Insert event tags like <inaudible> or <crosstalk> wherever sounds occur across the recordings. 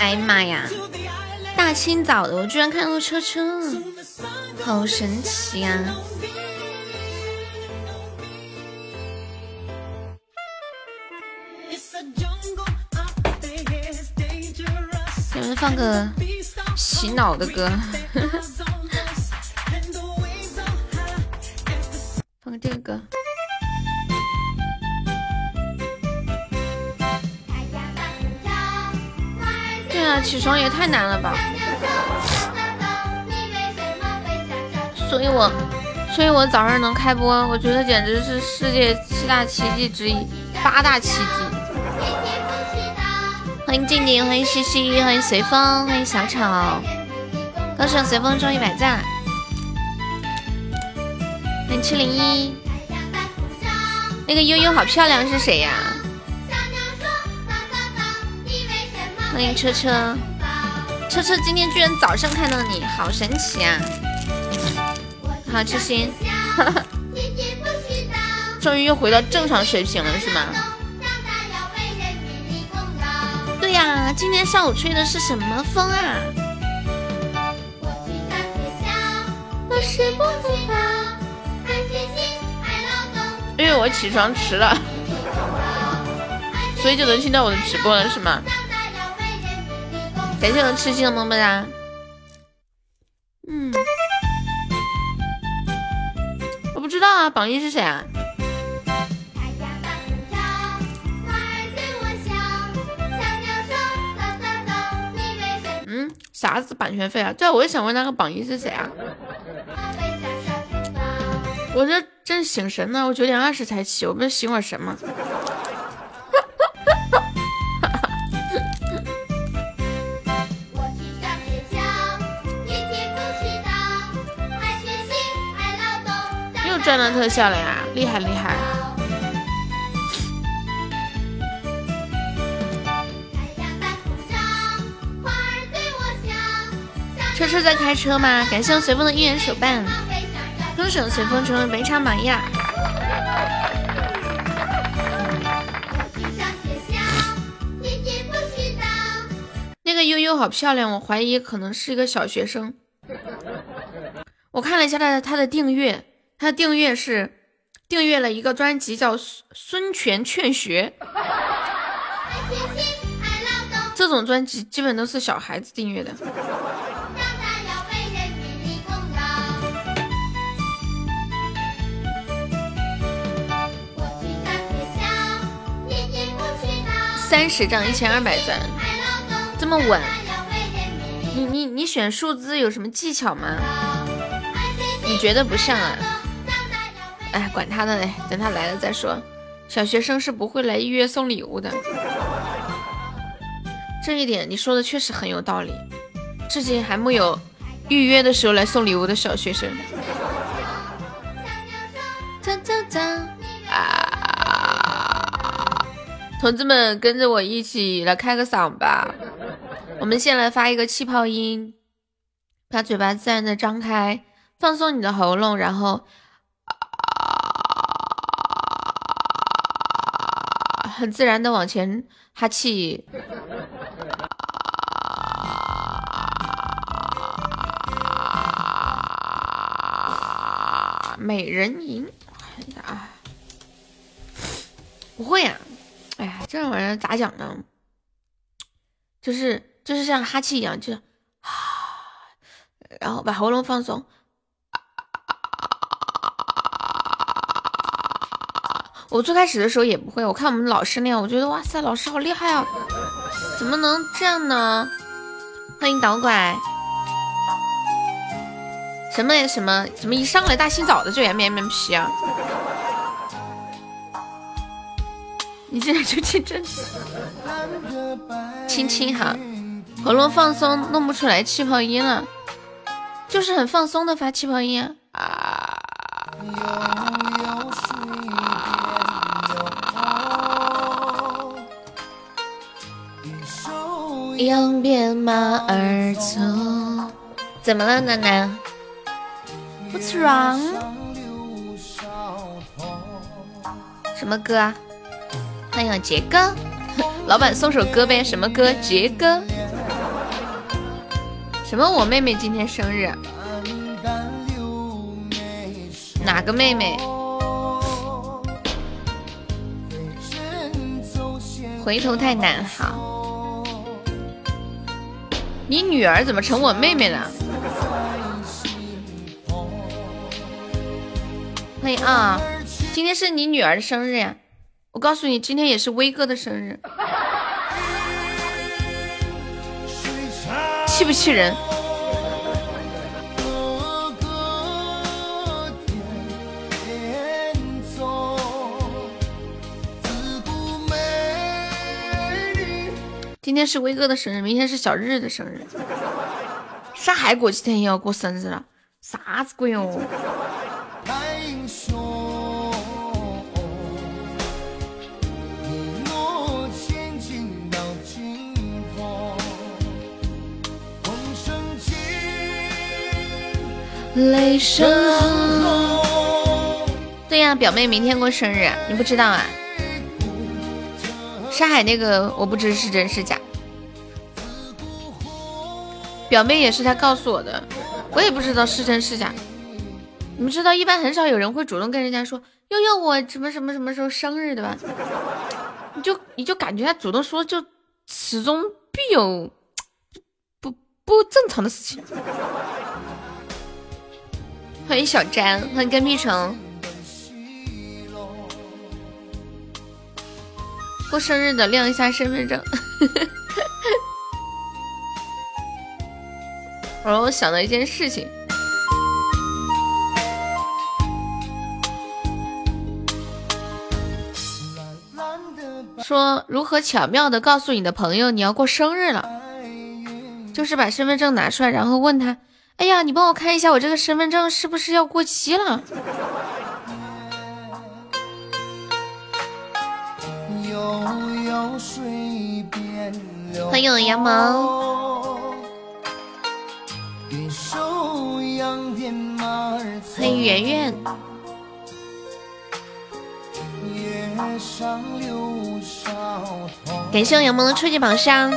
哎呀妈呀！大清早的，我居然看到车车，好神奇啊！给你们放个洗脑的歌，起床也太难了吧！所以我，所以我早上能开播，我觉得简直是世界七大奇迹之一，八大奇迹。欢迎静静，欢迎西西，欢迎随风，欢迎小丑，恭喜随风中一百赞！欢迎七零一，那个悠悠好漂亮，是谁呀？欢迎车车，车车今天居然早上看到你，好神奇啊！<laughs> 好痴心，<laughs> 终于又回到正常水平了，是吗？对呀，今天上午吹的是什么风啊？因为我起床迟了，所以就能听到我的直播了，是吗？感谢我痴心的么么哒。嗯，我不知道啊，榜一是谁啊？嗯，啥子版权费啊？对，我也想问那个榜一是谁啊？我这正醒神呢，我九点二十才起，我不是醒会神吗？赚到特效了呀，厉害厉害！车车在开车吗？感谢我随风的一元手办，恭喜我随风成为本场榜一！那个悠悠好漂亮，我怀疑可能是一个小学生。我看了一下他的他的订阅。他订阅是订阅了一个专辑，叫《孙权劝学》。这种专辑基本都是小孩子订阅的。三十张一千二百钻，这么稳？你你你选数字有什么技巧吗？你觉得不像啊？哎，管他的嘞，等他来了再说。小学生是不会来预约送礼物的，这一点你说的确实很有道理。至今还没有预约的时候来送礼物的小学生。啊！同志们，跟着我一起来开个嗓吧。我们先来发一个气泡音，把嘴巴自然的张开，放松你的喉咙，然后。很自然的往前哈气，美人吟，啊，不会呀，哎呀，这玩意儿咋讲呢？就是就是像哈气一样，就啊，然后把喉咙放松。我最开始的时候也不会，我看我们老师那样，我觉得哇塞，老师好厉害啊！怎么能这样呢？欢迎导拐，什么什么，怎么一上来大清早的就 M M P 啊？你这就去真，亲亲哈，喉咙放松，弄不出来气泡音了，就是很放松的发气泡音啊。扬鞭马儿走，怎么了，楠楠？What's wrong？什么歌啊？欢迎杰哥，<laughs> 老板送首歌呗，什么歌？杰哥。什么？我妹妹今天生日？哪个妹妹？回头太难。好，你女儿怎么成我妹妹了？欢迎啊！今天是你女儿的生日呀！我告诉你，今天也是威哥的生日，<laughs> 气不气人？今天是威哥的生日，明天是小日的生日。上海过几天也要过生日了，啥子鬼哦？雷声对呀，表妹明天过生日，你不知道啊？上海那个我不知是真是假，表妹也是他告诉我的，我也不知道是真是假。你们知道，一般很少有人会主动跟人家说悠悠我什么什么什么时候生日的吧？你就你就感觉他主动说，就始终必有不不正常的事情。欢迎小詹，欢迎跟屁虫。过生日的亮一下身份证。<laughs> 然后我想到一件事情，说如何巧妙的告诉你的朋友你要过生日了，就是把身份证拿出来，然后问他：“哎呀，你帮我看一下，我这个身份证是不是要过期了？”欢迎羊毛，欢迎圆圆，感谢我羊毛的初级榜上。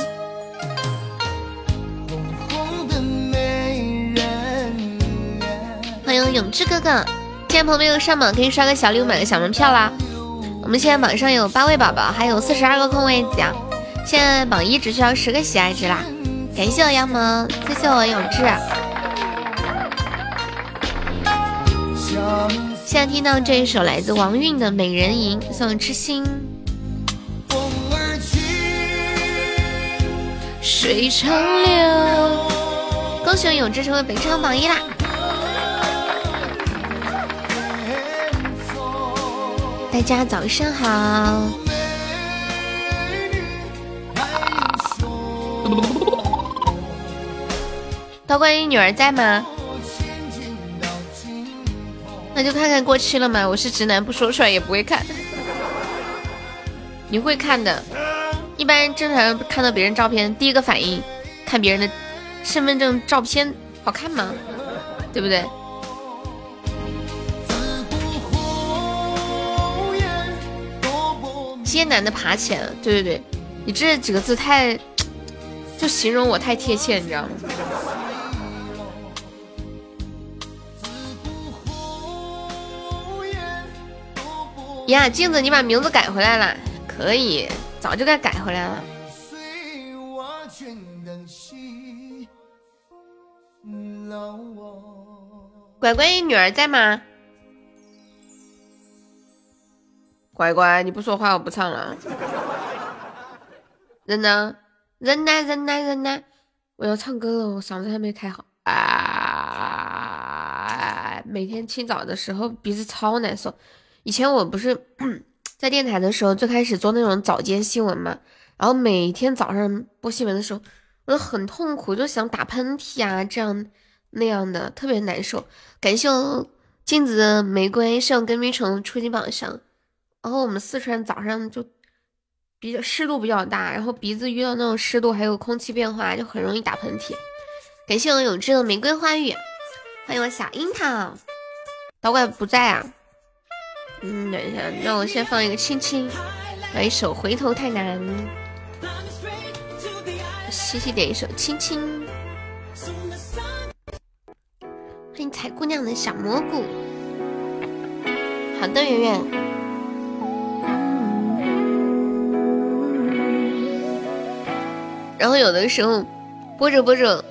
欢迎永志哥哥，现在朋友没有上榜可以刷个小礼物买个小门票啦。我们现在榜上有八位宝宝，还有四十二个空位子啊！现在榜一只需要十个喜爱值啦！感谢我杨萌，谢谢我永志。现在听到这一首来自王韵的《美人吟》，送痴心。风儿水长流，恭喜我永志成为本场榜一啦！大家早上好，道观音女儿在吗？那就看看过期了吗？我是直男，不说出来也不会看。你会看的，一般正常看到别人照片，第一个反应看别人的身份证照片好看吗？对不对？艰难的爬起来了，对对对，你这几个字太，就形容我太贴切，你知道吗？呀，镜子，你把名字改回来了，可以，早就该改回来了。乖乖，你女儿在吗？乖乖，你不说话，我不唱了。人呢？人呢？人呢？人呢？我要唱歌了，我嗓子还没开好啊！每天清早的时候鼻子超难受。以前我不是 <clears throat> 在电台的时候，最开始做那种早间新闻嘛，然后每天早上播新闻的时候，我都很痛苦，就想打喷嚏啊，这样那样的，特别难受。感谢镜子的玫瑰上跟迷城初级榜上。然后我们四川早上就比较湿度比较大，然后鼻子遇到那种湿度，还有空气变化，就很容易打喷嚏。感谢我永志的玫瑰花语，欢迎我小樱桃，导管不在啊。嗯，等一下，那我先放一个亲亲，来一首回头太难。西西点一首亲亲。欢迎彩姑娘的小蘑菇。好的，圆圆。然后有的时候播着播着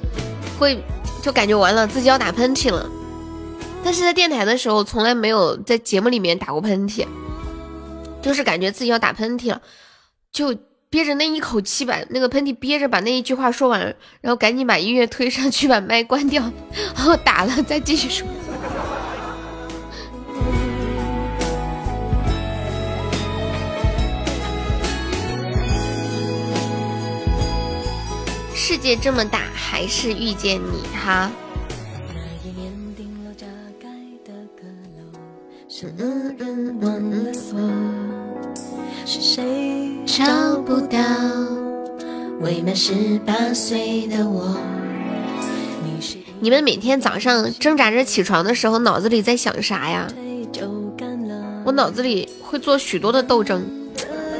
会就感觉完了，自己要打喷嚏了。但是在电台的时候，从来没有在节目里面打过喷嚏，就是感觉自己要打喷嚏了，就憋着那一口气把那个喷嚏憋着，把那一句话说完，然后赶紧把音乐推上去，把麦关掉，然后打了再继续说。世界这么大，还是遇见你哈。是谁找不到未满十八岁的我？你们每天早上挣扎着起床的时候，脑子里在想啥呀？我脑子里会做许多的斗争，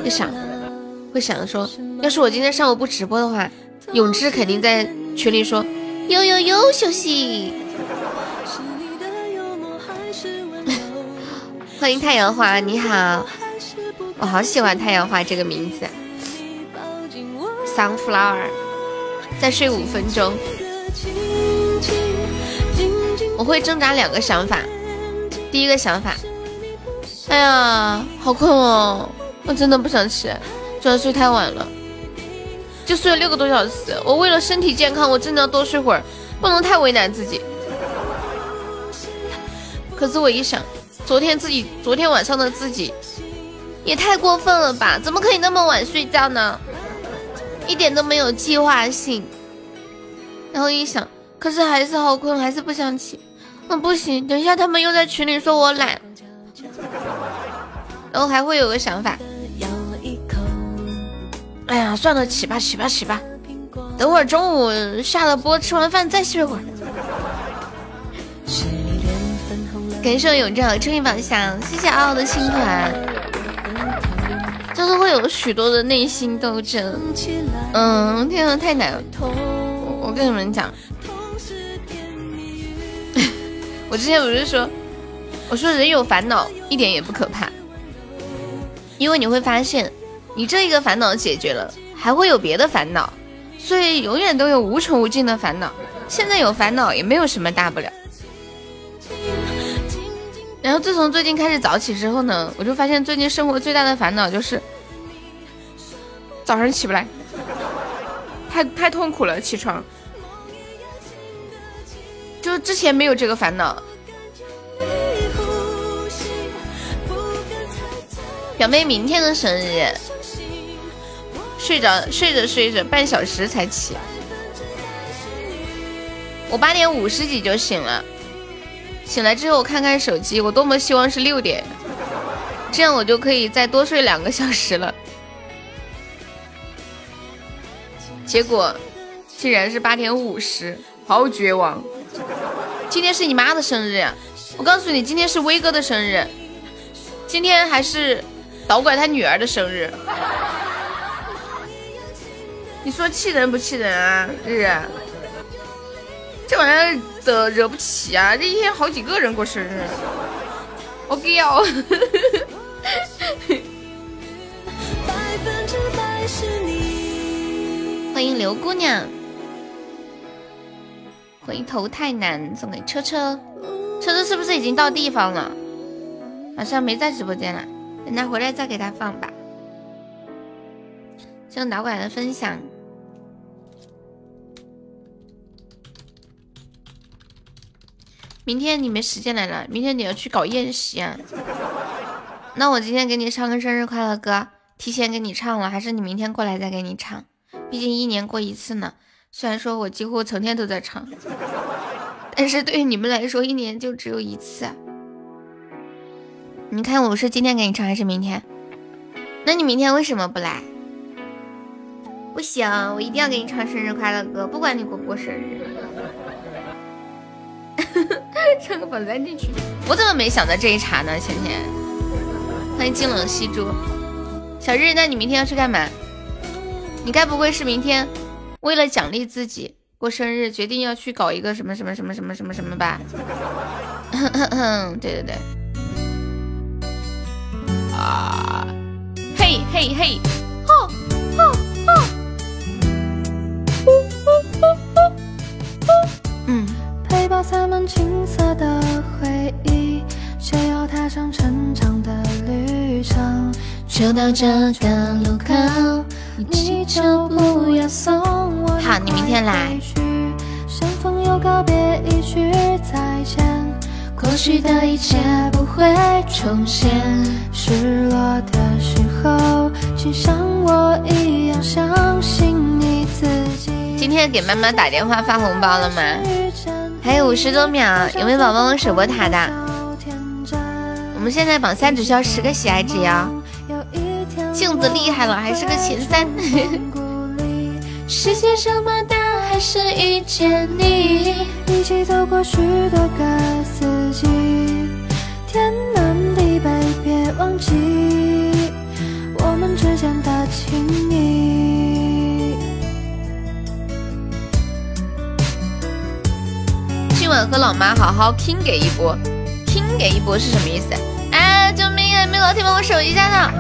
会想，会想说，要是我今天上午不直播的话，永志肯定在群里说，悠悠悠休息。<laughs> 欢迎太阳花，你好，我好喜欢太阳花这个名字。Sunflower，再睡五分钟。我会挣扎两个想法，第一个想法，哎呀，好困哦，我真的不想起，昨晚睡太晚了，就睡了六个多小时。我为了身体健康，我真的要多睡会儿，不能太为难自己。可是我一想。昨天自己，昨天晚上的自己也太过分了吧？怎么可以那么晚睡觉呢？一点都没有计划性。然后一想，可是还是好困，还是不想起。嗯，不行，等一下他们又在群里说我懒。<laughs> 然后还会有个想法，哎呀，算了，起吧，起吧，起吧。等会儿中午下了播，吃完饭再睡会儿。感谢我永正抽一宝箱，谢谢傲傲的新团，就是会有许多的内心斗争。嗯，天啊，太难了！我跟你们讲，<laughs> 我之前不是说，我说人有烦恼一点也不可怕，因为你会发现，你这一个烦恼解决了，还会有别的烦恼，所以永远都有无穷无尽的烦恼。现在有烦恼也没有什么大不了。然后自从最近开始早起之后呢，我就发现最近生活最大的烦恼就是早上起不来，太太痛苦了起床。就之前没有这个烦恼。表妹明天的生日，睡着睡着睡着半小时才起，我八点五十几就醒了。醒来之后，我看看手机，我多么希望是六点，这样我就可以再多睡两个小时了。结果竟然是八点五十，好绝望！今天是你妈的生日呀！我告诉你，今天是威哥的生日，今天还是导拐他女儿的生日。你说气人不气人啊，日日？这玩意儿的惹不起啊！这一天好几个人过生日，我给要。<laughs> 欢迎刘姑娘，回头太难，送给车车。车车是不是已经到地方了？好像没在直播间了，等他回来再给他放吧。谢谢导管的分享。明天你没时间来了，明天你要去搞宴席啊？<laughs> 那我今天给你唱个生日快乐歌，提前给你唱了，还是你明天过来再给你唱？毕竟一年过一次呢。虽然说我几乎成天都在唱，<laughs> 但是对于你们来说，一年就只有一次。你看我是今天给你唱还是明天？那你明天为什么不来？不行，我一定要给你唱生日快乐歌，不管你过不过生日。唱个宝藏进去，我怎么没想到这一茬呢？芊芊，欢迎清冷西珠，小日，那你明天要去干嘛？你该不会是明天为了奖励自己过生日，决定要去搞一个什么什么什么什么什么什么吧？对对对。啊！嘿嘿嘿！吼吼吼！嗯。背包塞满青色的回忆，谁要踏上成长的旅程？就到这个路口，你就不要送我。好，你明天来。相逢又告别，一句再见。过去的一切不会重现。失落的时候，请像我一样相信你自己。今天给妈妈打电话发红包了吗？还有五十多秒，有没有宝宝们守波塔的？我们现在榜三只需要十个喜爱值哟。镜子厉害了，还是个前三。世界这么大，还是遇见你。一起走过许多个四季，天南地北，别忘记我们之间的情谊。晚和老妈好好拼给一波，拼给一波是什么意思？哎，救命啊！没老铁帮我守一下呢。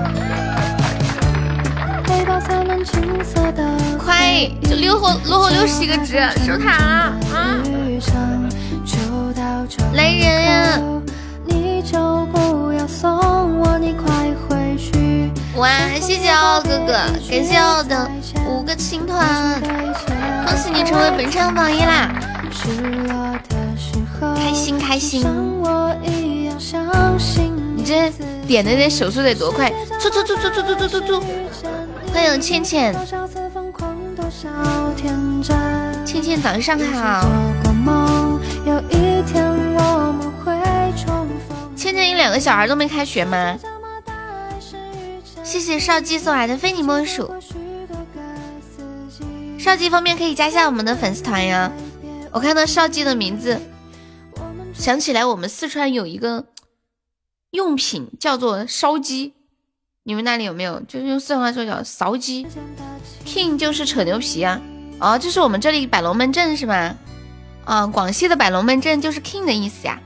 快，就落后落后六十一个值，守塔了，嗯。来人呀！哇，谢谢奥哥哥，感谢奥的五个青团，恭喜你成为本场榜一啦！开心开心。你这点的这手速得多快？突突突突突突突突！欢迎倩倩，倩倩早上好。倩倩，你两个小孩都没开学吗？谢谢少姬送来的非你莫属。少姬方便可以加下我们的粉丝团呀。我看到少姬的名字，想起来我们四川有一个用品叫做烧鸡。你们那里有没有？就是用四川话说叫烧鸡，king 就是扯牛皮啊。哦，这是我们这里摆龙门阵是吗？啊，广西的摆龙门阵就是 king 的意思呀。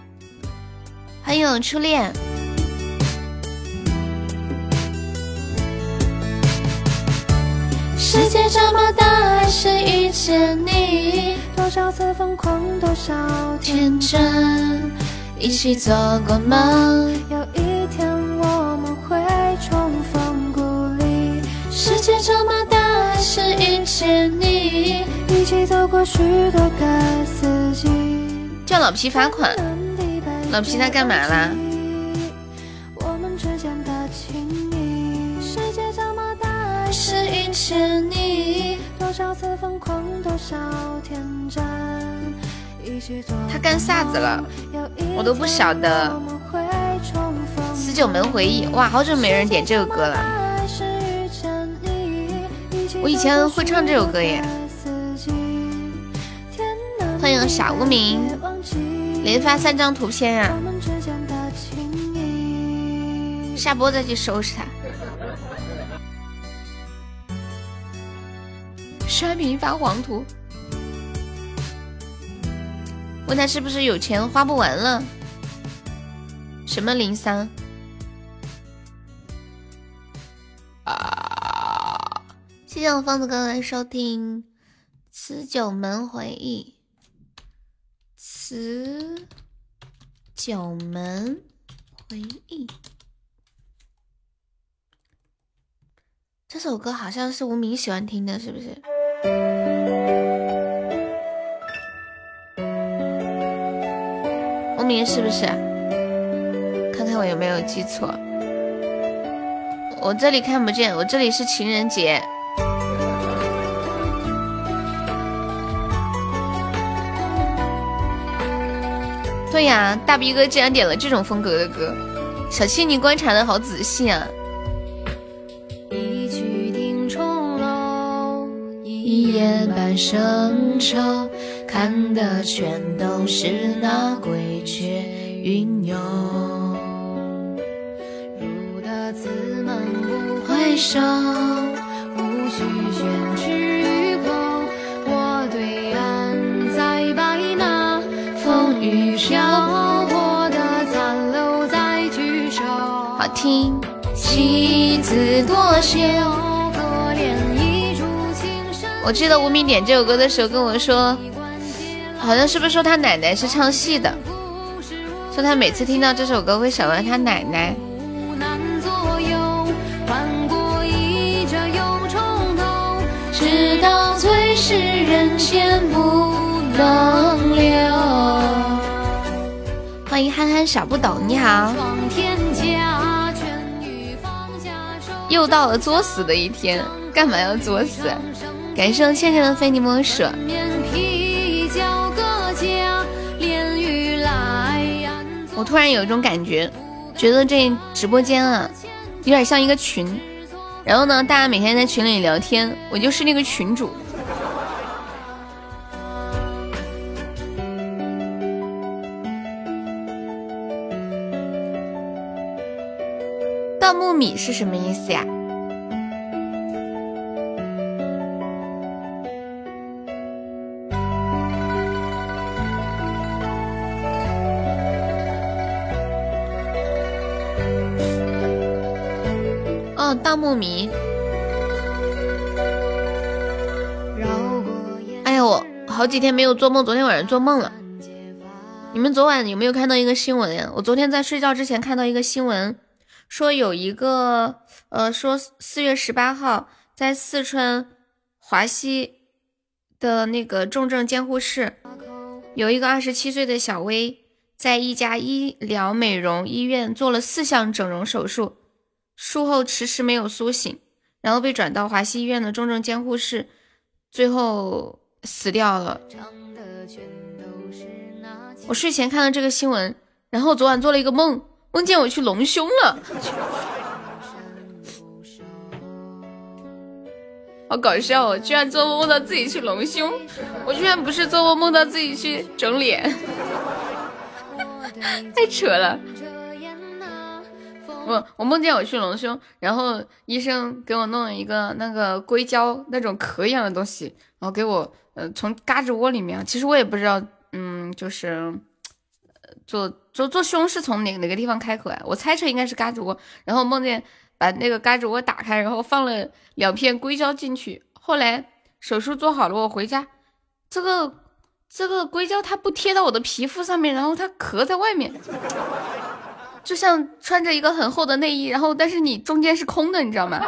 欢迎初恋。世界这么大，还是遇见你。多少次疯狂，多少天真，一起做过梦。有一天我们会。重逢故里，世界这么大，还是遇见你。一起走过许多个四季。叫老皮罚款，老皮他干嘛啦？遇见你。多少次疯狂，多少天真。他干啥子了？我都不晓得。十九门回忆，哇，好久没人点这个歌了。我以前会唱这首歌耶。欢迎小无名，连发三张图片啊！下播再去收拾他。刷屏发黄图，问他是不是有钱花不完了？什么零三？啊！谢谢我方子哥哥收听《辞九门回忆》。辞九门回忆，这首歌好像是无名喜欢听的，是不是？是不是？看看我有没有记错。我这里看不见，我这里是情人节。对呀，大逼哥竟然点了这种风格的歌，小七你观察的好仔细啊！一曲定重楼，一夜半生愁，看的全都是那鬼谲云游，入得此门不回首，无需宣之于口。我对岸在摆那风雨飘过的残楼在聚首。好听。戏子多休，可怜一柱青山。我记得无名点这首歌的时候跟我说。好像是不是说他奶奶是唱戏的？说他每次听到这首歌会想到他奶奶。直到最是人间不能留。欢迎憨憨傻不懂，你好。又到了作死的一天，干嘛要作死？感谢倩倩的非你莫属。我突然有一种感觉，觉得这直播间啊，有点像一个群。然后呢，大家每天在群里聊天，我就是那个群主。盗墓米是什么意思呀？哦，盗墓迷。哎呀，我好几天没有做梦，昨天晚上做梦了。你们昨晚有没有看到一个新闻呀？我昨天在睡觉之前看到一个新闻。说有一个，呃，说四月十八号在四川华西的那个重症监护室，有一个二十七岁的小薇，在一家医疗美容医院做了四项整容手术，术后迟迟没有苏醒，然后被转到华西医院的重症监护室，最后死掉了。我睡前看了这个新闻，然后昨晚做了一个梦。梦见我去隆胸了，好搞笑！哦居然做梦梦到自己去隆胸，我居然不是做梦梦到自己去整脸，太扯了！我我梦见我去隆胸，然后医生给我弄了一个那个硅胶那种壳一样的东西，然后给我呃从胳肢窝里面，其实我也不知道，嗯，就是做。做做胸是从哪哪个地方开口啊？我猜测应该是胳肢窝，然后梦见把那个胳肢窝打开，然后放了两片硅胶进去。后来手术做好了，我回家，这个这个硅胶它不贴到我的皮肤上面，然后它壳在外面，就像穿着一个很厚的内衣，然后但是你中间是空的，你知道吗？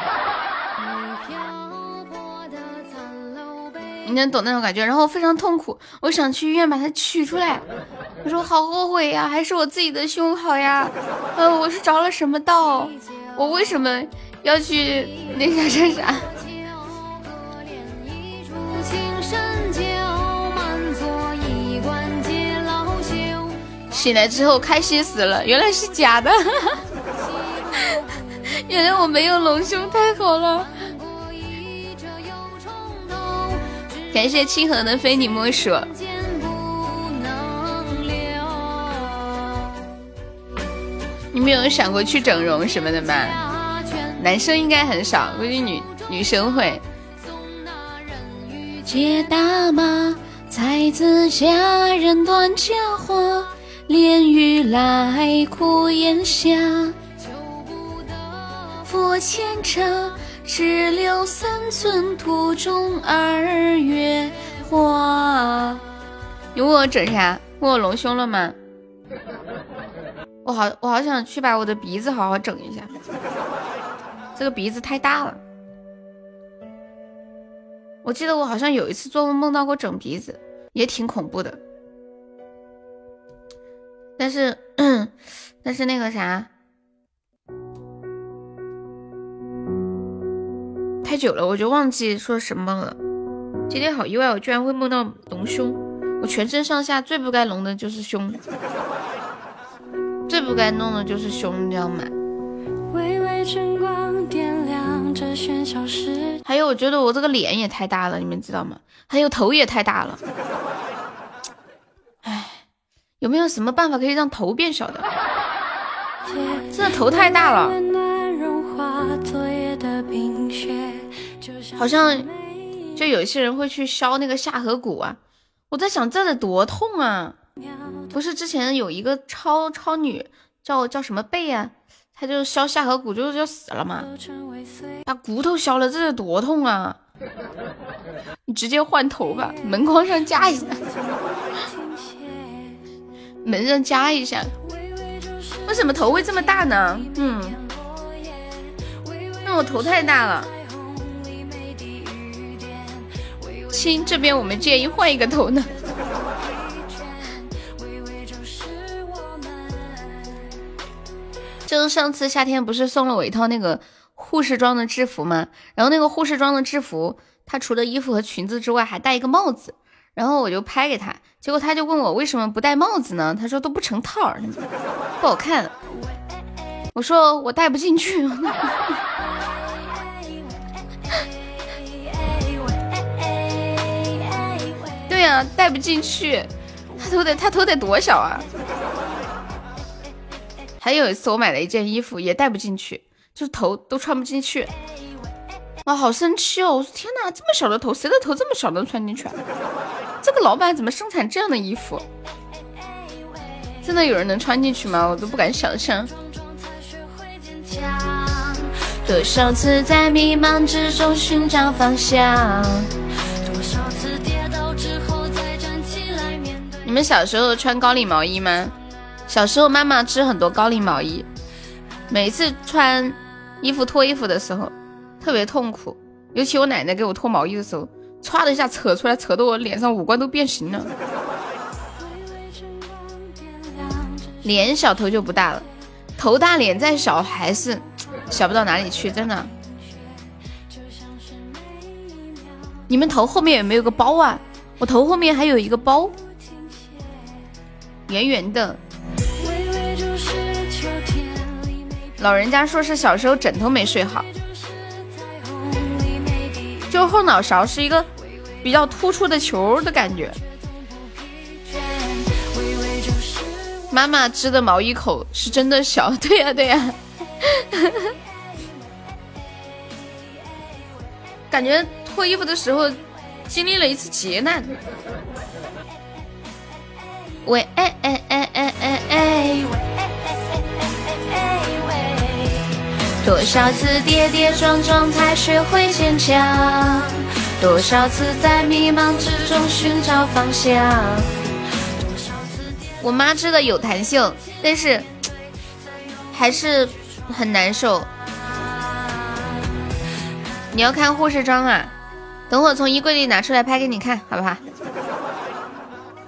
你能懂那种感觉，然后非常痛苦，我想去医院把它取出来。我说好后悔呀，还是我自己的胸好呀。呃，我是着了什么道？我为什么要去那啥啥啥？醒来之后开心死了，原来是假的。<laughs> 原来我没有隆胸，太好了。感谢清河的非你莫属。你没有想过去整容什么的吗？男生应该很少，估计女女生会。接大马，才子佳人断佳话，连雨来苦炎下，求不得佛前茶。只留三寸土中二月花。你问我整啥？问我隆胸了吗？<laughs> 我好，我好想去把我的鼻子好好整一下。这个鼻子太大了。我记得我好像有一次做梦梦到过整鼻子，也挺恐怖的。但是，<clears throat> 但是那个啥。太久了，我就忘记说什么了。今天好意外，我居然会梦到隆胸。我全身上下最不该隆的就是胸，最不该弄的就是胸，你知道吗？还有，我觉得我这个脸也太大了，你们知道吗？还有头也太大了。有没有什么办法可以让头变小的？这头太大了。好像就有些人会去削那个下颌骨啊，我在想这得多痛啊！不是之前有一个超超女叫叫什么贝啊，她就削下颌骨就就死了嘛，把骨头削了，这得多痛啊！<laughs> 你直接换头吧，门框上加一下，门上加一下。为什么头会这么大呢？嗯，那我头太大了。亲，这边我们建议换一个头呢。就是上次夏天不是送了我一套那个护士装的制服吗？然后那个护士装的制服，它除了衣服和裙子之外，还戴一个帽子。然后我就拍给他，结果他就问我为什么不戴帽子呢？他说都不成套，不好看。我说我戴不进去。<laughs> 对呀，戴不进去。他头得他头得多小啊！还有一次，我买了一件衣服，也戴不进去，就是头都穿不进去。啊，好生气哦！我说天哪，这么小的头，谁的头这么小能穿进去啊？这个老板怎么生产这样的衣服？真的有人能穿进去吗？我都不敢想象。多少次在迷茫之中寻找方向，多少次跌倒之后再站起来面对。你们小时候穿高领毛衣吗？小时候妈妈织很多高领毛衣，每次穿衣服脱衣服的时候特别痛苦，尤其我奶奶给我脱毛衣的时候，歘的一下扯出来，扯得我脸上五官都变形了。脸小头就不大了，头大脸再小还是小不到哪里去，真的。你们头后面有没有个包啊？我头后面还有一个包，圆圆的。老人家说是小时候枕头没睡好，就后脑勺是一个比较突出的球的感觉。妈妈织的毛衣口是真的小，<laughs> 对呀对呀，感觉脱衣服的时候经历了一次劫难。喂，哎哎哎哎哎哎。多少次跌跌撞撞才学会坚强？多少次在迷茫之中寻找方向？我妈织的有弹性，但是还是很难受。你要看护士装啊？等会从衣柜里拿出来拍给你看，好不好？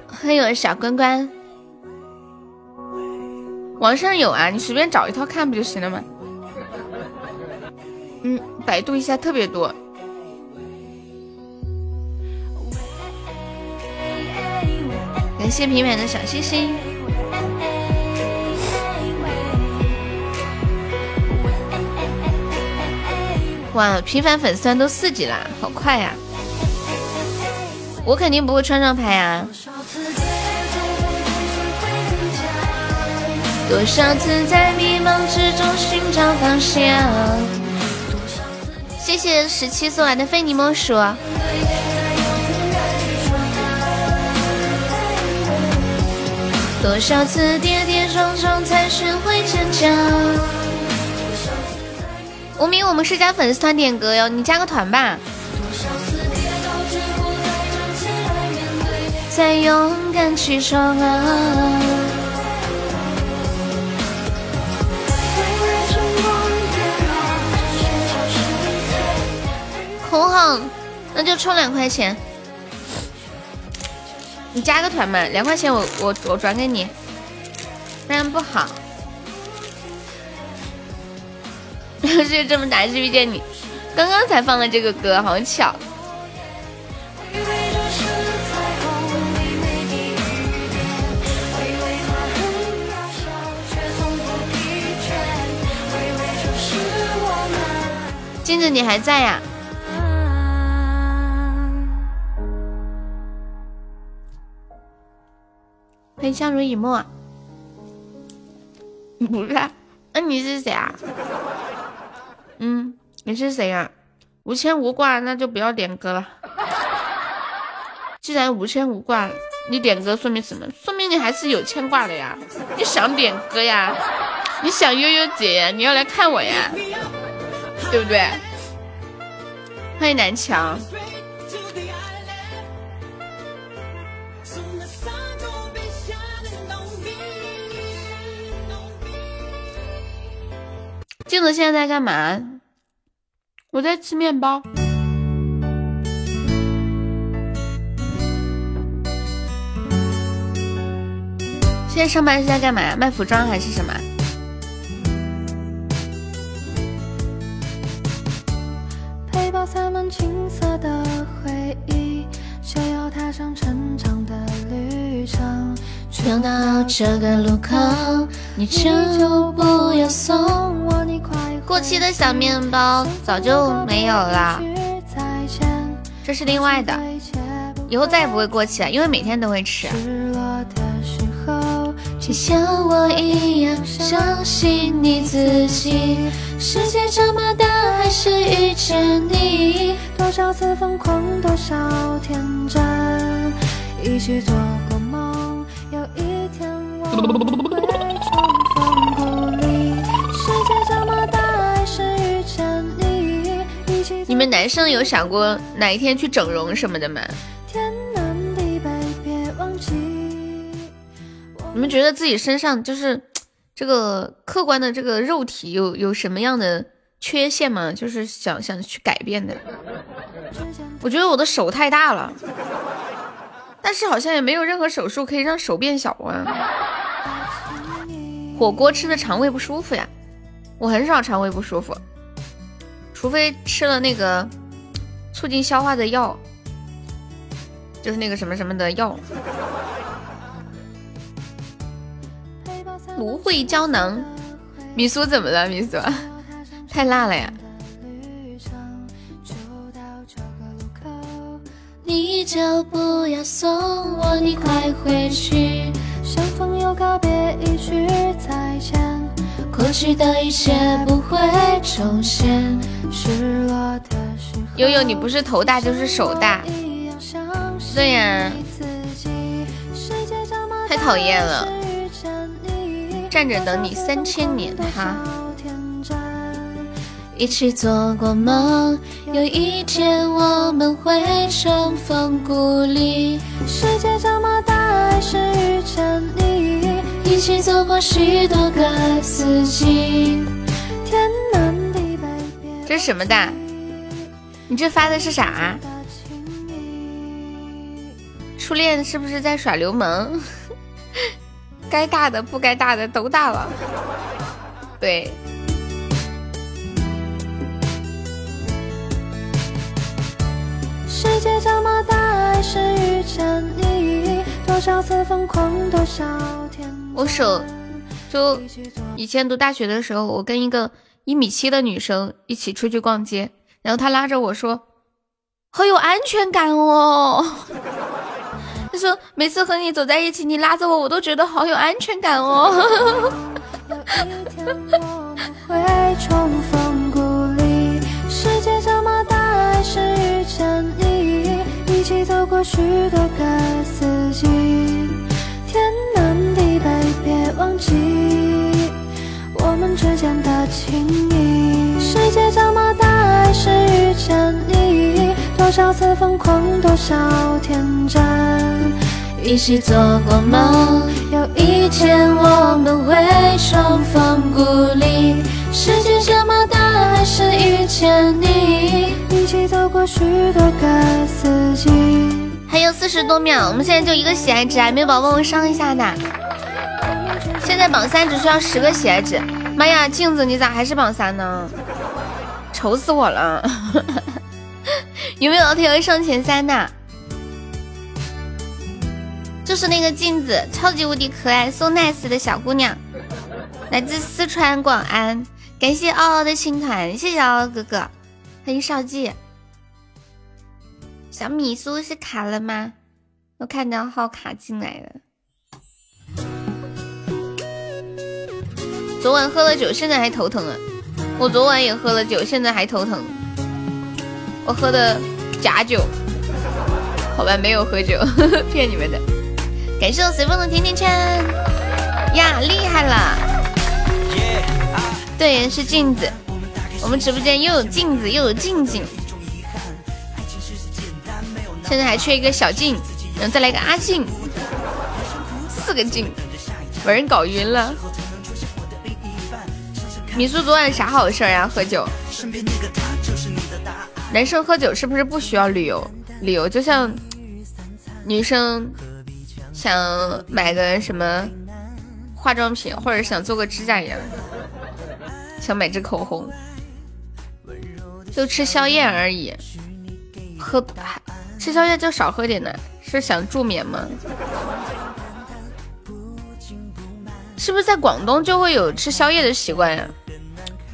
欢迎小关关，网上有啊，你随便找一套看不就行了吗？嗯，百度一下特别多。感谢平凡的小星星。哇，平凡粉丝团都四级啦，好快呀！我肯定不会穿上拍啊。多少次在迷茫之中寻找方向？谢谢十七送来的非你莫属。多少次跌跌撞撞才学会坚强？无名，我们是加粉丝团点歌哟，你加个团吧。再勇敢去闯啊！红号，那就充两块钱，你加个团嘛，两块钱我我我转给你，不然不好。<laughs> 就这么打是遇见你，刚刚才放了这个歌，好巧。镜子，你还在呀？欢迎相濡以沫，不是？那你是谁啊？嗯，你是谁啊？无牵无挂，那就不要点歌了。既然无牵无挂，你点歌说明什么？说明你还是有牵挂的呀。你想点歌呀？你想悠悠姐呀？你要来看我呀？对不对？欢迎南墙。镜子现在在干嘛？我在吃面包。现在上班是在干嘛？卖服装还是什么？背包塞满青涩的回忆，就要踏上成程。走到这个路口，你就不要送我。你快过期的小面包早就没有了，这是另外的，以后再也不会过期了，因为每天都会吃。请像我一样相信你自己。世界这么大，还是遇见你。多少次疯狂，多少天真，一起做你。<laughs> 你们男生有想过哪一天去整容什么的吗？你们觉得自己身上就是这个客观的这个肉体有有什么样的缺陷吗？就是想想去改变的。我觉得我的手太大了，但是好像也没有任何手术可以让手变小啊。火锅吃的肠胃不舒服呀，我很少肠胃不舒服，除非吃了那个促进消化的药，就是那个什么什么的药。芦荟胶囊，米苏怎么了？米苏，太辣了呀！你就不要送我，你快回去。相逢又告别，一句再见。过去的一切不会重现。失落的时候，悠悠，你不是头大就是手大。对呀，太讨厌了。站着等你三千年哈，一起做过梦，有一天我们会重逢故里。世界这么大，还是遇见你，一起走过许多个四季。天南地北，这是什么的？你这发的是啥？初恋是不是在耍流氓？<laughs> 该大的不该大的都大了，对。界这么大，还是遇见你。多少次疯狂，多少天。我手就以前读大学的时候，我跟一个一米七的女生一起出去逛街，然后她拉着我说：“好有安全感哦。”她说：“每次和你走在一起，你拉着我，我都觉得好有安全感哦。世界这么大，还是遇见你，走过许多个四季。天南地北，别忘记我们之间的情谊。世界这么大，还是遇见你。”多少次疯狂，多少天真，一起做过梦，有一天我们会重逢故里。世界这么大，还是遇见你，一起走过许多个四季。还有四十多秒，我们现在就一个喜爱值，还没有宝宝帮我上一下的。现在榜三只需要十个喜爱值。妈呀，镜子你咋还是榜三呢？愁死我了。<laughs> 有没有老铁会上前三的？就是那个镜子，超级无敌可爱，so nice 的小姑娘，来自四川广安。感谢嗷嗷的青团，谢谢嗷嗷哥哥，欢迎少季。小米苏是卡了吗？我看到号卡进来了。昨晚喝了酒，现在还头疼啊！我昨晚也喝了酒，现在还头疼。我喝的假酒，好吧，没有喝酒，<laughs> 骗你们的。感谢我随风的甜甜圈呀，厉害了！对，是镜子。我们直播间又有镜子又有静静，现在还缺一个小静，然后再来个阿静，四个静，把人搞晕了。米苏昨晚啥好事呀？喝酒。男生喝酒是不是不需要理由？理由就像女生想买个什么化妆品，或者想做个指甲一样，想买支口红，就吃宵夜而已。喝吃宵夜就少喝点呢，是想助眠吗？是不是在广东就会有吃宵夜的习惯呀？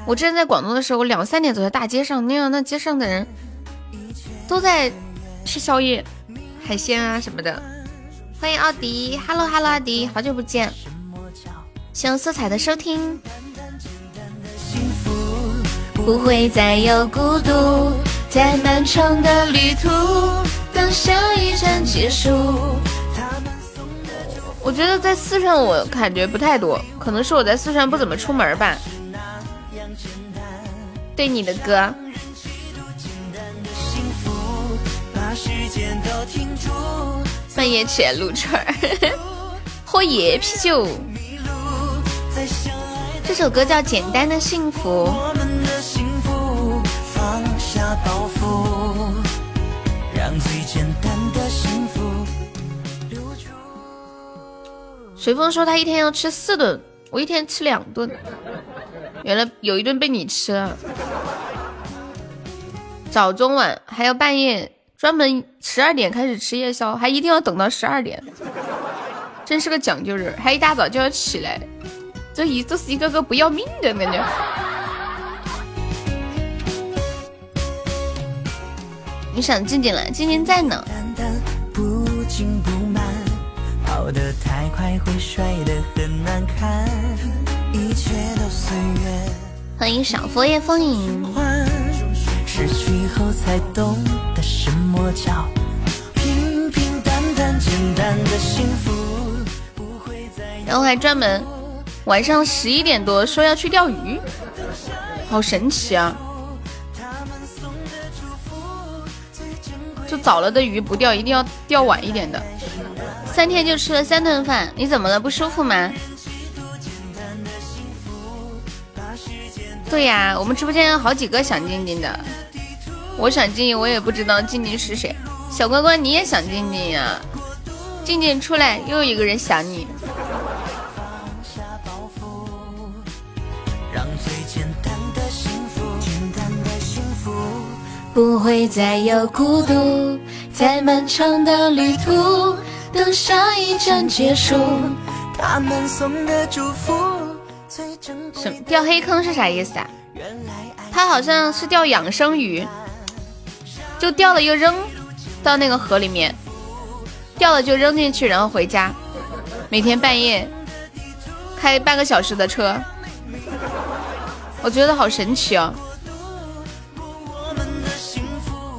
我之前在广东的时候，我两三点走在大街上，那样那街上的人都在吃宵夜、海鲜啊什么的。欢迎奥迪，Hello Hello，奥迪，好久不见。希望色彩的收听。不会再有孤独，在漫长的旅途，等下一站结束。我觉得在四川我感觉不太多，可能是我在四川不怎么出门吧。对你的歌。半夜起来撸串儿，<laughs> 喝野啤酒。这首歌叫《简单的幸福》。幸福放下包袱让最简单的幸福随风说他一天要吃四顿，我一天吃两顿。原来有一顿被你吃了，早中晚还有半夜，专门十二点开始吃夜宵，还一定要等到十二点，真是个讲究人，还一大早就要起来，这一这是一个个不要命的感觉。你想静静了，静静在呢。欢迎小佛爷风影。失去后才懂得什么叫然后还专门晚上十一点多说要去钓鱼，好神奇啊！早了的鱼不钓，一定要钓晚一点的。三天就吃了三顿饭，你怎么了？不舒服吗？对呀，我们直播间有好几个想静静的，我想静静，我也不知道静静是谁。小乖乖，你也想静静呀？静静出来，又有一个人想你。不会再有孤独，在漫长的旅途，等下一站结束。他们送的祝福。什么掉黑坑是啥意思啊？他好像是钓养生鱼，就钓了又扔到那个河里面，钓了就扔进去，然后回家。每天半夜开半个小时的车，我觉得好神奇哦。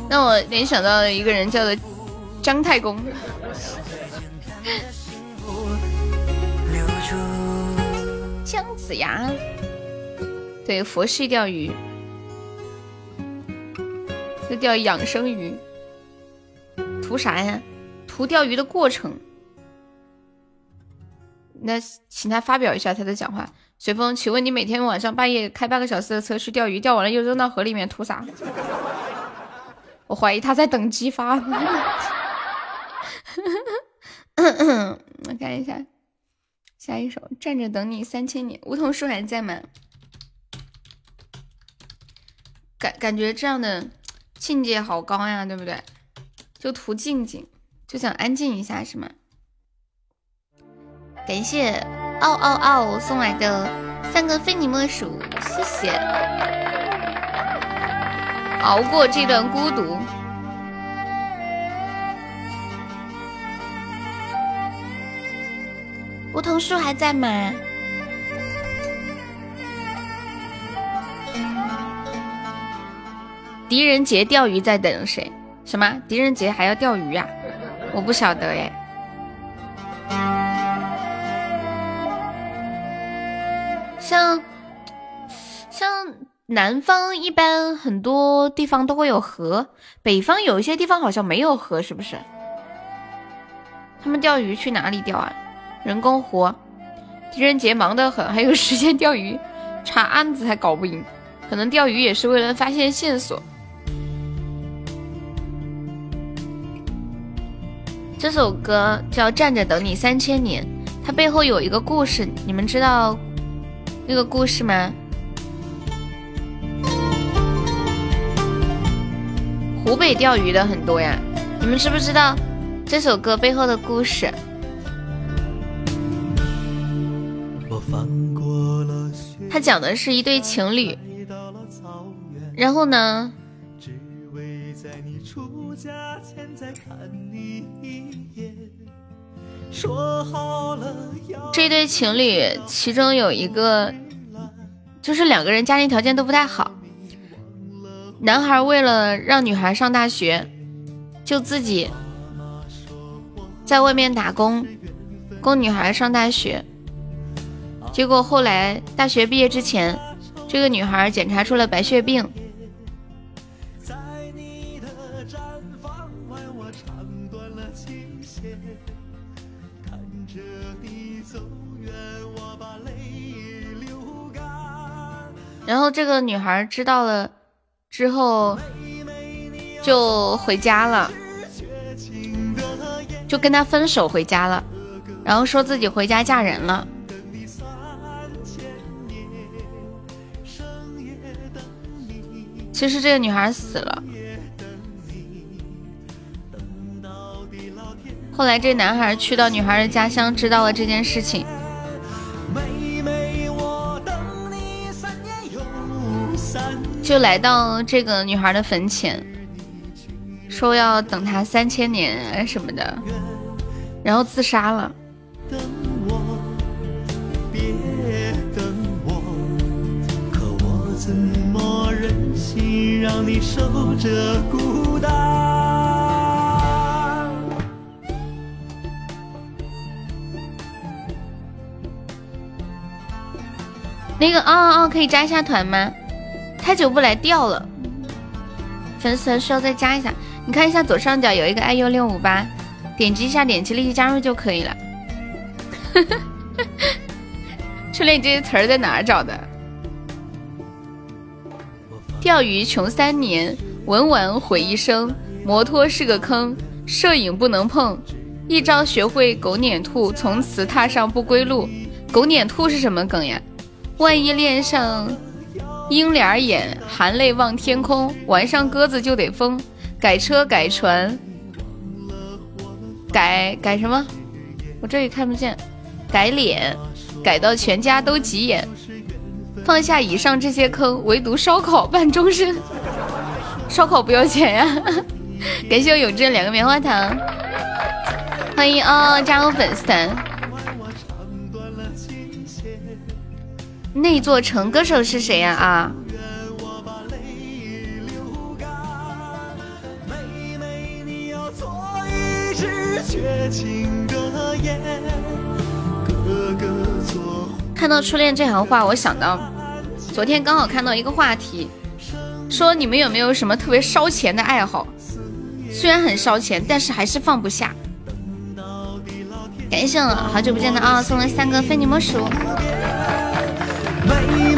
让我联想到了一个人，叫做姜太公。姜子牙，对佛系钓鱼，就钓养生鱼，图啥呀？图钓鱼的过程。那请他发表一下他的讲话。随风，请问你每天晚上半夜开半个小时的车去钓鱼，钓完了又扔到河里面，图啥？我怀疑他在等激发。我看一下。下一首《站着等你三千年》，梧桐树还在吗？感感觉这样的境界好高呀，对不对？就图静静，就想安静一下，是吗？感谢奥奥奥送来的三个非你莫属，谢谢。熬过这段孤独。梧桐树还在吗？狄仁杰钓鱼在等谁？什么？狄仁杰还要钓鱼啊？我不晓得哎。像像南方一般很多地方都会有河，北方有一些地方好像没有河，是不是？他们钓鱼去哪里钓啊？人工湖。狄仁杰忙得很，还有时间钓鱼，查案子还搞不赢，可能钓鱼也是为了发现线索。这首歌叫《站着等你三千年》，它背后有一个故事，你们知道那个故事吗？湖北钓鱼的很多呀，你们知不知道这首歌背后的故事？他讲的是一对情侣，然后呢？这对情侣其中有一个，就是两个人家庭条件都不太好。男孩为了让女孩上大学，就自己在外面打工，供女孩上大学。结果后来大学毕业之前，这个女孩检查出了白血病。然后这个女孩知道了之后，就回家了，就跟他分手回家了，然后说自己回家嫁人了。其实这个女孩死了，后来这男孩去到女孩的家乡，知道了这件事情。就来到这个女孩的坟前，说要等她三千年什么的，然后自杀了。那个哦哦，可以加一下团吗？太久不来掉了，粉丝还需要再加一下。你看一下左上角有一个 iu 六五八，点击一下，点击立即加入就可以了。<laughs> 初恋，这些词儿在哪儿找的？钓鱼穷三年，文玩毁一生，摩托是个坑，摄影不能碰，一朝学会狗撵兔，从此踏上不归路。狗撵兔是什么梗呀？万一恋上。鹰脸眼，含泪望天空。晚上鸽子就得疯，改车改船，改改什么？我这里看不见。改脸，改到全家都急眼。放下以上这些坑，唯独烧烤伴终身。烧烤不要钱呀！感谢我永志两个棉花糖，欢迎哦，加入粉丝团。那座城歌手是谁呀？啊！看到初恋这行话，我想到昨天刚好看到一个话题，说你们有没有什么特别烧钱的爱好？虽然很烧钱，但是还是放不下。感谢我好久不见的啊，送了三个非你莫属。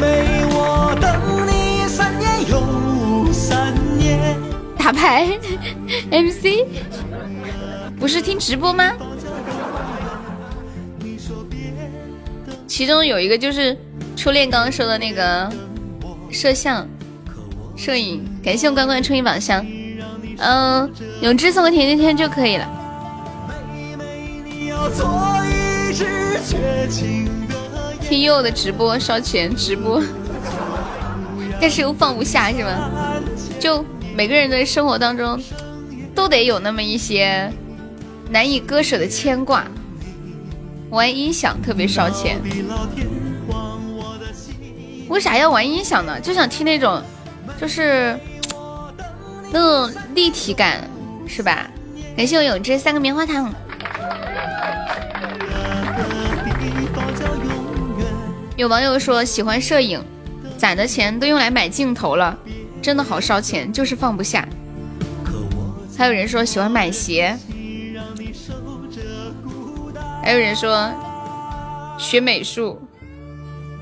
妹妹，我等你三年又三年。打牌，MC，不是听直播吗？其中有一个就是初恋刚刚说的那个摄像、摄影。感谢我关关冲一宝箱，嗯，永志送个甜甜圈就可以了。听佑的直播烧钱直播，但是又放不下是吗？就每个人的生活当中，都得有那么一些难以割舍的牵挂。玩音响特别烧钱，为啥要玩音响呢？就想听那种，就是那种立体感，是吧？感谢我永志三个棉花糖。有网友说喜欢摄影，攒的钱都用来买镜头了，真的好烧钱，就是放不下。还有人说喜欢买鞋，还有人说学美术，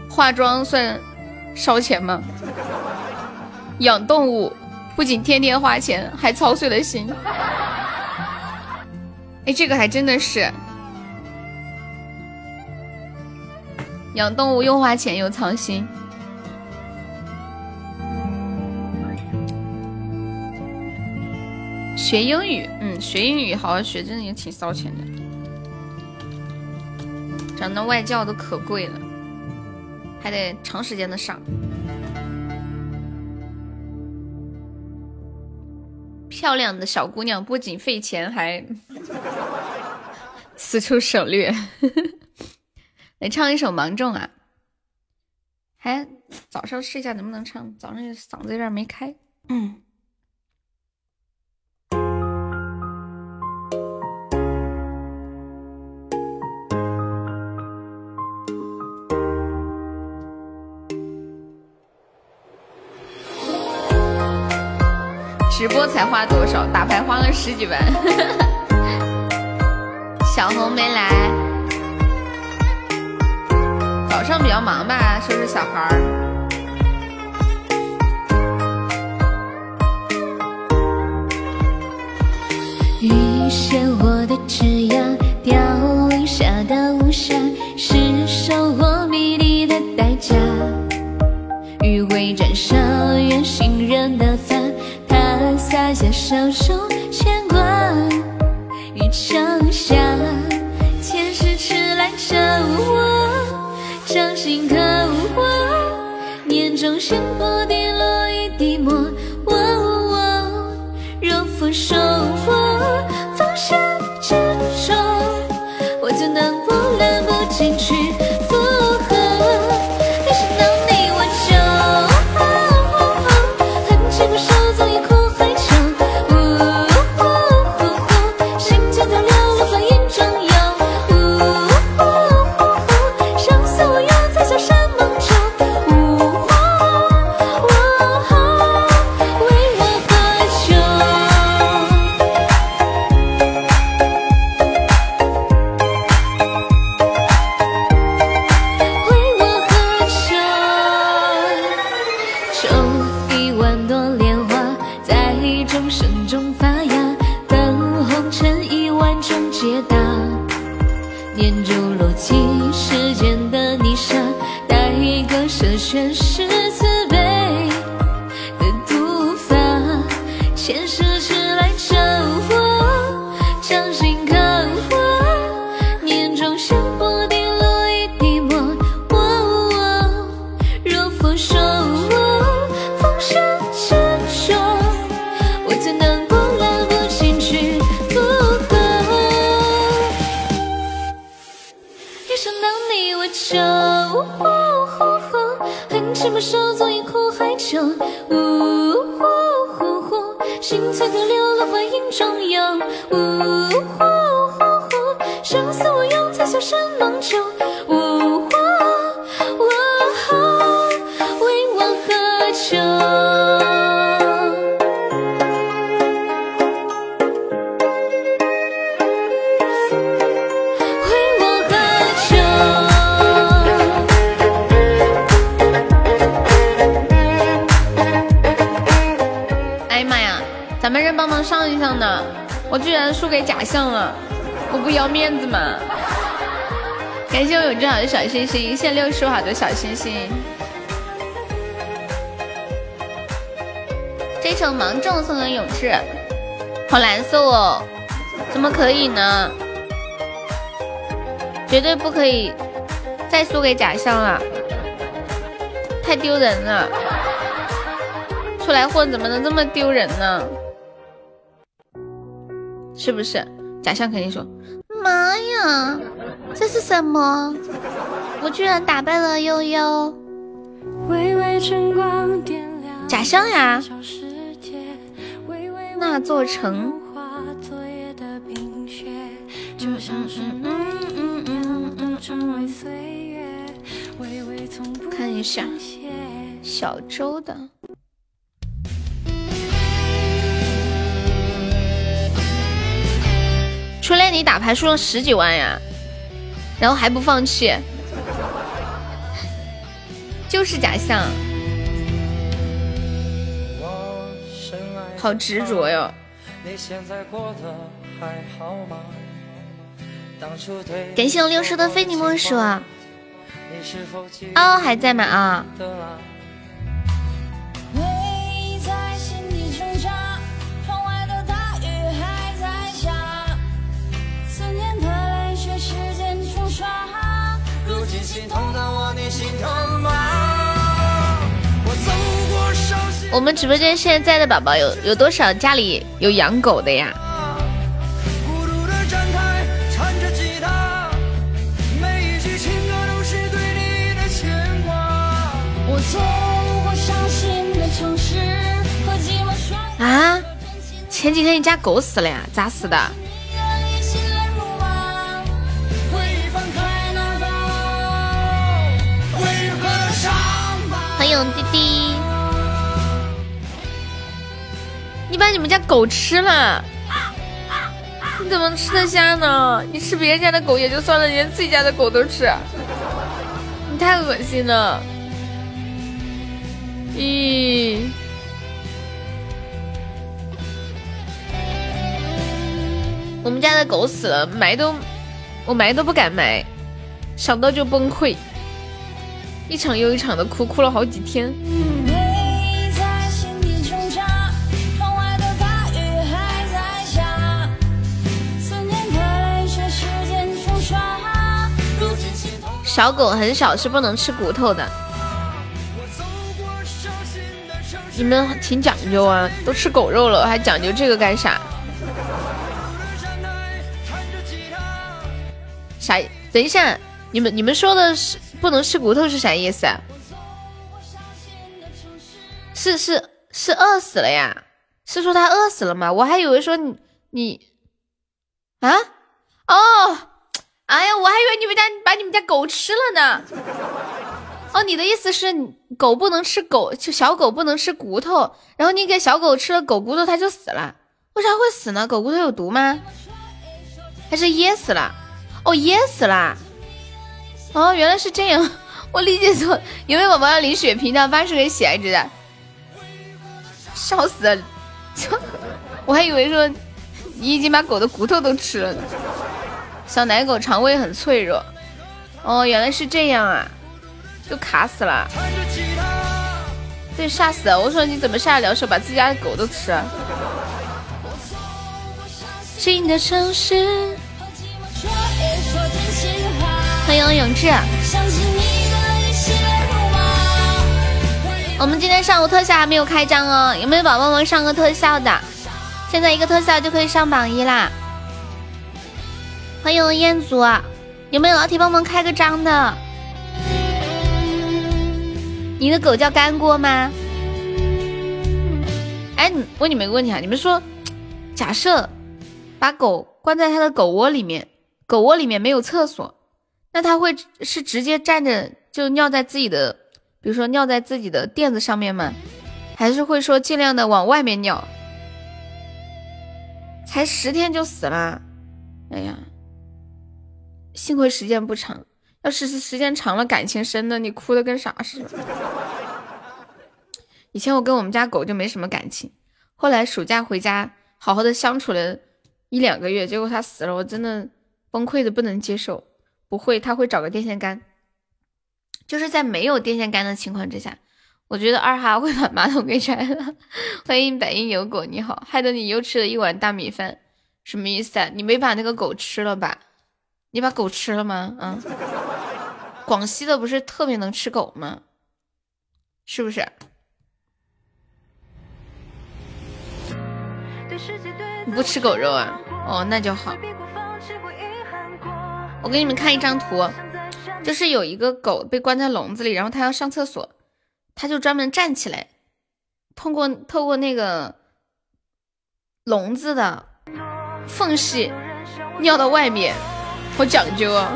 化妆算烧钱吗？养动物不仅天天花钱，还操碎了心。<laughs> 哎，这个还真的是。养动物又花钱又操心，学英语，嗯，学英语好好学，真的也挺烧钱的。咱那外教都可贵了，还得长时间的上。漂亮的小姑娘不仅费钱，还 <laughs> 此处省略。来唱一首《芒种》啊！还早上试一下能不能唱，早上嗓子有点没开。嗯。直播才花多少？打牌花了十几万。<laughs> 小红没来。早上比较忙吧，收拾小孩儿。雨写我的枝桠，凋零下的无暇，是收获迷离的代价。余晖沾上远行人的发，他洒下小手牵挂。雨长下，掌心刻画，年中星波滴落一滴墨。若负手好多小星星，这首芒种送给永志，好难受哦，怎么可以呢？绝对不可以再输给假象了，太丢人了！出来混怎么能这么丢人呢？是不是？假象肯定说：“妈呀，这是什么？”我居然打败了悠悠，假象呀！那座城，看一下小周的。初恋你打牌输了十几万呀，然后还不放弃，就是假象，好执着哟。感谢我六叔的非你莫属。哦，还在吗？啊。我们直播间现在的宝宝有有多少家里有养狗的呀？啊！前几天你家狗死了呀？咋死的？欢迎滴滴！你把你们家狗吃了？你怎么吃得下呢？你吃别人家的狗也就算了，连自己家的狗都吃，你太恶心了！咦，我们家的狗死了，埋都我埋都不敢埋，想到就崩溃，一场又一场的哭，哭了好几天。小狗很小是不能吃骨头的。你们挺讲究啊，都吃狗肉了，还讲究这个干啥？啥？等一下，你们你们说的是不能吃骨头是啥意思？是是是饿死了呀？是说他饿死了吗？我还以为说你你啊哦，哎呀，我还以为你们家把你们家狗吃了呢。哦，你的意思是狗不能吃狗，就小狗不能吃骨头，然后你给小狗吃了狗骨头，它就死了？为啥会死呢？狗骨头有毒吗？还是噎死了？哦，噎死了。哦，原来是这样，<laughs> 我理解错。有没有宝宝要领血瓶的？八十个喜爱值的，笑死了！<laughs> 我还以为说你已经把狗的骨头都吃了呢。小奶狗肠胃很脆弱。哦，原来是这样啊。就卡死了，对，吓死了！我说你怎么下得了手，把自己家的狗都吃了。新的城市？欢迎永志。我们今天上午特效还没有开张哦，有没有宝宝们上个特效的？现在一个特效就可以上榜一啦！欢迎彦祖，有没有老铁帮忙开个张的？你的狗叫干锅吗？哎，问你们一个问题啊，你们说，假设把狗关在它的狗窝里面，狗窝里面没有厕所，那它会是直接站着就尿在自己的，比如说尿在自己的垫子上面吗？还是会说尽量的往外面尿？才十天就死了，哎呀，幸亏时间不长。要是时间长了，感情深的，你哭的跟啥似的。以前我跟我们家狗就没什么感情，后来暑假回家好好的相处了一两个月，结果它死了，我真的崩溃的不能接受。不会，它会找个电线杆，就是在没有电线杆的情况之下，我觉得二哈会把马桶给拆了。<laughs> 欢迎百音有狗，你好，害得你又吃了一碗大米饭，什么意思啊？你没把那个狗吃了吧？你把狗吃了吗？嗯，广西的不是特别能吃狗吗？是不是？你不吃狗肉啊？哦，那就好。我给你们看一张图，就是有一个狗被关在笼子里，然后它要上厕所，它就专门站起来，通过透过那个笼子的缝隙尿到外面。好讲究啊！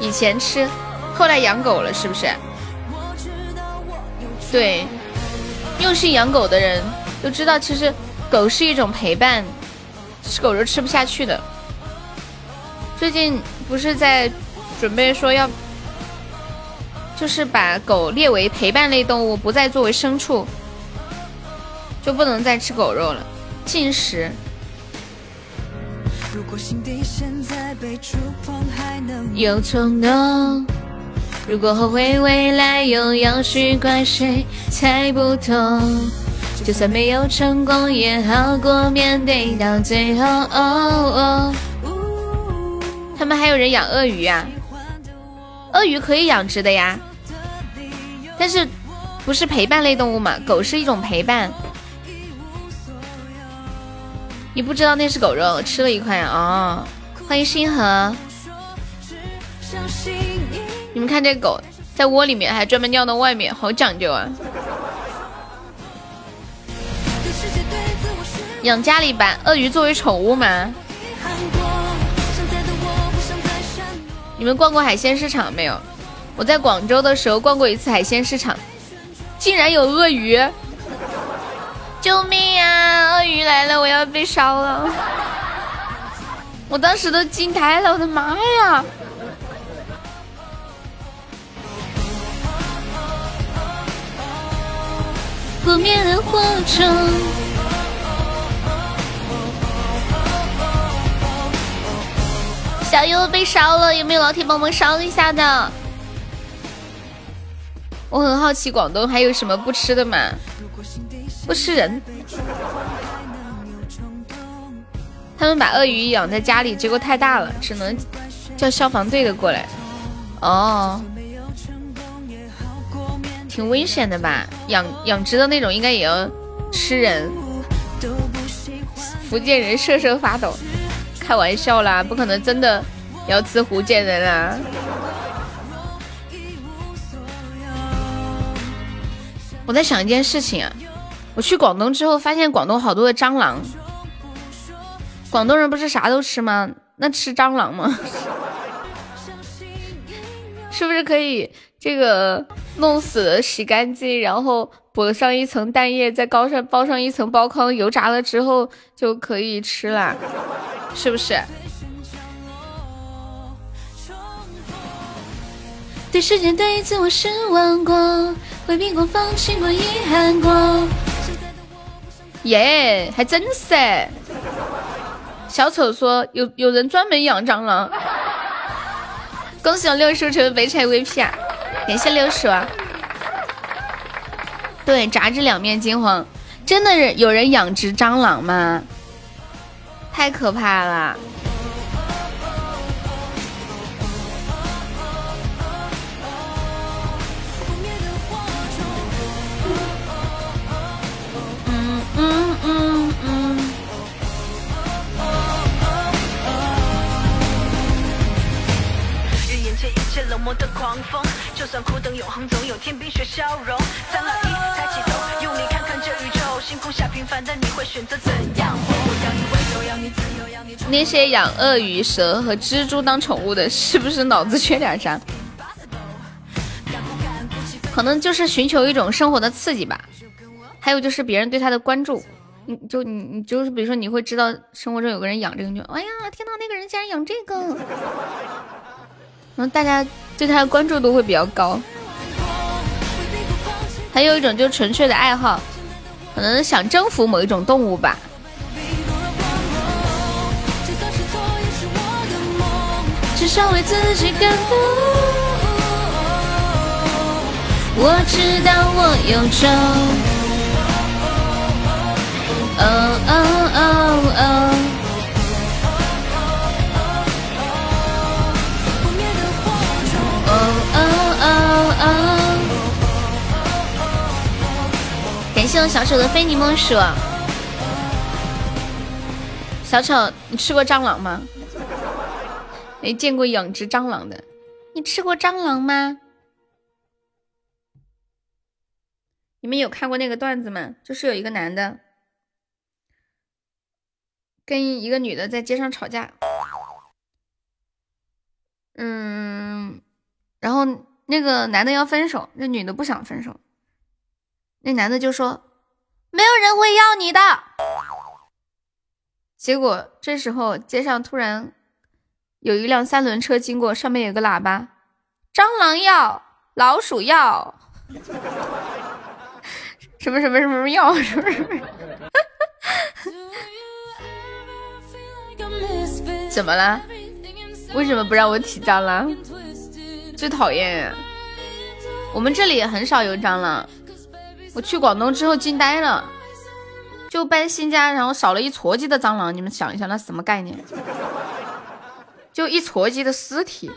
以前吃，后来养狗了，是不是？对，用心养狗的人都知道，其实狗是一种陪伴，吃狗肉吃不下去的。最近不是在准备说要，就是把狗列为陪伴类动物，不再作为牲畜，就不能再吃狗肉了，禁食。有冲动，如果后悔未来，又要去怪谁？猜不透，就算没有成功也好过面对到最后。哦哦他们还有人养鳄鱼啊？鳄鱼可以养殖的呀，但是不是陪伴类动物嘛？狗是一种陪伴。你不知道那是狗肉，吃了一块啊！欢迎星河。你们看这狗在窝里面，还专门尿到外面，好讲究啊！养家里把鳄鱼作为宠物吗？你们逛过海鲜市场没有？我在广州的时候逛过一次海鲜市场，竟然有鳄鱼！救命啊！鳄鱼来了，我要被烧了！我当时都惊呆了，我的妈呀！不灭的火种，小优被烧了，有没有老铁帮忙烧一下的？我很好奇广东还有什么不吃的嘛？不吃人，他们把鳄鱼养在家里，结果太大了，只能叫消防队的过来。哦，挺危险的吧？养养殖的那种应该也要吃人。福建人瑟瑟发抖，开玩笑啦，不可能真的要吃福建人啊！我在想一件事情啊。我去广东之后，发现广东好多的蟑螂。广东人不是啥都吃吗？那吃蟑螂吗？<laughs> 是不是可以这个弄死洗干净，然后裹上一层蛋液，再高上包上一层包糠，油炸了之后就可以吃了？是不是？对世界对自我失望过，回避过，放弃过，遗憾过。耶，还真是！小丑说有有人专门养蟑螂。恭喜我六叔成为白菜 VP 啊！感谢六叔啊。对，炸至两面金黄，真的是有人养殖蟑螂吗？太可怕了！那些养鳄鱼、蛇和蜘蛛当宠物的，是不是脑子缺点啥？可能就是寻求一种生活的刺激吧。还有就是别人对他的关注，你就你你就是比如说你会知道生活中有个人养这个，哎呀，天哪，那个人竟然养这个，然后大家对他的关注度会比较高。还有一种就是纯粹的爱好，可能想征服某一种动物吧。至少为自己感动。我知道我有种。哦哦哦哦！哦谢我小丑的非你莫属。小丑，你吃过蟑螂吗？没见过养殖蟑螂的。你吃过蟑螂吗？你们有看过那个段子吗？就是有一个男的。跟一个女的在街上吵架，嗯，然后那个男的要分手，那女的不想分手，那男的就说没有人会要你的。结果这时候街上突然有一辆三轮车经过，上面有个喇叭：蟑螂药、老鼠药，<laughs> 什么什么什么药，是不是？怎么了？为什么不让我提蟑螂？最讨厌！我们这里也很少有蟑螂。我去广东之后惊呆了，就搬新家，然后少了一撮鸡的蟑螂。你们想一下，那什么概念？就一撮鸡的尸体。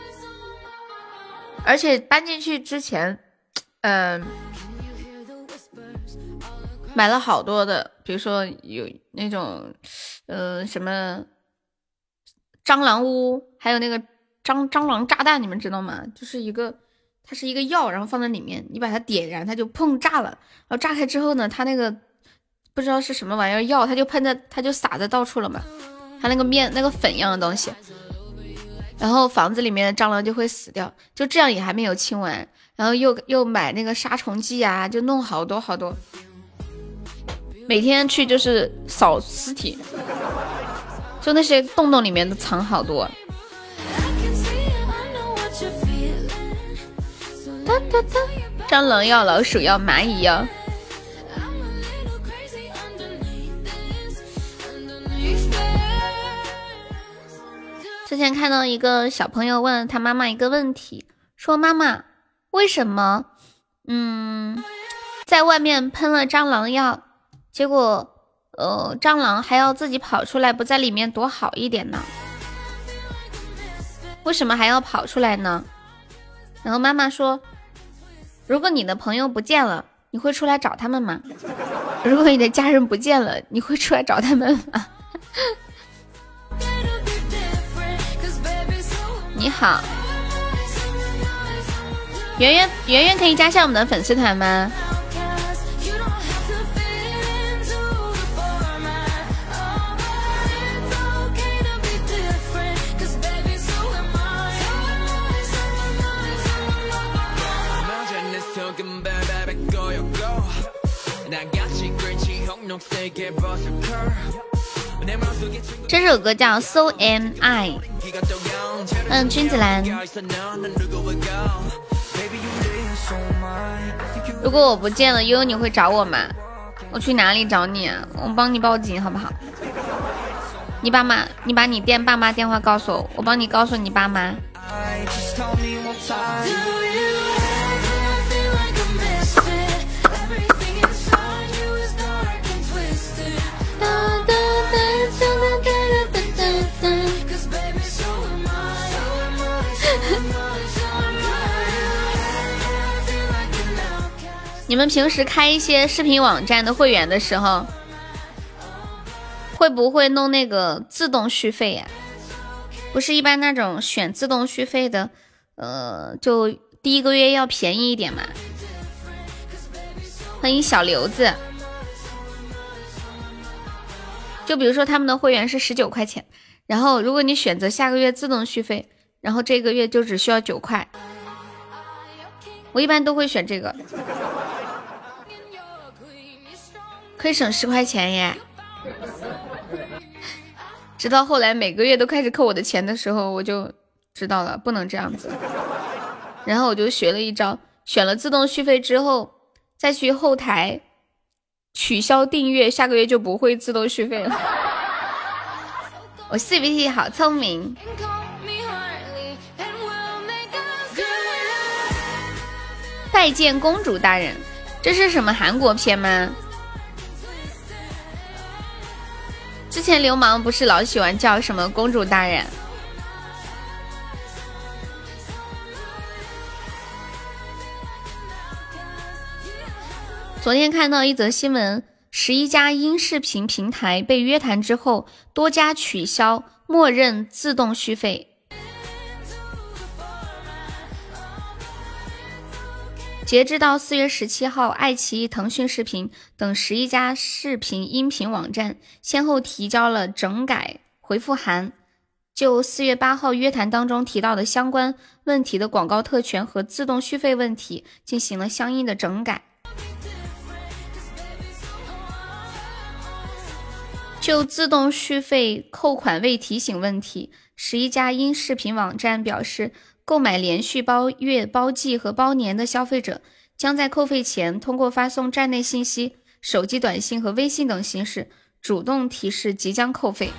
而且搬进去之前，嗯，买了好多的，比如说有那种，呃，什么。蟑螂屋，还有那个蟑蟑螂炸弹，你们知道吗？就是一个，它是一个药，然后放在里面，你把它点燃，它就砰炸了。然后炸开之后呢，它那个不知道是什么玩意儿药，它就喷在，它就洒在到处了嘛。它那个面那个粉一样的东西，然后房子里面的蟑螂就会死掉。就这样也还没有清完，然后又又买那个杀虫剂啊，就弄好多好多，每天去就是扫尸体。就那些洞洞里面都藏好多。蟑螂药、老鼠药、蚂蚁药。之前看到一个小朋友问他妈妈一个问题，说：“妈妈，为什么，嗯，在外面喷了蟑螂药，结果？”呃，蟑螂还要自己跑出来，不在里面躲好一点呢？为什么还要跑出来呢？然后妈妈说，如果你的朋友不见了，你会出来找他们吗？如果你的家人不见了，你会出来找他们吗？<laughs> 你好，圆圆圆圆可以加下我们的粉丝团吗？这首歌叫 So Am I。嗯，君子兰。如果我不见了，悠悠你会找我吗？我去哪里找你？我帮你报警好不好？你爸妈，你把你电爸妈电话告诉我，我帮你告诉你爸妈。你们平时开一些视频网站的会员的时候，会不会弄那个自动续费呀？不是一般那种选自动续费的，呃，就第一个月要便宜一点嘛。欢迎小刘子。就比如说他们的会员是十九块钱，然后如果你选择下个月自动续费，然后这个月就只需要九块。我一般都会选这个。可以省十块钱耶！直到后来每个月都开始扣我的钱的时候，我就知道了不能这样子。然后我就学了一招，选了自动续费之后，再去后台取消订阅，下个月就不会自动续费了。我 CBT 好聪明。拜见公主大人，这是什么韩国片吗？之前流氓不是老喜欢叫什么公主大人？昨天看到一则新闻，十一家音视频平台被约谈之后，多家取消默认自动续费。截至到四月十七号，爱奇艺、腾讯视频等十一家视频音频网站先后提交了整改回复函，就四月八号约谈当中提到的相关问题的广告特权和自动续费问题进行了相应的整改。就自动续费扣款未提醒问题，十一家音视频网站表示，购买连续包月、包季和包年的消费者，将在扣费前通过发送站内信息、手机短信和微信等形式主动提示即将扣费。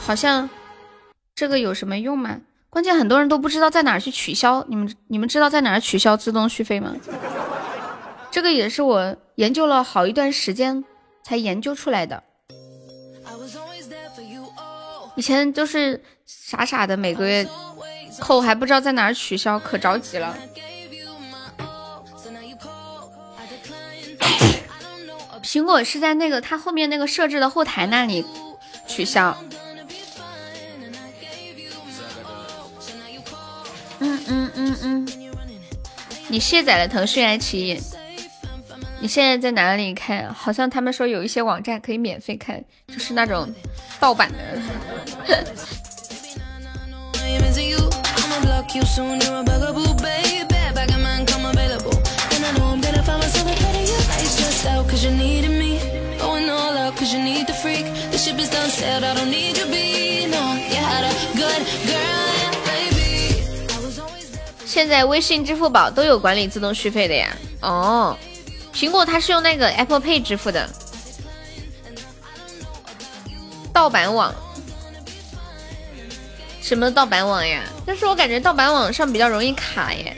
好像这个有什么用吗？关键很多人都不知道在哪儿去取消。你们你们知道在哪儿取消自动续费吗？这个也是我研究了好一段时间才研究出来的。以前都是傻傻的，每个月扣还不知道在哪儿取消，可着急了。<coughs> 苹果是在那个它后面那个设置的后台那里取消。嗯嗯嗯嗯，你卸载了腾讯爱奇艺，你现在在哪里看？好像他们说有一些网站可以免费看，就是那种盗版的。<laughs> 现在微信、支付宝都有管理自动续费的呀。哦，苹果它是用那个 Apple Pay 支付的，盗版网。什么盗版网呀？但是我感觉盗版网上比较容易卡耶，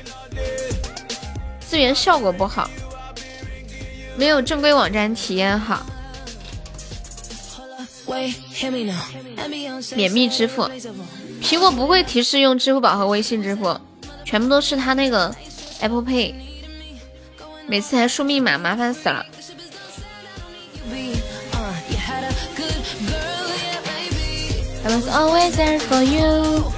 资源效果不好，没有正规网站体验好。免密支付，苹果不会提示用支付宝和微信支付，全部都是他那个 Apple Pay，每次还输密码，麻烦死了。I was always there for you。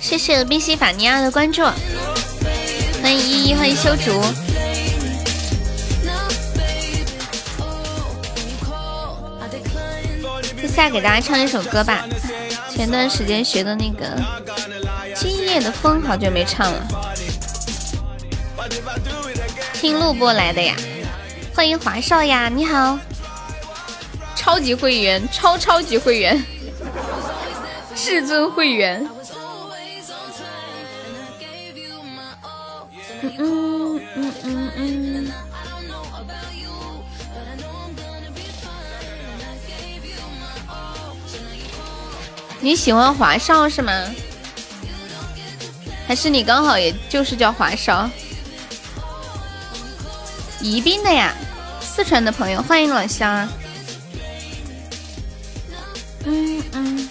谢谢宾夕法尼亚的关注，欢迎依依，欢迎修竹。再给大家唱一首歌吧，前段时间学的那个《今夜的风》，好久没唱了。听录播来的呀，欢迎华少呀，你好，超级会员，超超级会员，至尊会员。嗯嗯嗯嗯嗯。你喜欢华少是吗？还是你刚好也就是叫华少？宜宾的呀，四川的朋友，欢迎老乡。嗯嗯。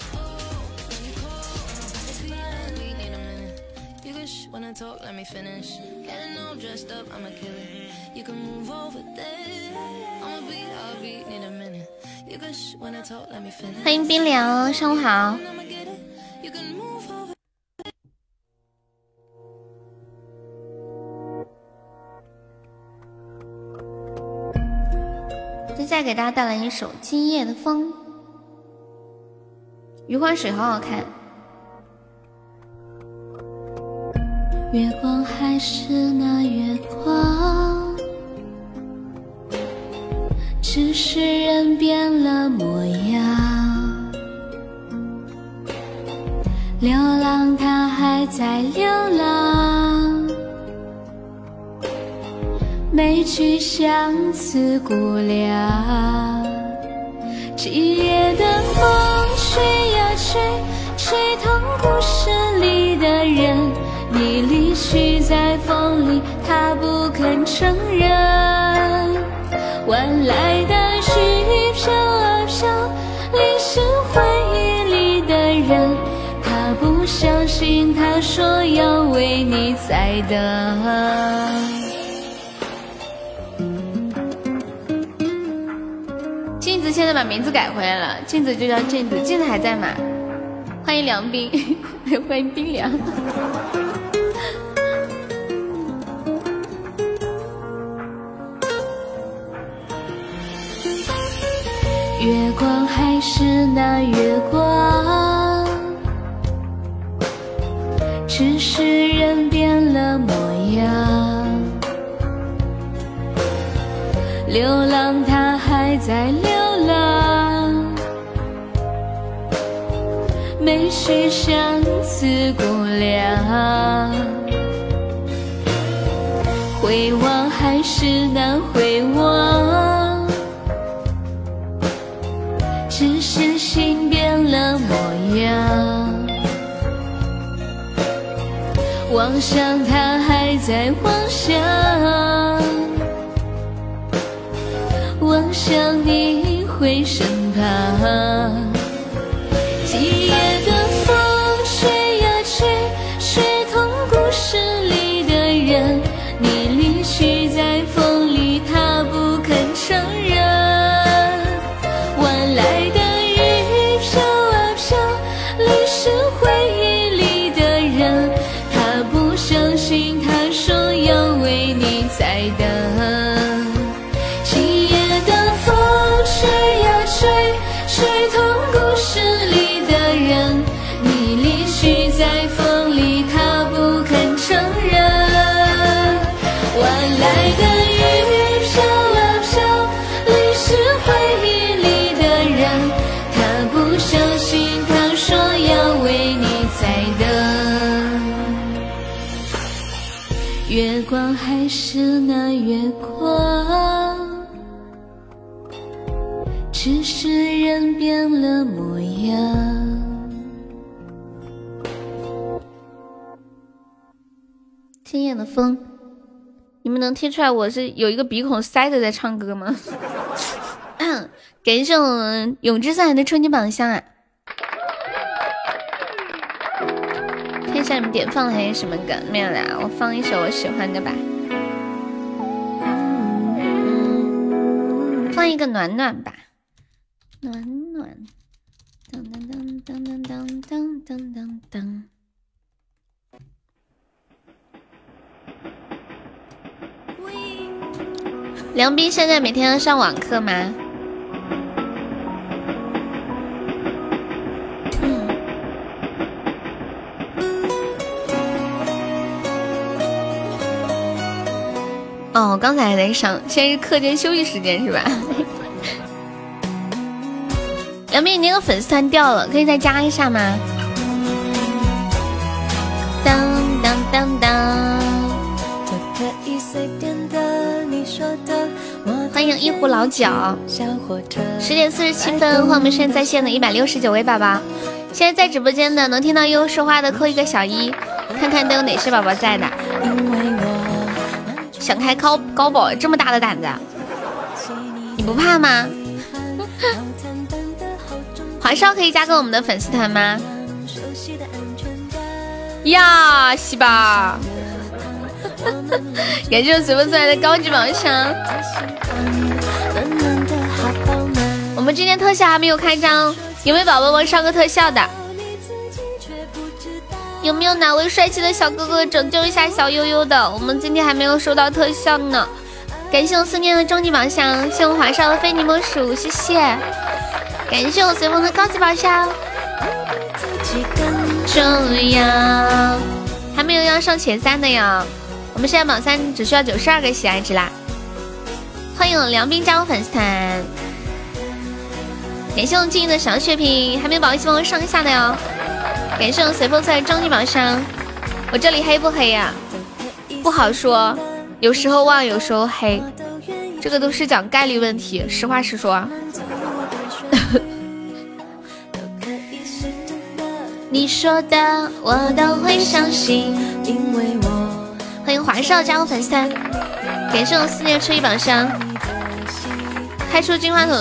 欢迎冰凉，上午好。接下来给大家带来一首《今夜的风》，余欢水好好看。月光还是那月光。只是人变了模样，流浪它还在流浪，没去向此姑凉。今夜的风吹呀吹，吹痛故事里的人。你离去在风里，他不肯承认。晚来的雨飘啊飘，淋湿回忆里的人。他不相信，他说要为你再等。镜子现在把名字改回来了，镜子就叫镜子，镜子还在吗？欢迎凉冰，<laughs> 欢迎冰凉。月光还是那月光，只是人变了模样。流浪，他还在流浪，没许相思姑娘。回望还是难回望。妄想他还在妄想，妄想你会身旁。还是那月光，只是人变了模样。今夜的风，你们能听出来我是有一个鼻孔塞着在唱歌吗？感谢我们永之上来的春节榜箱啊！看一下你们点放的还有什么歌？没有啦，我放一首我喜欢的吧。嗯，放一个暖暖吧，暖暖。当当当当当当当当当当。梁斌现在每天上网课吗？哦，刚才还在上，现在是课间休息时间是吧？<laughs> 杨斌，你那个粉丝团掉了，可以再加一下吗？当当当当。欢迎一壶老酒，十点四十七分，欢迎我们现在在线的一百六十九位宝宝。现在在直播间的能听到悠悠说话的扣一个小一，看看都有哪些宝宝在的。想开高高宝这么大的胆子，你不怕吗？<laughs> 华少可以加个我们的粉丝团吗？呀，西吧。感谢我随风送来的高级宝箱。我们今天特效还没有开张，有没有宝宝们上个特效的？有没有哪位帅气的小哥哥拯救一下小悠悠的？我们今天还没有收到特效呢。感谢我思念的终极宝箱，谢我华少的非你莫属，谢谢。感谢我随风的高级宝箱。重要，还没有要上前三的呀。我们现在榜三只需要九十二个喜爱值啦！欢迎梁斌加入粉丝团，感谢我静怡的小血瓶，还没有宝一起帮我上一下的哟！感谢我随风在终极宝箱，我这里黑不黑呀？不好说，有时候旺，有时候黑，这个都是讲概率问题，实话实说。<laughs> 你说的我都会相信，因为我。欢迎华少加入粉丝团，感谢我思念初一宝箱，开出金话筒，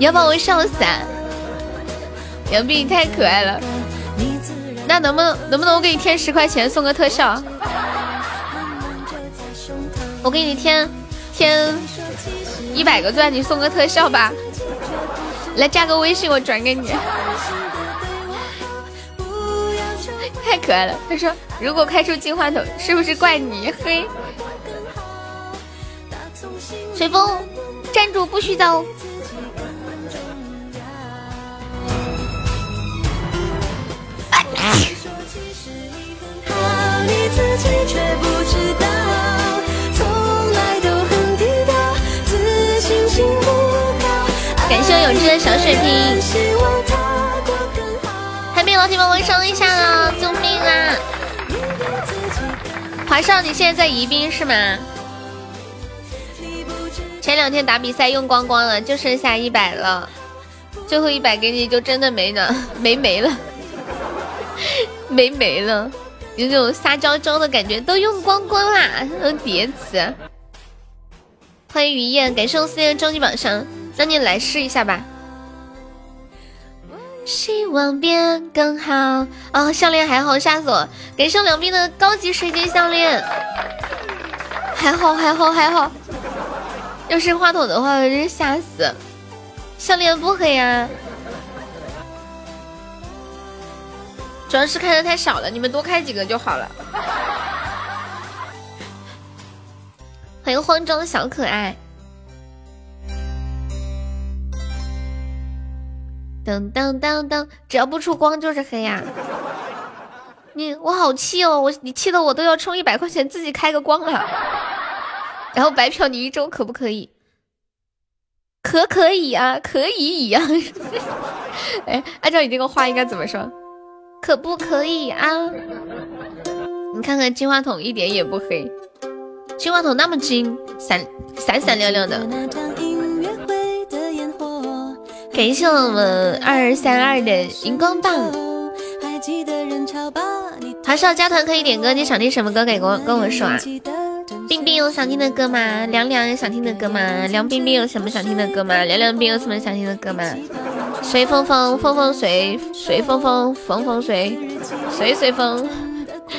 你要把我笑死啊！杨碧你太可爱了，那能不能能不能我给你添十块钱送个特效？我给你添添一百个钻，你送个特效吧。来加个微信，我转给你。太可爱了。他说：“如果开出金话筒，是不是怪你？”嘿，随风，站住，不许走。感谢我永志的小水瓶，还没有老铁帮忙上一下啊！救命啊！华少，你现在在宜宾是吗？前两天打比赛用光光了，就剩下一百了，最后一百给你就真的没了，没没了，<laughs> 没没了，有种撒娇娇的感觉，都用光光啦，叠词。欢迎雨燕，感谢我四月终极榜上，那你来试一下吧。希望变更好哦，项链还好，吓死我！感谢两边的高级水晶项链，还好还好还好。要是话筒的话，我真吓死！项链不黑呀，主要是开的太少了，你们多开几个就好了。欢迎慌张的小可爱。噔噔噔噔，只要不出光就是黑呀！你我好气哦，我你气的我都要充一百块钱自己开个光了。<laughs> 然后白嫖你一周可不可以？可可以啊，可以一样。<laughs> 哎，按照你这个话应该怎么说？可不可以啊？你看看金话筒一点也不黑，金话筒那么金，闪闪闪亮亮的。感谢我们二三二的荧光棒。还是要加团可以点歌，你想听什么歌？可以跟我跟我说啊。冰冰有想听的歌吗？凉凉有想听的歌吗？凉冰冰有什么想听的歌吗？凉凉冰有什么想听的歌吗？随风风，风风随，随风风，风风随，随随风。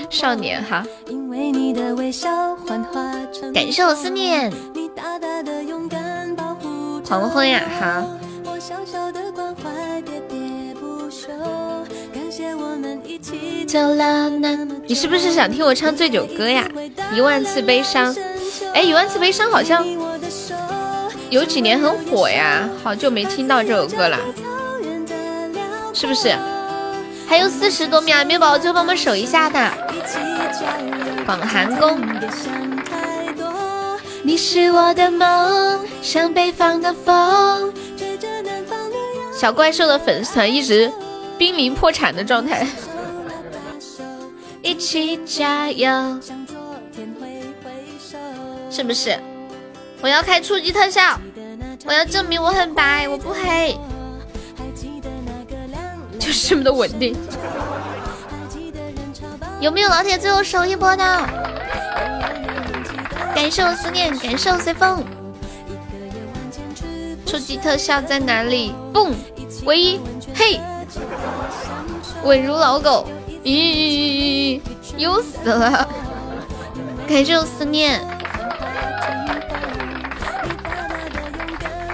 少年哈，感受思念。黄昏呀，好。你是不是想听我唱醉酒歌呀？一万次悲伤，哎，一万次悲伤好像有几年很火呀，好久没听到这首歌了，是不是？还有四十多秒，没有宝宝就帮忙守一下的。广寒宫。你是我的梦，像北方的风。小怪兽的粉丝团一直濒临破产的状态。一起加油，是不是？我要开初级特效，我要证明我很白，我不黑，就是这么的稳定。有没有老铁最后守一波的？感受思念，感受随风。初级特效在哪里？蹦，唯一，嘿，<laughs> 稳如老狗。咦，又死了！感谢我思念，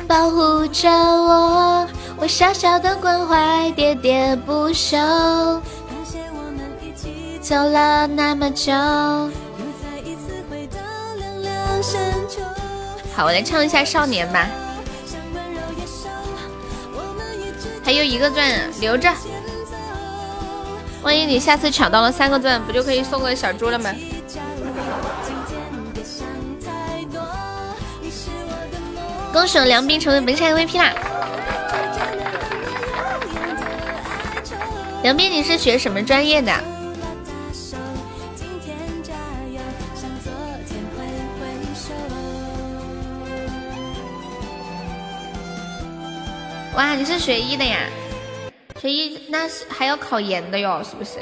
保护着我，我小小的关怀喋喋不休。走了那么久，好，我来唱一下《少年》吧。还有一个钻，留着。万一你下次抢到了三个钻，不就可以送个小猪了吗？恭喜梁斌成为本场 MVP 啦！梁斌，你是学什么专业的？哇，你是学医的呀？学医那是还要考研的哟，是不是？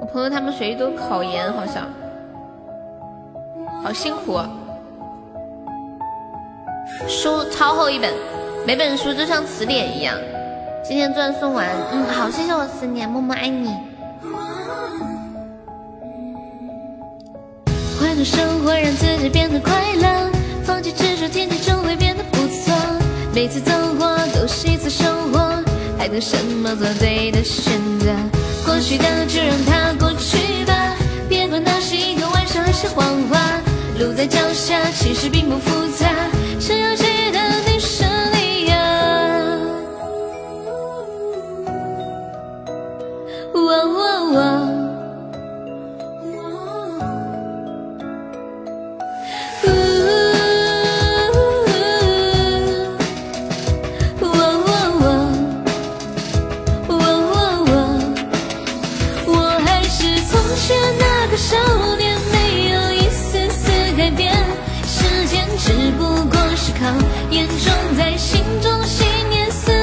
我朋友他们学医都考研，好像好辛苦。书超厚一本，每本书就像词典一样。今天钻送完，嗯，好，谢谢我思念，默默爱你。换种生活，让自己变得快乐，放弃执着，天气就会变。每次走过都是一次收获，还等什么？做对的选择。过去的就让它过去吧，别管那是一个玩笑还是谎话。路在脚下，其实并不复杂，想要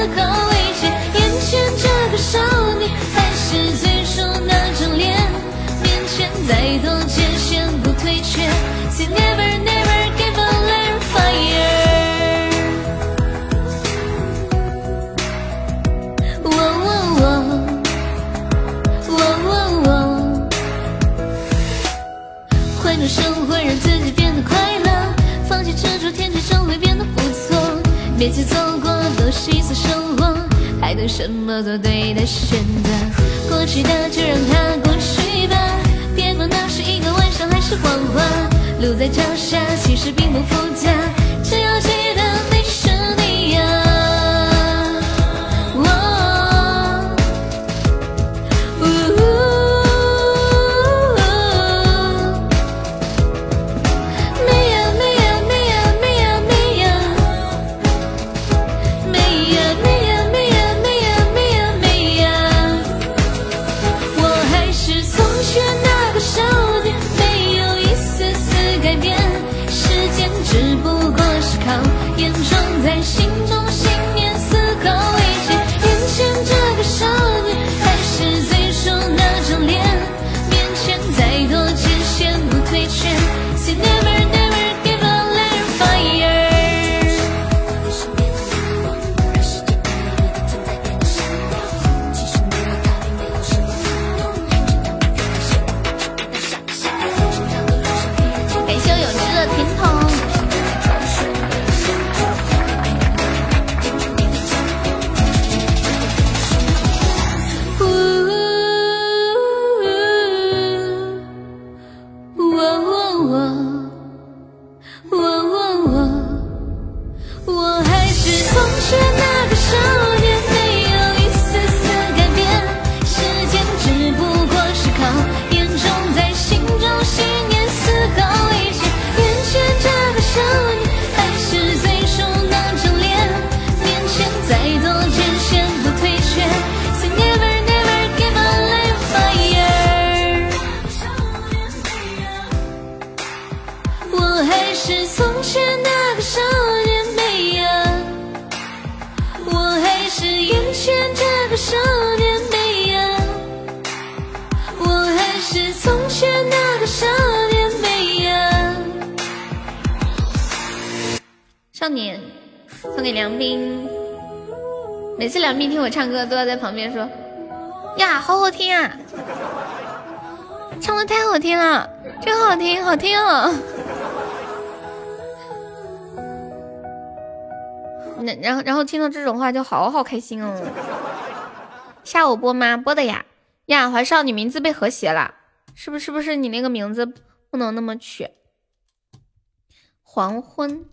念，思考危险。眼前这个少年，还是最初那张脸，面前再多界限不退却。Say never never give up, let it fire。喔喔喔。喔喔喔，换种生活，让自己变得快乐，放弃执着，天气终会变得不错。每次走过都是一次收获，还等什么？做对的选择。过去的就让它过去吧，别管那是一个玩笑还是谎话。路在脚下，其实并不复杂，每次梁斌听我唱歌都要在旁边说：“呀，好好听啊，唱的太好听了，真好听，好听哦。”那然后然后听到这种话就好好开心哦。下午播吗？播的呀呀，怀少，你名字被和谐了，是不？是不是你那个名字不能那么取？黄昏。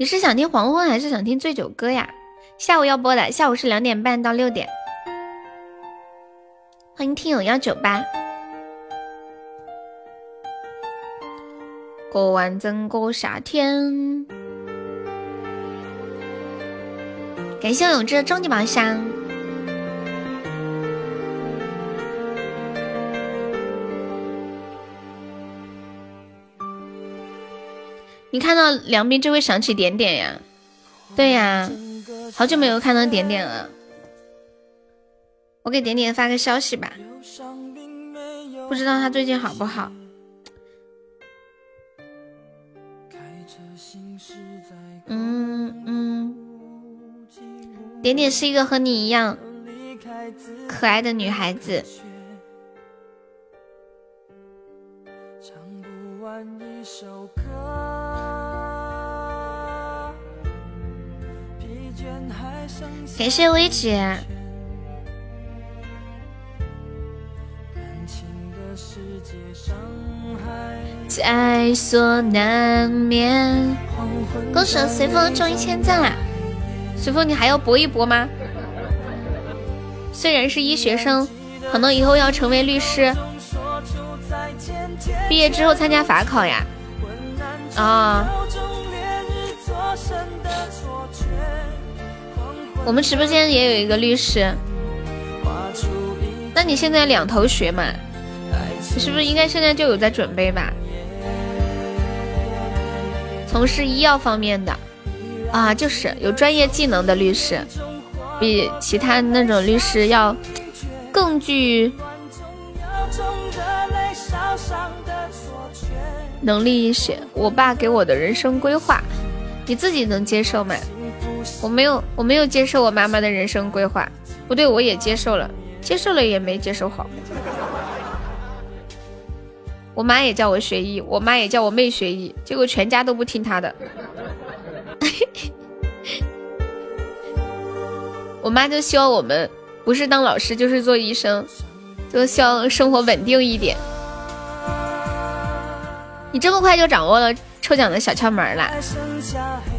你是想听黄昏还是想听醉酒歌呀？下午要播的，下午是两点半到六点。欢迎听友幺九八。过完整个夏天。感谢我永志的终极宝箱。你看到梁斌就会想起点点呀，对呀，好久没有看到点点了。我给点点发个消息吧，不知道他最近好不好。嗯嗯，点点是一个和你一样可爱的女孩子。感谢薇姐。在所难免。恭喜随风中一千赞啦！随风，你还要搏一搏吗？虽然是医学生，可能以后要成为律师。毕业之后参加法考呀？啊。我们直播间也有一个律师。那你现在两头学嘛？你是不是应该现在就有在准备吧？从事医药方面的啊，就是有专业技能的律师，比其他那种律师要更具能力一些。我爸给我的人生规划，你自己能接受吗？我没有，我没有接受我妈妈的人生规划。不对，我也接受了，接受了也没接受好。我妈也叫我学医，我妈也叫我妹学医，结果全家都不听她的。<laughs> 我妈就希望我们不是当老师就是做医生，就希望生活稳定一点。你这么快就掌握了抽奖的小窍门啦，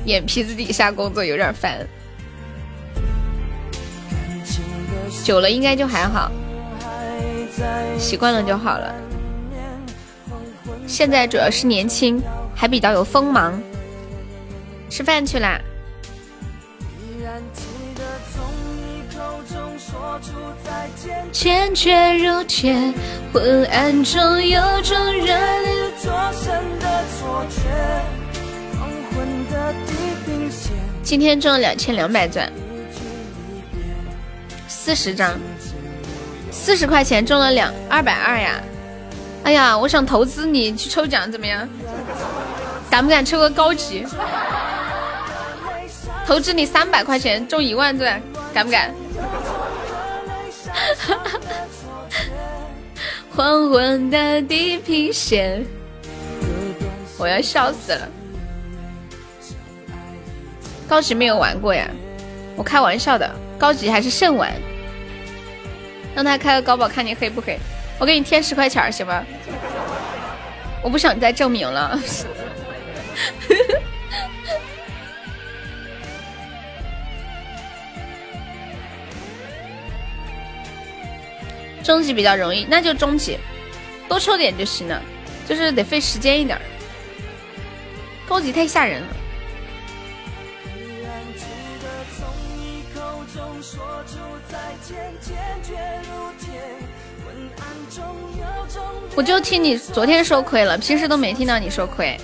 眼皮子底下工作有点烦，久了应该就还好，习惯了就好了。现在主要是年轻，还比较有锋芒。吃饭去啦！坚决如铁，昏暗中有种热烈灼身的错觉。今天中了两千两百钻，四十张，四十块钱中了两二百二呀！哎呀，我想投资你去抽奖，怎么样？敢不敢抽个高级？投资你三百块钱中一万钻，敢不敢？<laughs> 黄昏的地平线，我要笑死了。高级没有玩过呀，我开玩笑的，高级还是慎玩。让他开个高保，看你黑不黑。我给你添十块钱行吗？我不想再证明了。<laughs> 中级比较容易，那就中级，多抽点就行了，就是得费时间一点。高级太吓人了。我就听你昨天说亏了，平时都没听到你说亏。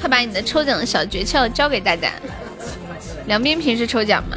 快把你的抽奖的小诀窍教给大家。两边平时抽奖吗？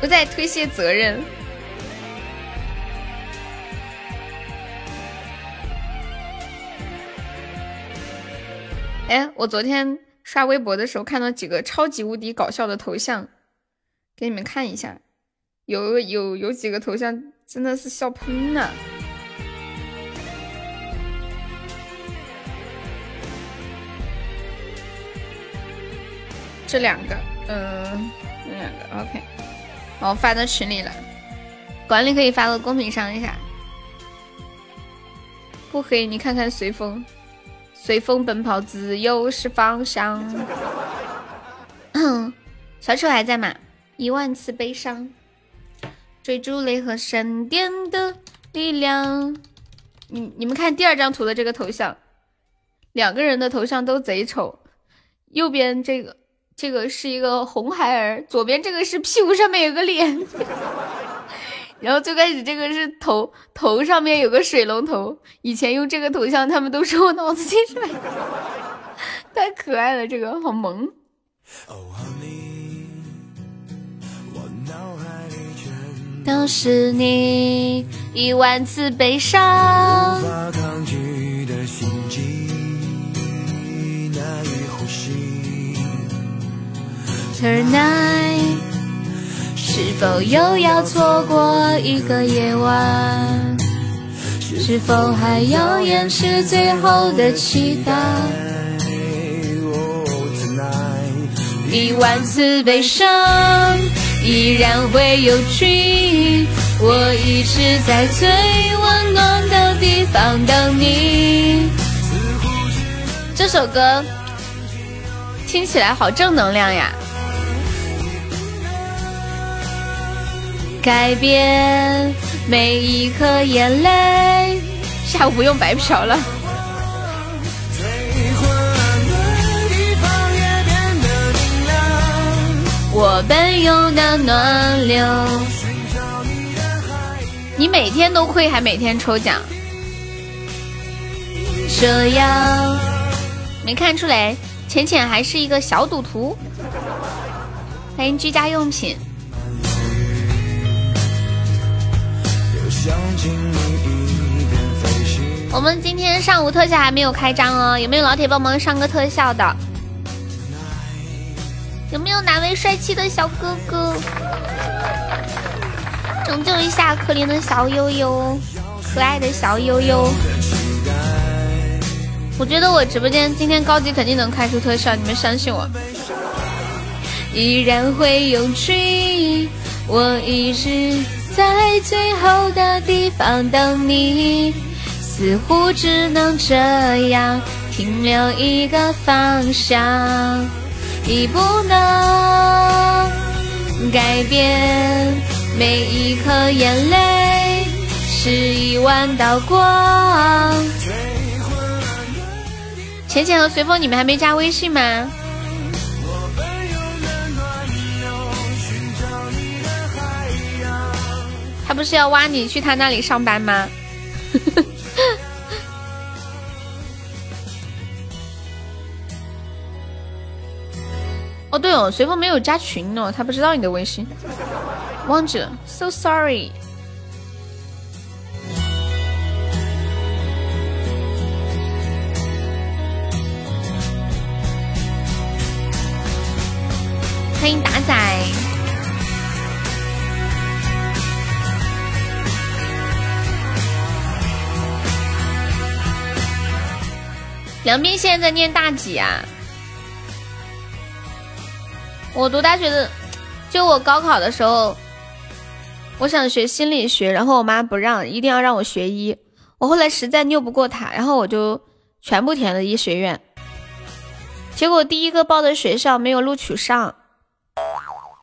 不再推卸责任。哎，我昨天刷微博的时候看到几个超级无敌搞笑的头像，给你们看一下，有有有几个头像真的是笑喷了。这两个，嗯，这两个，OK，我发到群里了，管理可以发到公屏上一下。不黑，你看看随风，随风奔跑，自由是方向。<coughs> 小丑还在吗？一万次悲伤，追逐雷和闪电的力量。你你们看第二张图的这个头像，两个人的头像都贼丑，右边这个。这个是一个红孩儿，左边这个是屁股上面有个脸，<laughs> 然后最开始这个是头头上面有个水龙头，以前用这个头像，他们都说我脑子进水，<laughs> 太可爱了，这个好萌。都是你一万次悲伤。Tonight。是否又要错过一个夜晚？是否还要掩饰最后的期待？一万次悲伤依然会有 dream，。我一直在最温暖的地方等你。这首歌听起来好正能量呀！改变每一颗眼泪，下午不用白嫖了。我奔涌的暖流，你每天都亏，还每天抽奖，这样没看出来，浅浅还是一个小赌徒。欢迎居家用品。我们今天上午特效还没有开张哦，有没有老铁帮忙上个特效的？有没有哪位帅气的小哥哥拯救一下可怜的小悠悠，可爱的小悠悠？我觉得我直播间今天高级肯定能开出特效，你们相信我。依然会有趣，我一直。在最后的地方等你，似乎只能这样停留一个方向，已不能改变每一颗眼泪是一万道光。浅浅和随风，你们还没加微信吗？他不是要挖你去他那里上班吗？哦对哦，随风没有加群哦，他不知道你的微信，忘记了，so sorry。欢迎打仔。梁斌现在在念大几啊？我读大学的，就我高考的时候，我想学心理学，然后我妈不让，一定要让我学医。我后来实在拗不过她，然后我就全部填了医学院。结果第一个报的学校没有录取上，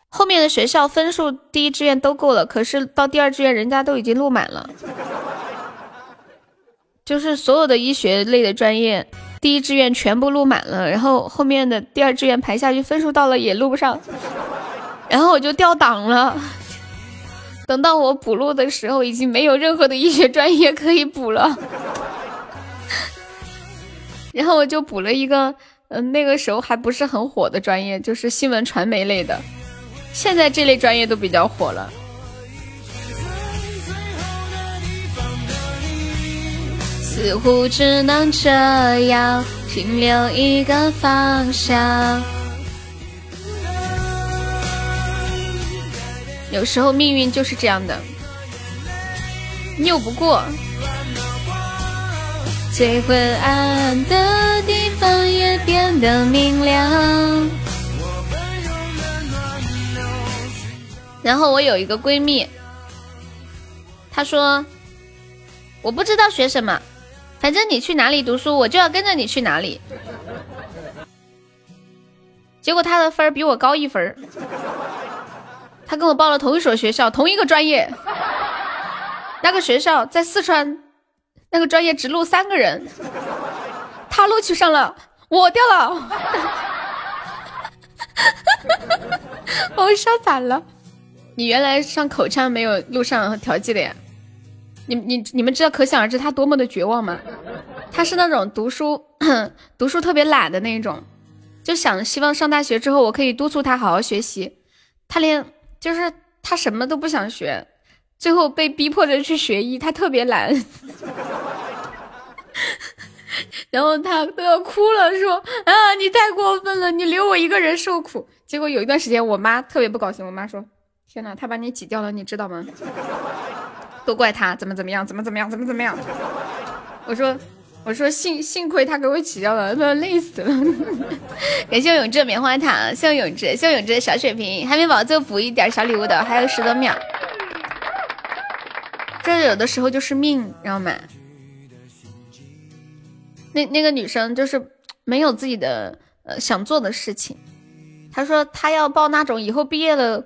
后面的学校分数第一志愿都够了，可是到第二志愿人家都已经录满了，就是所有的医学类的专业。第一志愿全部录满了，然后后面的第二志愿排下去，分数到了也录不上，<laughs> 然后我就掉档了。等到我补录的时候，已经没有任何的医学专业可以补了。<laughs> 然后我就补了一个，嗯，那个时候还不是很火的专业，就是新闻传媒类的。现在这类专业都比较火了。似乎只能这样停留一个方向。有时候命运就是这样的，拗不过。最昏暗的地方也变得明亮。然后我有一个闺蜜，她说：“我不知道学什么。”反正你去哪里读书，我就要跟着你去哪里。结果他的分比我高一分，他跟我报了同一所学校，同一个专业。那个学校在四川，那个专业只录三个人，他录取上了，我掉了，<laughs> 我笑惨了。你原来上口腔没有录上调剂的呀？你你你们知道可想而知他多么的绝望吗？他是那种读书 <coughs> 读书特别懒的那种，就想希望上大学之后我可以督促他好好学习，他连就是他什么都不想学，最后被逼迫着去学医，他特别懒，<laughs> 然后他都要哭了，说啊你太过分了，你留我一个人受苦。结果有一段时间我妈特别不高兴，我妈说天呐，他把你挤掉了，你知道吗？都怪他怎么怎么样，怎么怎么样，怎么怎么样。我说，我说幸幸亏他给我起掉了，不然累死了。<laughs> 感谢永志棉花糖，谢永志，谢永志的小血瓶，海绵宝宝就补一点小礼物的，还有十多秒。这有的时候就是命，知道吗？那那个女生就是没有自己的呃想做的事情。她说她要报那种以后毕业了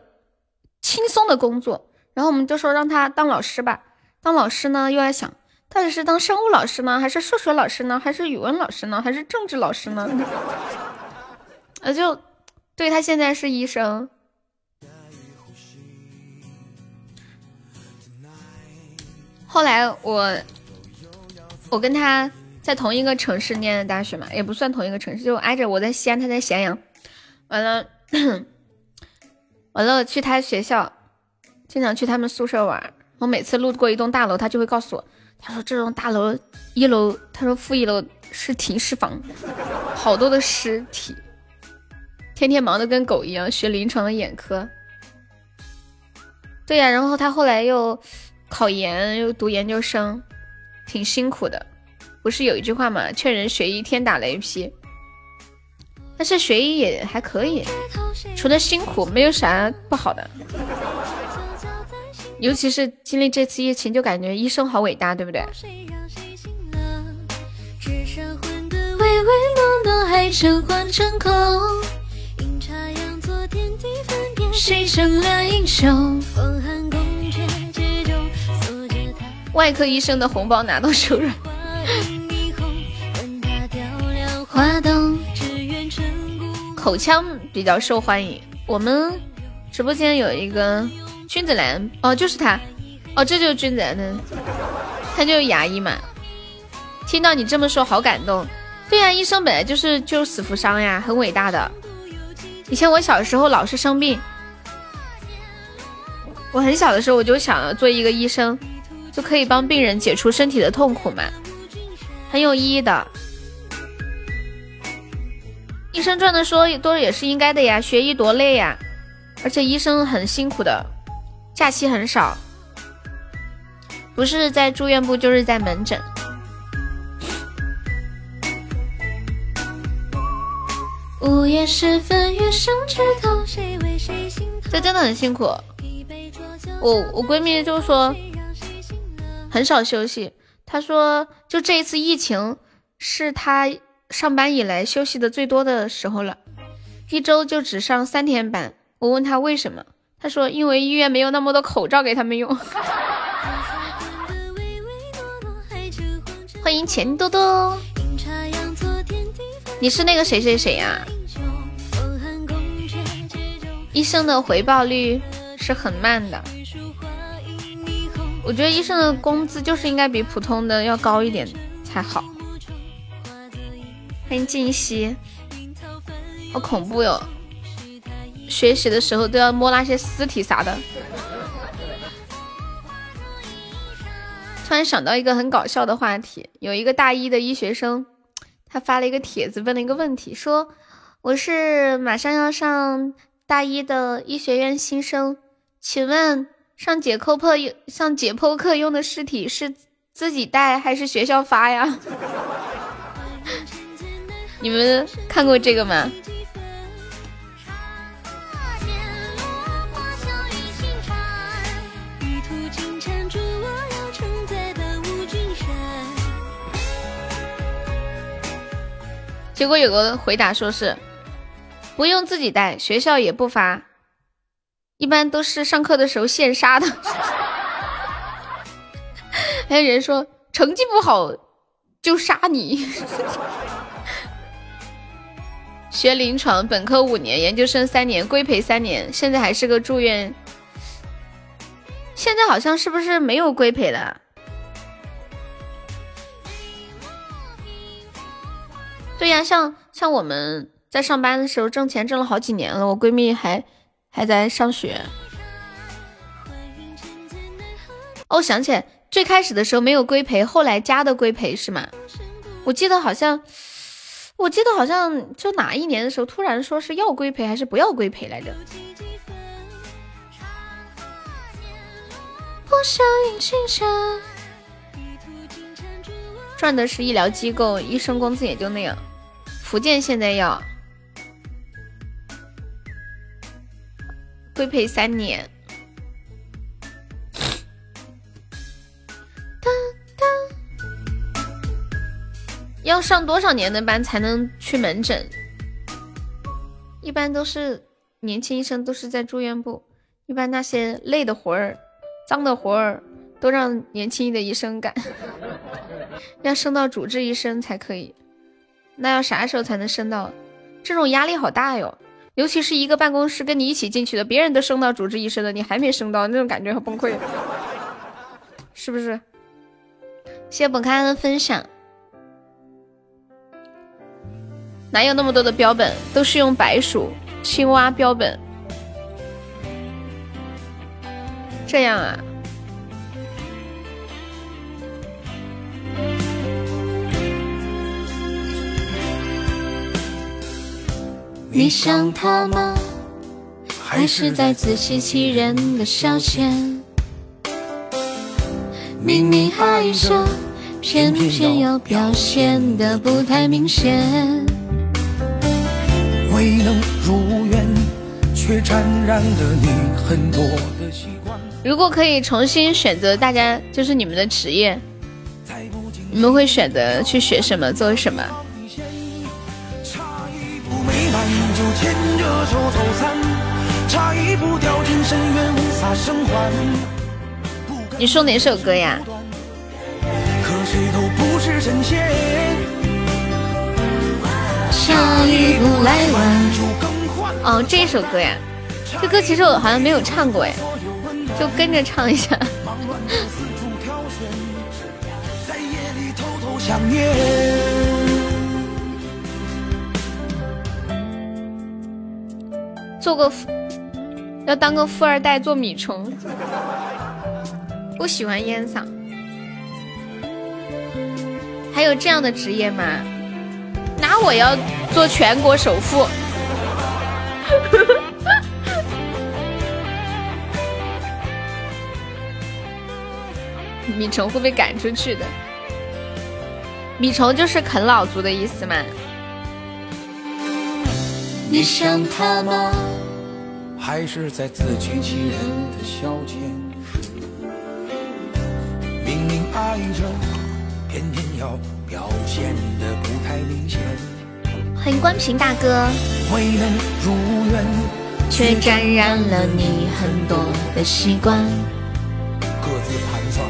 轻松的工作。然后我们就说让他当老师吧，当老师呢又在想，到底是当生物老师呢，还是数学老师呢，还是语文老师呢，还是政治老师呢？<laughs> 呃，就对他现在是医生。后来我我跟他在同一个城市念的大学嘛，也不算同一个城市，就挨着。我在西安，他在咸阳。完了，<coughs> 完了，去他学校。经常去他们宿舍玩，我每次路过一栋大楼，他就会告诉我，他说这栋大楼一楼，他说负一楼是停尸房，好多的尸体，天天忙得跟狗一样，学临床的眼科。对呀，然后他后来又考研，又读研究生，挺辛苦的。不是有一句话嘛，劝人学医天打雷劈。但是学医也还可以，除了辛苦，没有啥不好的。尤其是经历这次疫情，就感觉医生好伟大，对不对？外科医生的红包拿到手软。口腔比较受欢迎，我们直播间有一个。君子兰哦，就是他哦，这就是君子兰的，他就是牙医嘛。听到你这么说，好感动。对呀，医生本来就是救死扶伤呀，很伟大的。以前我小时候老是生病，我很小的时候我就想做一个医生，就可以帮病人解除身体的痛苦嘛，很有意义的。医生赚的说多也是应该的呀，学医多累呀，而且医生很辛苦的。假期很少，不是在住院部就是在门诊。午夜时分，月上枝头，谁为谁心这真的很辛苦。我我闺蜜就说很少休息，她说就这一次疫情是她上班以来休息的最多的时候了，一周就只上三天班。我问她为什么？他说：“因为医院没有那么多口罩给他们用。<laughs> ”欢迎钱多多，你是那个谁谁谁呀？医生的回报率是很慢的，我觉得医生的工资就是应该比普通的要高一点才好。欢迎静息，好恐怖哟！学习的时候都要摸那些尸体啥的。突然想到一个很搞笑的话题，有一个大一的医学生，他发了一个帖子，问了一个问题，说：“我是马上要上大一的医学院新生，请问上解剖课用上解剖课用的尸体是自己带还是学校发呀？”你们看过这个吗？结果有个回答说是不用自己带，学校也不发，一般都是上课的时候现杀的。<laughs> 还有人说成绩不好就杀你。<laughs> 学临床，本科五年，研究生三年，规培三年，现在还是个住院现在好像是不是没有规培了？对呀，像像我们在上班的时候挣钱挣了好几年了，我闺蜜还还在上学。哦，想起来，最开始的时候没有规培，后来加的规培是吗？我记得好像，我记得好像就哪一年的时候，突然说是要规培还是不要规培来着？赚的是医疗机构，医生工资也就那样。福建现在要规培三年，要上多少年的班才能去门诊？一般都是年轻医生都是在住院部，一般那些累的活儿、脏的活儿都让年轻的医生干，<laughs> 要升到主治医生才可以。那要啥时候才能升到？这种压力好大哟，尤其是一个办公室跟你一起进去的，别人都升到主治医生了，你还没升到，那种感觉很崩溃，<laughs> 是不是？谢谢本开的分享。哪有那么多的标本？都是用白鼠、青蛙标本。这样啊？你想他吗？还是在自欺欺人的消遣？明明爱着，偏偏要表现的不太明显。未能如愿，却沾染了你很多的习惯。如果可以重新选择，大家就是你们的职业，你们会选择去学什么，做什么？走散，差一步掉进深渊，无法生还。你说哪首歌呀？可谁都不是神仙。差一步来晚，哦，这首歌呀，这歌其实我好像没有唱过哎，就跟着唱一下。在夜里偷偷想念。做个富，要当个富二代做米虫，不喜欢烟嗓。还有这样的职业吗？那我要做全国首富。<laughs> 米虫会被赶出去的。米虫就是啃老族的意思吗？你想他吗？还是在自欺欺人的消遣？明明爱着，偏偏要表现的不太明显。欢迎关平大哥。未能如愿，却沾染了你很多的习惯。各自盘算。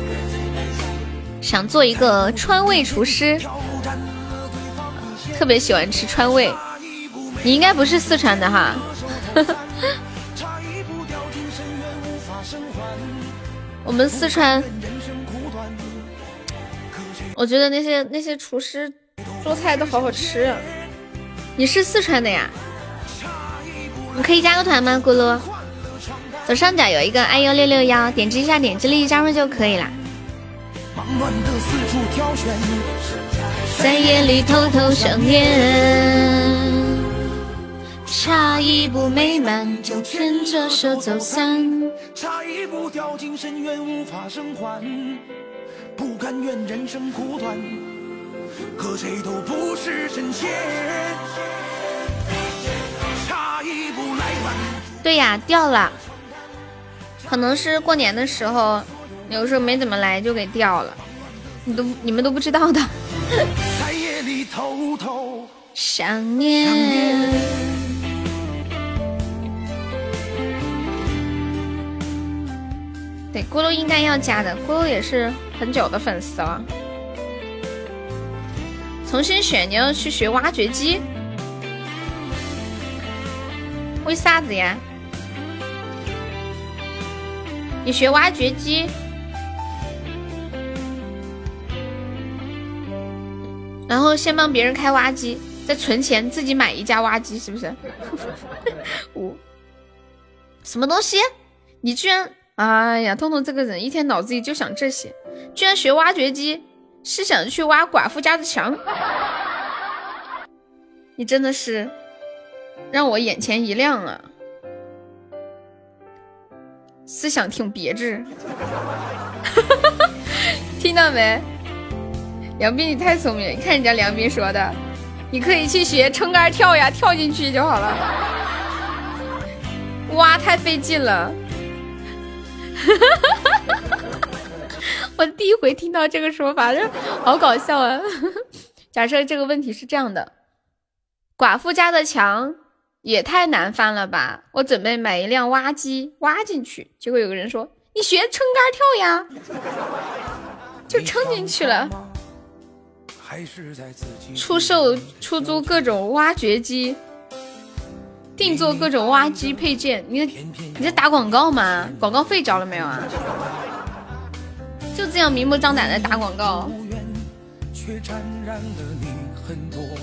想做一个川味厨师，特别喜欢吃川味。你应该不是四川的哈，我们四川，我觉得那些那些厨师做菜都好好吃。你是四川的呀？你可以加个团吗，咕噜？左上角有一个 i u 六六幺，点击一下，点击立即加入就可以了。在夜里偷偷想念。差一步美满，就牵着手走散；差一步掉进深渊，无法生还。不甘愿人生苦短，可谁都不是神仙。差一步来晚。对呀，掉了，可能是过年的时候，有时候没怎么来就给掉了，你都你们都不知道的。在夜里偷偷想念。对，咕噜应该要加的，咕噜也是很久的粉丝了。重新选，你要去学挖掘机？为啥子呀？你学挖掘机，然后先帮别人开挖机，再存钱自己买一架挖机，是不是？<laughs> 五，什么东西？你居然，哎呀，痛痛这个人一天脑子里就想这些，居然学挖掘机，是想去挖寡妇家的墙？你真的是让我眼前一亮啊！思想挺别致，<laughs> 听到没？梁斌，你太聪明！你看人家梁斌说的，你可以去学撑杆跳呀，跳进去就好了。挖太费劲了，<laughs> 我第一回听到这个说法，就好搞笑啊！<laughs> 假设这个问题是这样的，寡妇家的墙。也太难翻了吧！我准备买一辆挖机挖进去，结果有个人说：“你学撑杆跳呀！”就撑进去了。出售出租各种挖掘机，定做各种挖机配件。你你在打广告吗？广告费交了没有啊？就这样明目张胆的打广告。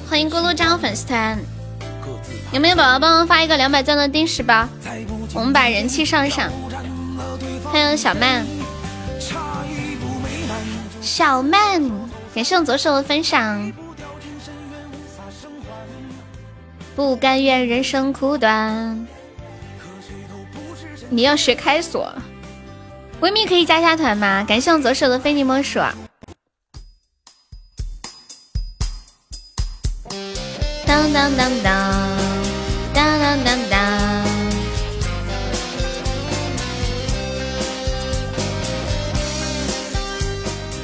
欢迎咕噜加入粉丝团。有没有宝宝帮忙发一个两百钻的定时包？我们把人气上一上。欢迎小曼，小曼，感谢我左手的分享。不甘愿人生苦短，你要学开锁。闺蜜可以加下团吗？感谢我左手的非你莫属。当当当当。当当当当！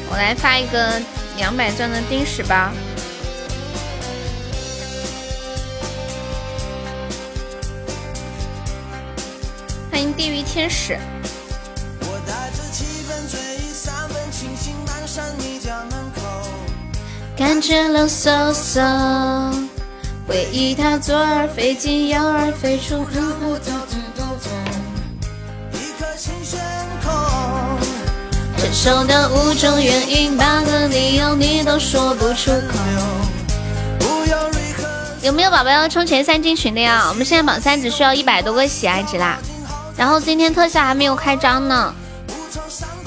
我来发一个两百钻的定时包。欢迎地狱天使。感觉冷飕飕。回忆它左耳飞进右耳飞出，然后到处都一颗心悬空。的五种原因，八个理由你都说不出口。有没有宝宝要冲前三进群的呀？我们现在榜三只需要一百多个喜爱值啦。然后今天特效还没有开张呢，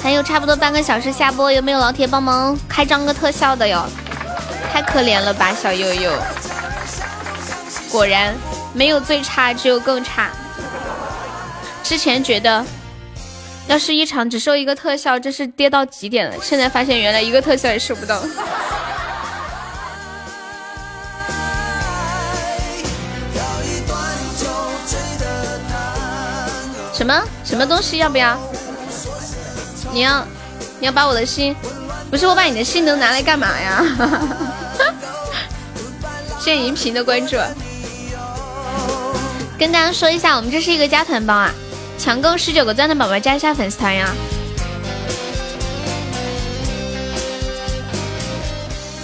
还有差不多半个小时下播，有没有老铁帮忙开张个特效的哟？太可怜了吧，小悠悠。果然没有最差，只有更差。之前觉得，要是一场只收一个特效，这是跌到极点了。现在发现，原来一个特效也收不到。什么什么东西？要不要？你要你要把我的心？不是我把你的心能拿来干嘛呀？谢谢银屏的关注。跟大家说一下，我们这是一个加团包啊！抢够十九个钻的宝宝加一下粉丝团呀！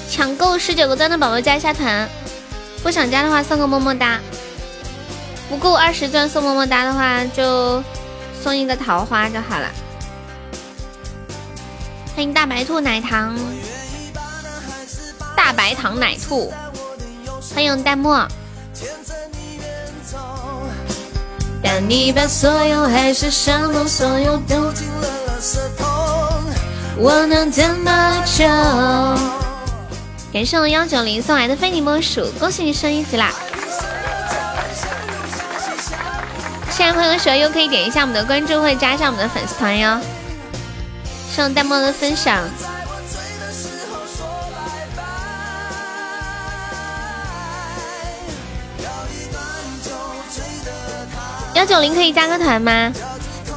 抢够十九个钻的宝宝加一下团，不想加的话送个么么哒。不够二十钻送么么哒的话，就送一个桃花就好了。欢迎大白兔奶糖，大白糖奶兔，欢迎弹幕。但你把所有海誓山盟，所有丢进了垃圾桶，我能怎么救？感谢我幺九零送来的非你莫属，恭喜你升一级啦！现在朋友喜欢又可以点一下我们的关注，或者加一下我们的粉丝团哟。上弹幕的分享。幺九零可以加个团吗？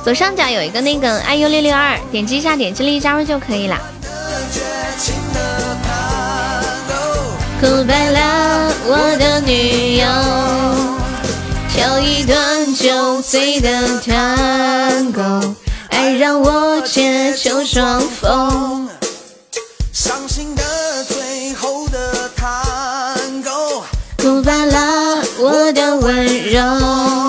左上角有一个那个 iu 六六二，点击一下，点击立即加入就可以了。Goodbye 了，我的女友，跳一段酒醉的探戈，爱让我借酒装疯。伤心的最后的探戈，Goodbye 了，我的温柔。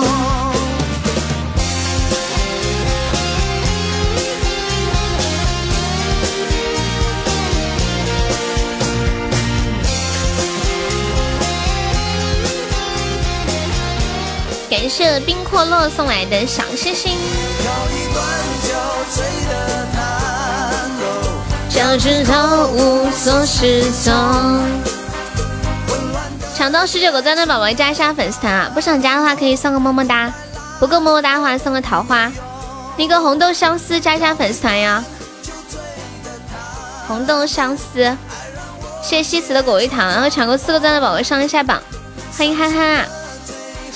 谢冰阔落送来的小星星。就知道无所适从。抢到十九个钻的宝宝加一下粉丝团啊！不想加的话可以送个么么哒，不够么么哒的话送个桃花。那个红豆相思加一下粉丝团呀！红豆相思，谢谢西辞的果味糖，然后抢够四个钻的宝宝上一下榜。欢迎憨憨，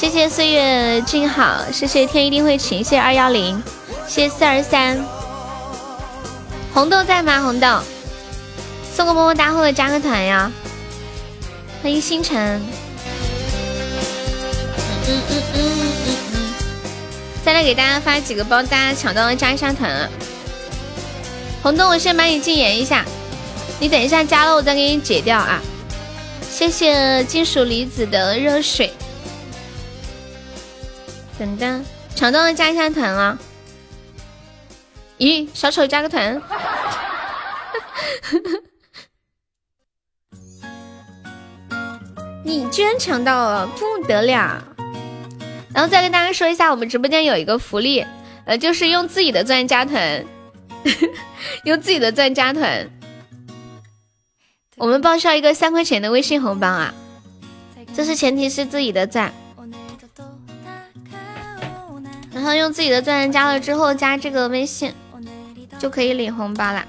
谢谢岁月静好，谢谢天一定会晴，谢谢二幺零，谢谢四二三。红豆在吗？红豆，送个么么哒或者加个团呀！欢迎星辰。嗯嗯嗯嗯嗯。再来给大家发几个包，大家抢到了加一下团啊！红豆，我先把你禁言一下，你等一下加了我再给你解掉啊！谢谢金属离子的热水。等等，抢到了加一下团啊！咦，小丑加个团！<laughs> 你居然抢到了，不得了！然后再跟大家说一下，我们直播间有一个福利，呃，就是用自己的钻加团，<laughs> 用自己的钻加团，我们报销一个三块钱的微信红包啊！这是前提是自己的钻。然后用自己的钻加了之后，加这个微信。就可以领红包啦！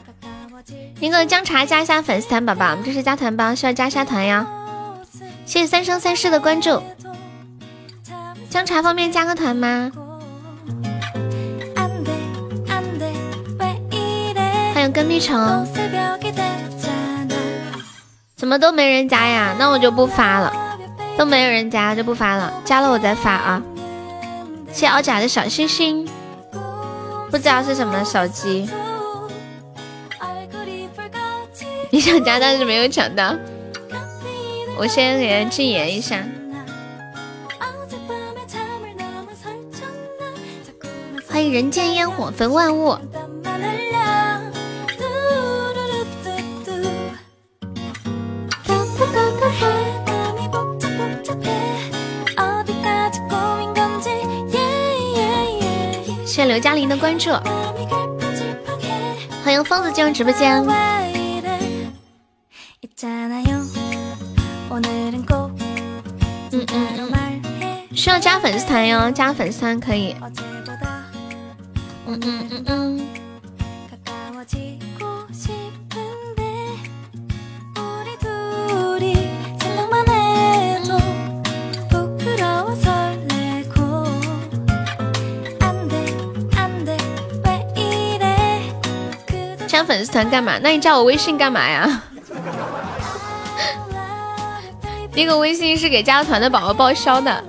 那个姜茶加一下粉丝团，宝宝，我们这是加团包，需要加下团呀！谢谢三生三世的关注。姜茶方便加个团吗？欢迎跟屁虫。怎么都没人加呀？那我就不发了。都没有人加就不发了，加了我再发啊！谢奥甲的小心心。不知道是什么手机，你想加但是没有抢到，我先给人禁言一下。欢迎人间烟火焚万物。刘嘉玲的关注，欢迎疯子进入直播间。嗯嗯嗯，需要加粉丝团哟，加粉丝团可以。嗯嗯嗯嗯。粉丝团干嘛？那你加我微信干嘛呀？<laughs> 那个微信是给加团的宝宝报销的，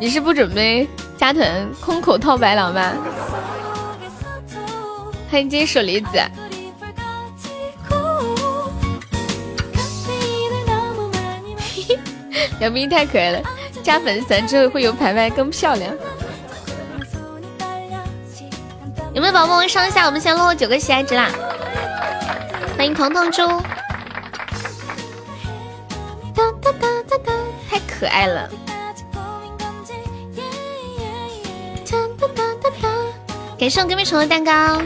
你是不准备加团空口套白狼吗？欢迎金属离子，<laughs> 杨斌太可爱了，加粉丝团之后会有牌牌更漂亮。有没有宝宝们上一下？我们先落后九个喜爱值啦！欢迎彤彤猪，太可爱了！感谢我隔壁虫的蛋糕。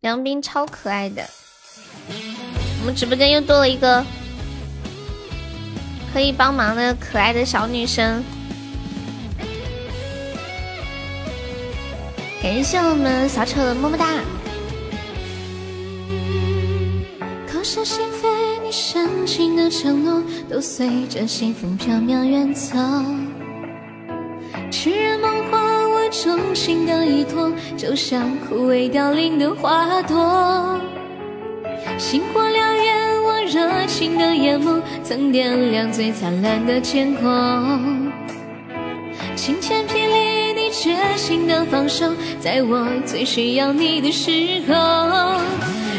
梁斌超可爱的，我们直播间又多了一个可以帮忙的可爱的小女生。感谢我们小丑的么么哒。口是心非，你深情的承诺，都随着西风飘渺远走。痴人梦话，我衷心的依托，就像枯萎凋零的花朵。星火燎原，我热情的眼眸，曾点亮最灿烂的天空。晴天霹。决心的放手，在我最需要你的时候。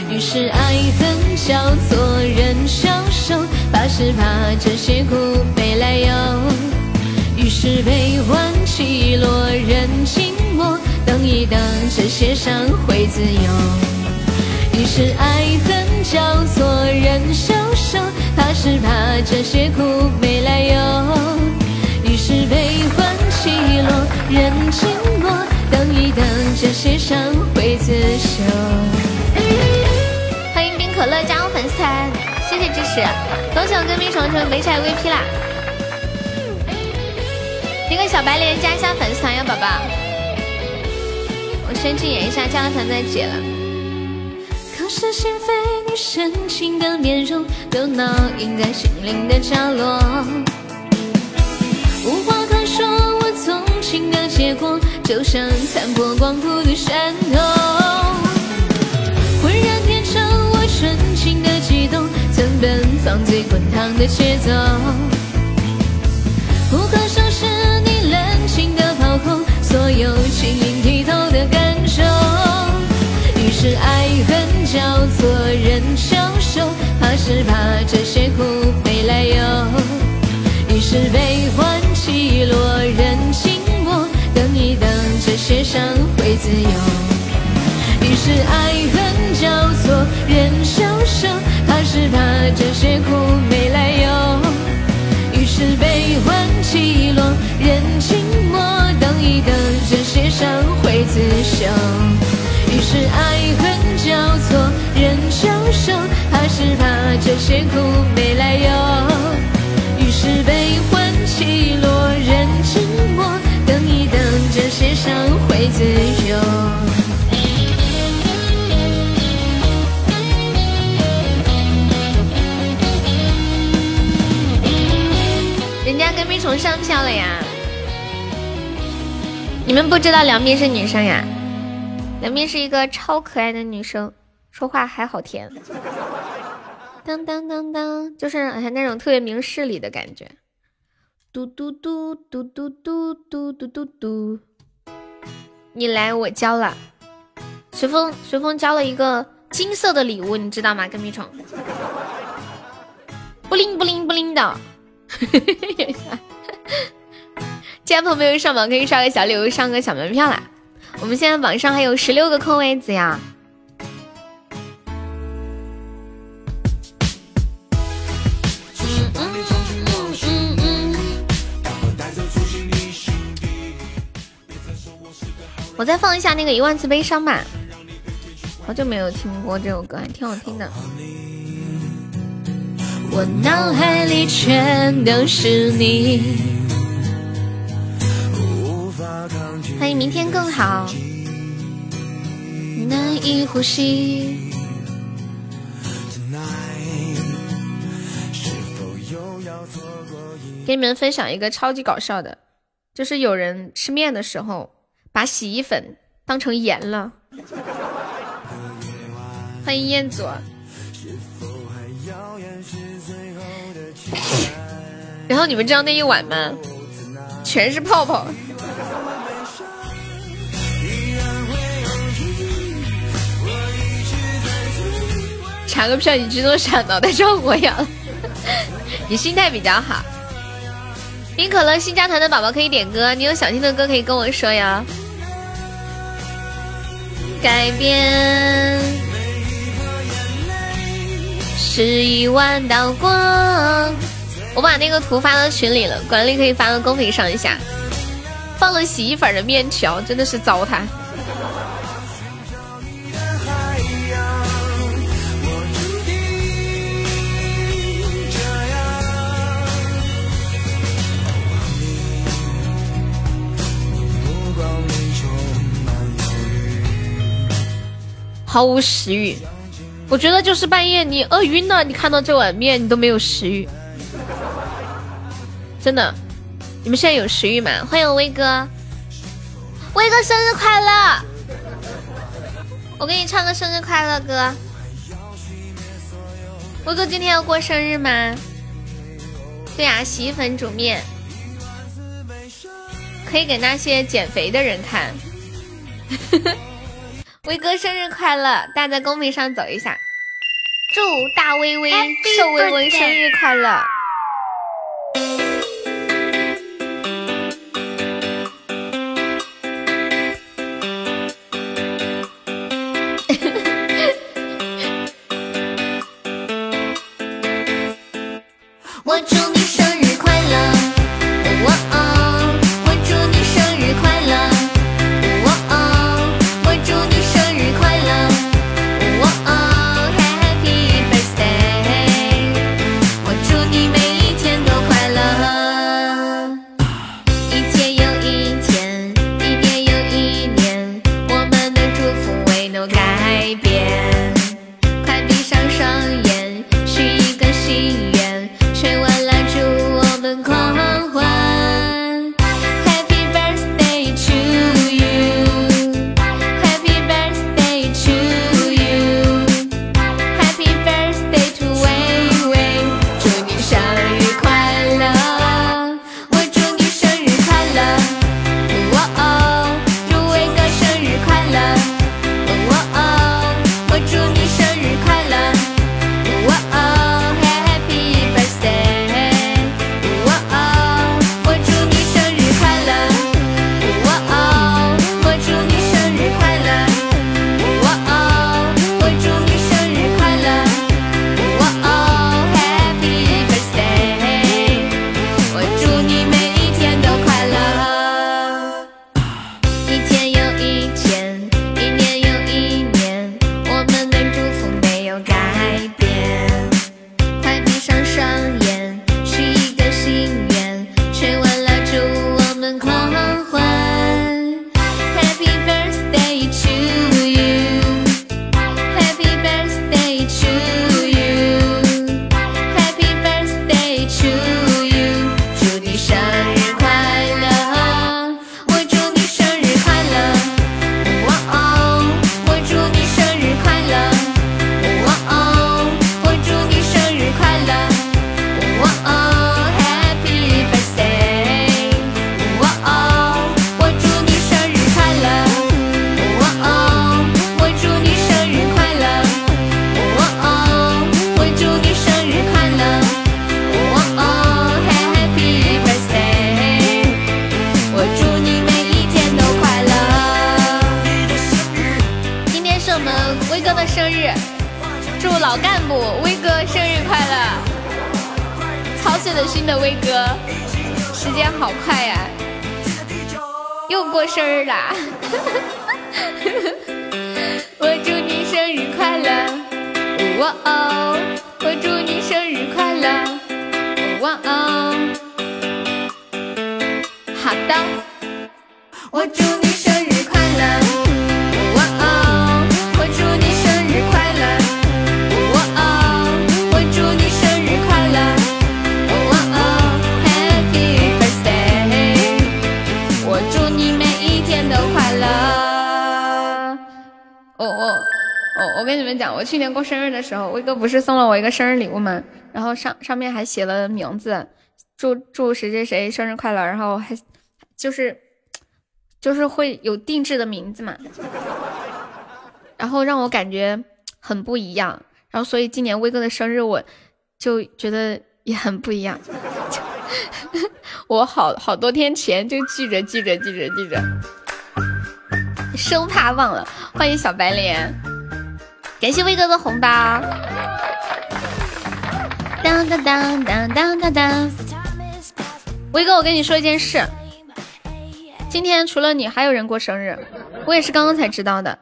于是爱恨交错，人消瘦，怕是怕这些苦悲来由。于是悲欢起落，人静默，等一等，这些伤会自由。于是爱恨交错，人消瘦，怕。是怕这些苦没来由，落任寂寞，等一等这些伤会自修。欢迎冰可乐加入粉丝团，谢谢支持，恭喜我跟冰爽成没彩 VP 啦！一个小白脸加一下粉丝团呀，宝宝。我先禁言一下，加了团再解了。口是心非，你深情的面容都烙印在心灵的角落。无话可说，我纵情的结果就像残破光秃的山头。浑然天成，我纯情的悸动，曾奔放最滚烫的节奏。不可收拾。你冷清的抛空所有晶莹剔透的感受，于是爱恨交错任消瘦，怕是怕这些苦没来由。于是悲欢起落自由。于是爱恨交错人消瘦，怕是怕这些苦没来由。于是悲欢起落人静默。等一等，这些伤会自修。于是爱恨交错人消瘦，怕是怕这些苦没来由。伤会自修。人家跟屁虫上票了呀！你们不知道梁斌是女生呀？梁斌是一个超可爱的女生，说话还好甜。当当当当，就是哎那种特别明事理的感觉。嘟嘟嘟嘟嘟嘟嘟嘟嘟嘟。你来，我交了。随风随风交了一个金色的礼物，你知道吗？跟屁虫。不灵不灵不灵的。<laughs> 现在朋友上榜可以刷个小礼物，上个小门票啦！我们现在榜上还有十六个空位子呀。我再放一下那个一万次悲伤吧，好久没有听过这首歌，还挺好听的。我脑海里全都是你。欢迎明天更好，难以呼吸。给你们分享一个超级搞笑的，就是有人吃面的时候把洗衣粉当成盐了。欢迎彦祖。然后你们知道那一晚吗？全是泡泡。查个票，你激动啥？脑袋撞我呀！<laughs> 你心态比较好。冰可乐新加团的宝宝可以点歌，你有想听的歌可以跟我说呀。改变是一万道光。我把那个图发到群里了，管理可以发到公屏上一下。放了洗衣粉的面条，真的是糟蹋。毫无食欲，我觉得就是半夜你饿晕了，你看到这碗面你都没有食欲，真的。你们现在有食欲吗？欢迎威哥，威哥生日快乐！我给你唱个生日快乐歌。威哥今天要过生日吗？对呀，洗衣粉煮面，可以给那些减肥的人看。<laughs> 威哥生日快乐！大家在公屏上走一下，祝大威威、瘦威威生日快乐！老干部威哥生日快乐！操碎了心的威哥，时间好快呀，又过生日啦！<laughs> 我祝你生日快乐，哇哦！我祝你生日快乐，哇哦！好的，我祝你生日快乐。跟你们讲，我去年过生日的时候，威哥不是送了我一个生日礼物吗？然后上上面还写了名字，祝祝谁谁谁生日快乐，然后还就是就是会有定制的名字嘛，然后让我感觉很不一样，然后所以今年威哥的生日我就觉得也很不一样，<laughs> 我好好多天前就记着记着记着记着，生怕忘了。欢迎小白脸，感谢威哥的红包。当当当当当当当！威哥，我跟你说一件事，今天除了你，还有人过生日，我也是刚刚才知道的。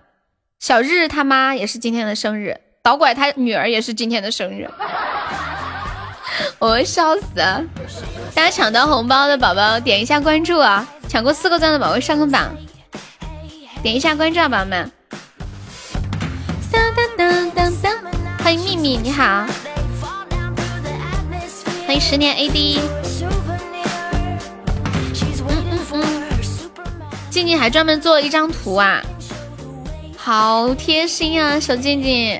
小日他妈也是今天的生日，导拐他女儿也是今天的生日，<laughs> 我笑死！大家抢到红包的宝宝点一下关注啊！抢过四个钻的宝宝上个榜，点一下关注啊，宝宝们！当当当当当！欢迎秘密，你好。欢迎十年 AD，静静还专门做了一张图啊，好贴心啊，小静静，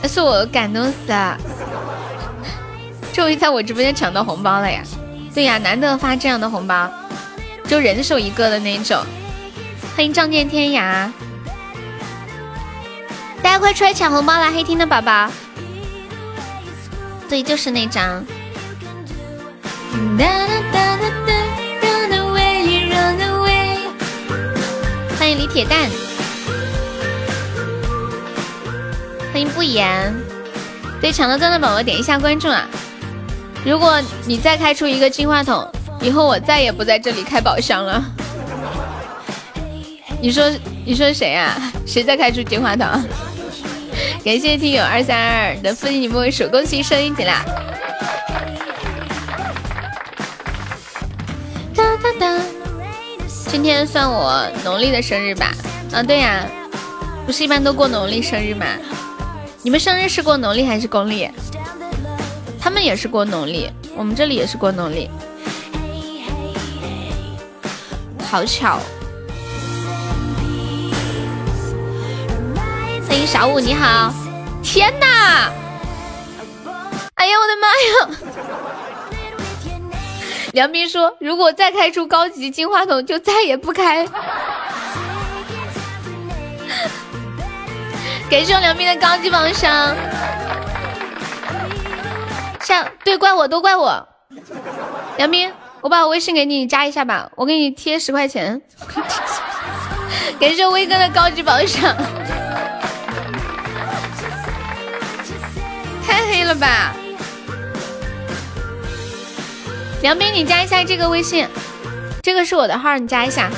那是我感动死了，终于在我直播间抢到红包了呀！对呀，难得发这样的红包，就人手一个的那种。欢迎仗剑天涯，大家快出来抢红包啦！黑厅的宝宝。对，就是那张。欢迎李铁蛋，欢迎不言，对抢到钻的宝宝点一下关注啊！如果你再开出一个金话筒，以后我再也不在这里开宝箱了。你说你说谁呀？谁在开出金话筒？感谢听友二三二的附近你摸手，恭喜升一级啦！哒哒哒，今天算我农历的生日吧？啊，对呀，不是一般都过农历生日吗？你们生日是过农历还是公历？他们也是过农历，我们这里也是过农历，好巧。小五，你好！天哪！哎呀，我的妈呀！梁斌说，如果再开出高级金话筒，就再也不开。感谢我梁斌的高级宝箱。像对，怪我，都怪我。梁斌，我把我微信给你，你加一下吧，我给你贴十块钱。感谢威哥的高级宝箱。太黑了吧！梁斌，你加一下这个微信，这个是我的号，你加一下。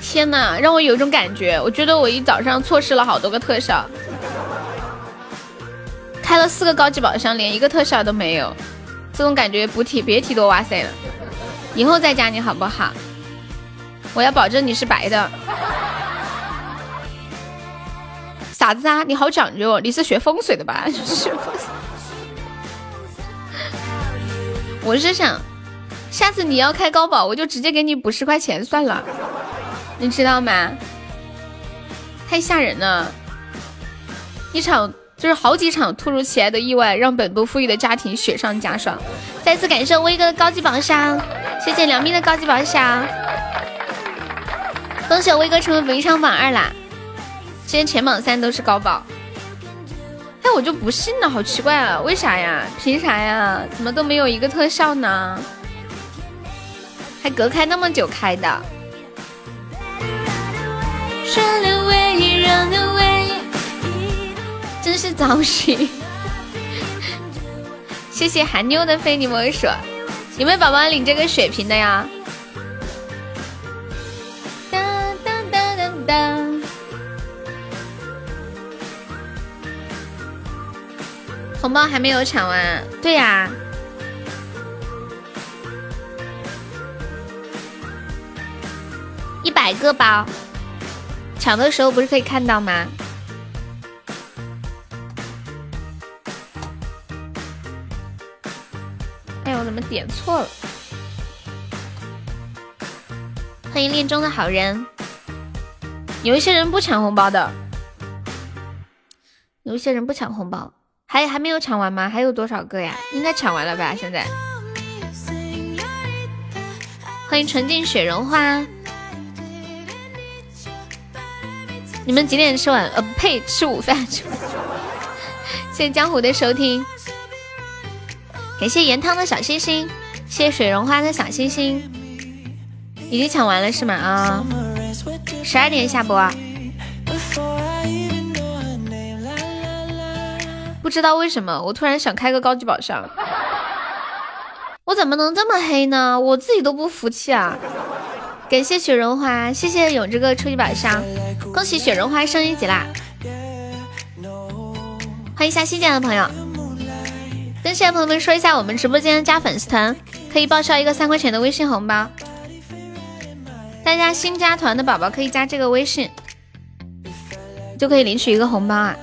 天呐，让我有一种感觉，我觉得我一早上错失了好多个特效，开了四个高级宝箱，连一个特效都没有，这种感觉不提别提多哇塞了。以后再加你好不好？我要保证你是白的。傻子啊，你好讲究，你是学风水的吧？<laughs> 我是想，下次你要开高保，我就直接给你补十块钱算了，你知道吗？太吓人了！一场就是好几场突如其来的意外，让本不富裕的家庭雪上加霜。再次感谢威哥的高级宝箱，谢谢梁斌的高级宝箱，恭喜威哥成为本场榜二啦！今天前榜三都是高宝，哎，我就不信了，好奇怪啊，为啥呀？凭啥呀？怎么都没有一个特效呢？还隔开那么久开的？真是糟心！<laughs> 谢谢韩妞的非你莫属，有没有宝宝领这个血瓶的呀？当当当当当。红包还没有抢完，对呀，一百个包，抢的时候不是可以看到吗？哎，我怎么点错了？欢迎恋中的好人，有一些人不抢红包的，有一些人不抢红包。还还没有抢完吗？还有多少个呀？应该抢完了吧？现在，欢迎纯净雪绒花。你们几点吃晚？呃，呸，吃午饭。<laughs> 谢谢江湖的收听，感谢盐汤的小星星，谢谢水绒花的小星星。已经抢完了是吗？啊，十二点下播。不知道为什么，我突然想开个高级宝箱。我怎么能这么黑呢？我自己都不服气啊！感谢雪绒花，谢谢有这个初级宝箱，恭喜雪绒花升一级啦！欢迎一下新进来的朋友，跟新来朋友们说一下，我们直播间加粉丝团可以报销一个三块钱的微信红包。大家新加团的宝宝可以加这个微信，就可以领取一个红包啊！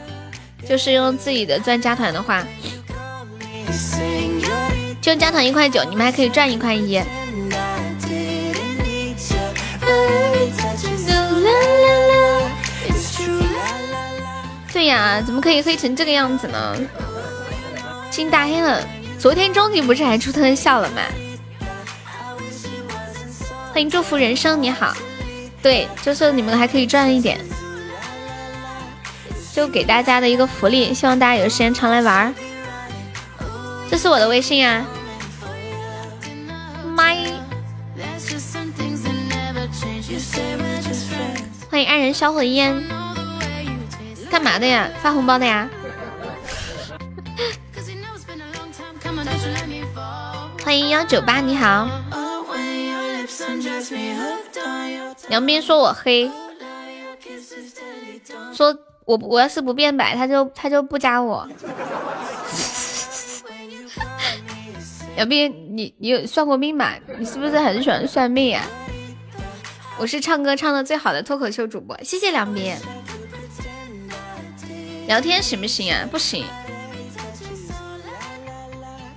就是用自己的钻加团的话，就加团一块九，你们还可以赚一块一。对呀，怎么可以黑成这个样子呢？进大黑了，昨天终极不是还出特效了吗？欢迎祝福人生，你好。对，就是你们还可以赚一点。就给大家的一个福利，希望大家有时间常来玩儿。这是我的微信、啊，麦。欢迎爱人销魂烟，干嘛的呀？发红包的呀？<laughs> 欢迎幺九八，你好。杨斌说：“我黑，说我我要是不变白，他就他就不加我。<laughs> 杨斌，你你有算过命吗？你是不是很喜欢算命啊？我是唱歌唱的最好的脱口秀主播，谢谢梁斌。聊天行不行啊？不行。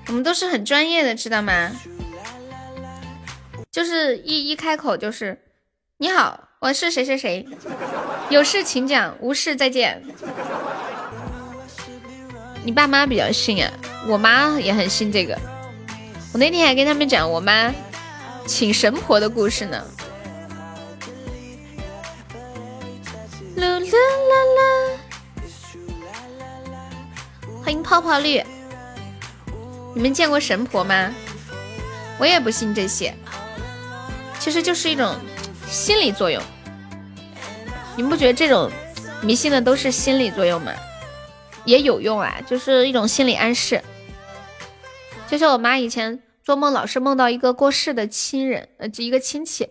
我们都是很专业的，知道吗？就是一一开口就是你好，我是谁谁谁，有事请讲，无事再见。你爸妈比较信啊，我妈也很信这个。我那天还跟他们讲我妈请神婆的故事呢。啦啦啦啦！欢迎泡泡绿。你们见过神婆吗？我也不信这些，其实就是一种心理作用。你们不觉得这种迷信的都是心理作用吗？也有用啊，就是一种心理暗示。就像我妈以前做梦，老是梦到一个过世的亲人，呃，就一个亲戚，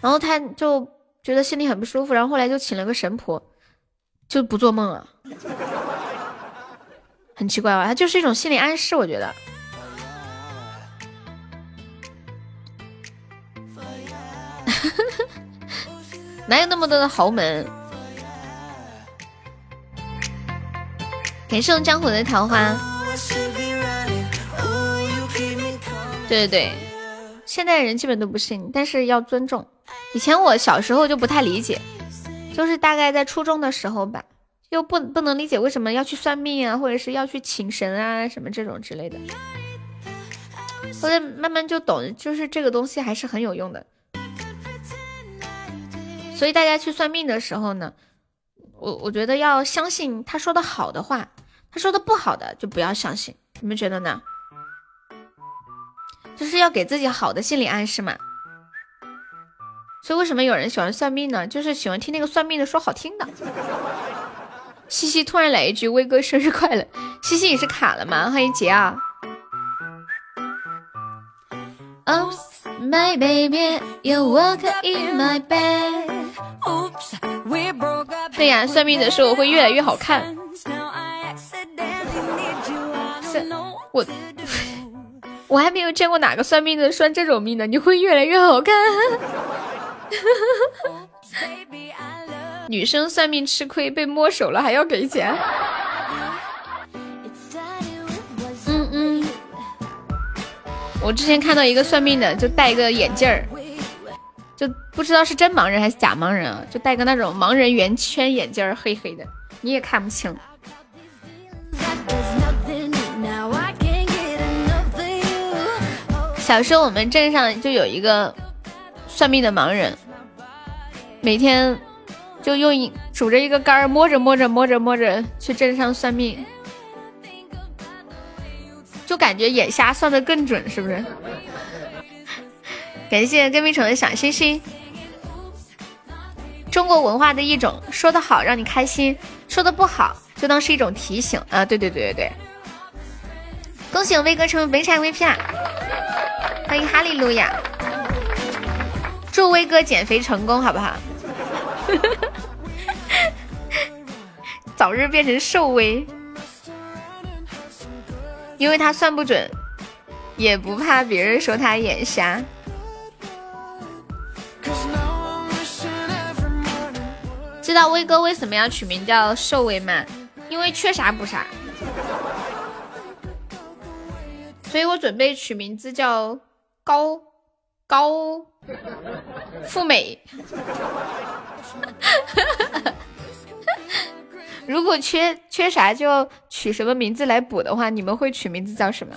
然后她就觉得心里很不舒服，然后后来就请了个神婆，就不做梦了。很奇怪吧？它就是一种心理暗示，我觉得。哈 <laughs> 哈哪有那么多的豪门？感谢江湖的桃花。对对对，现代人基本都不信，但是要尊重。以前我小时候就不太理解，就是大概在初中的时候吧。又不不能理解为什么要去算命啊，或者是要去请神啊，什么这种之类的。后来慢慢就懂，就是这个东西还是很有用的。所以大家去算命的时候呢，我我觉得要相信他说的好的话，他说的不好的就不要相信。你们觉得呢？就是要给自己好的心理暗示嘛。所以为什么有人喜欢算命呢？就是喜欢听那个算命的说好听的。西西突然来一句：“威哥生日快乐！”西西你是卡了吗？欢迎杰啊 oh my baby, you walk in my bed. 对呀，算命的说我会越来越好看。是，我我还没有见过哪个算命的算这种命的，你会越来越好看。<laughs> 女生算命吃亏，被摸手了还要给钱。嗯嗯，我之前看到一个算命的，就戴一个眼镜儿，就不知道是真盲人还是假盲人啊，就戴个那种盲人圆圈眼镜，黑黑的，你也看不清。小时候我们镇上就有一个算命的盲人，每天。就用一拄着一个杆儿摸着摸着摸着摸着去镇上算命，就感觉眼瞎算的更准，是不是？感谢跟屁虫的小星星。中国文化的一种，说的好让你开心，说的不好就当是一种提醒啊！对对对对对。恭喜我威哥成为本场 VP 啊！欢迎哈利路亚！祝威哥减肥成功，好不好？<laughs> 早日变成瘦威，因为他算不准，也不怕别人说他眼瞎。知道威哥为什么要取名叫瘦威吗？因为缺啥补啥，所以我准备取名字叫高高富美。<laughs> 如果缺缺啥就取什么名字来补的话，你们会取名字叫什么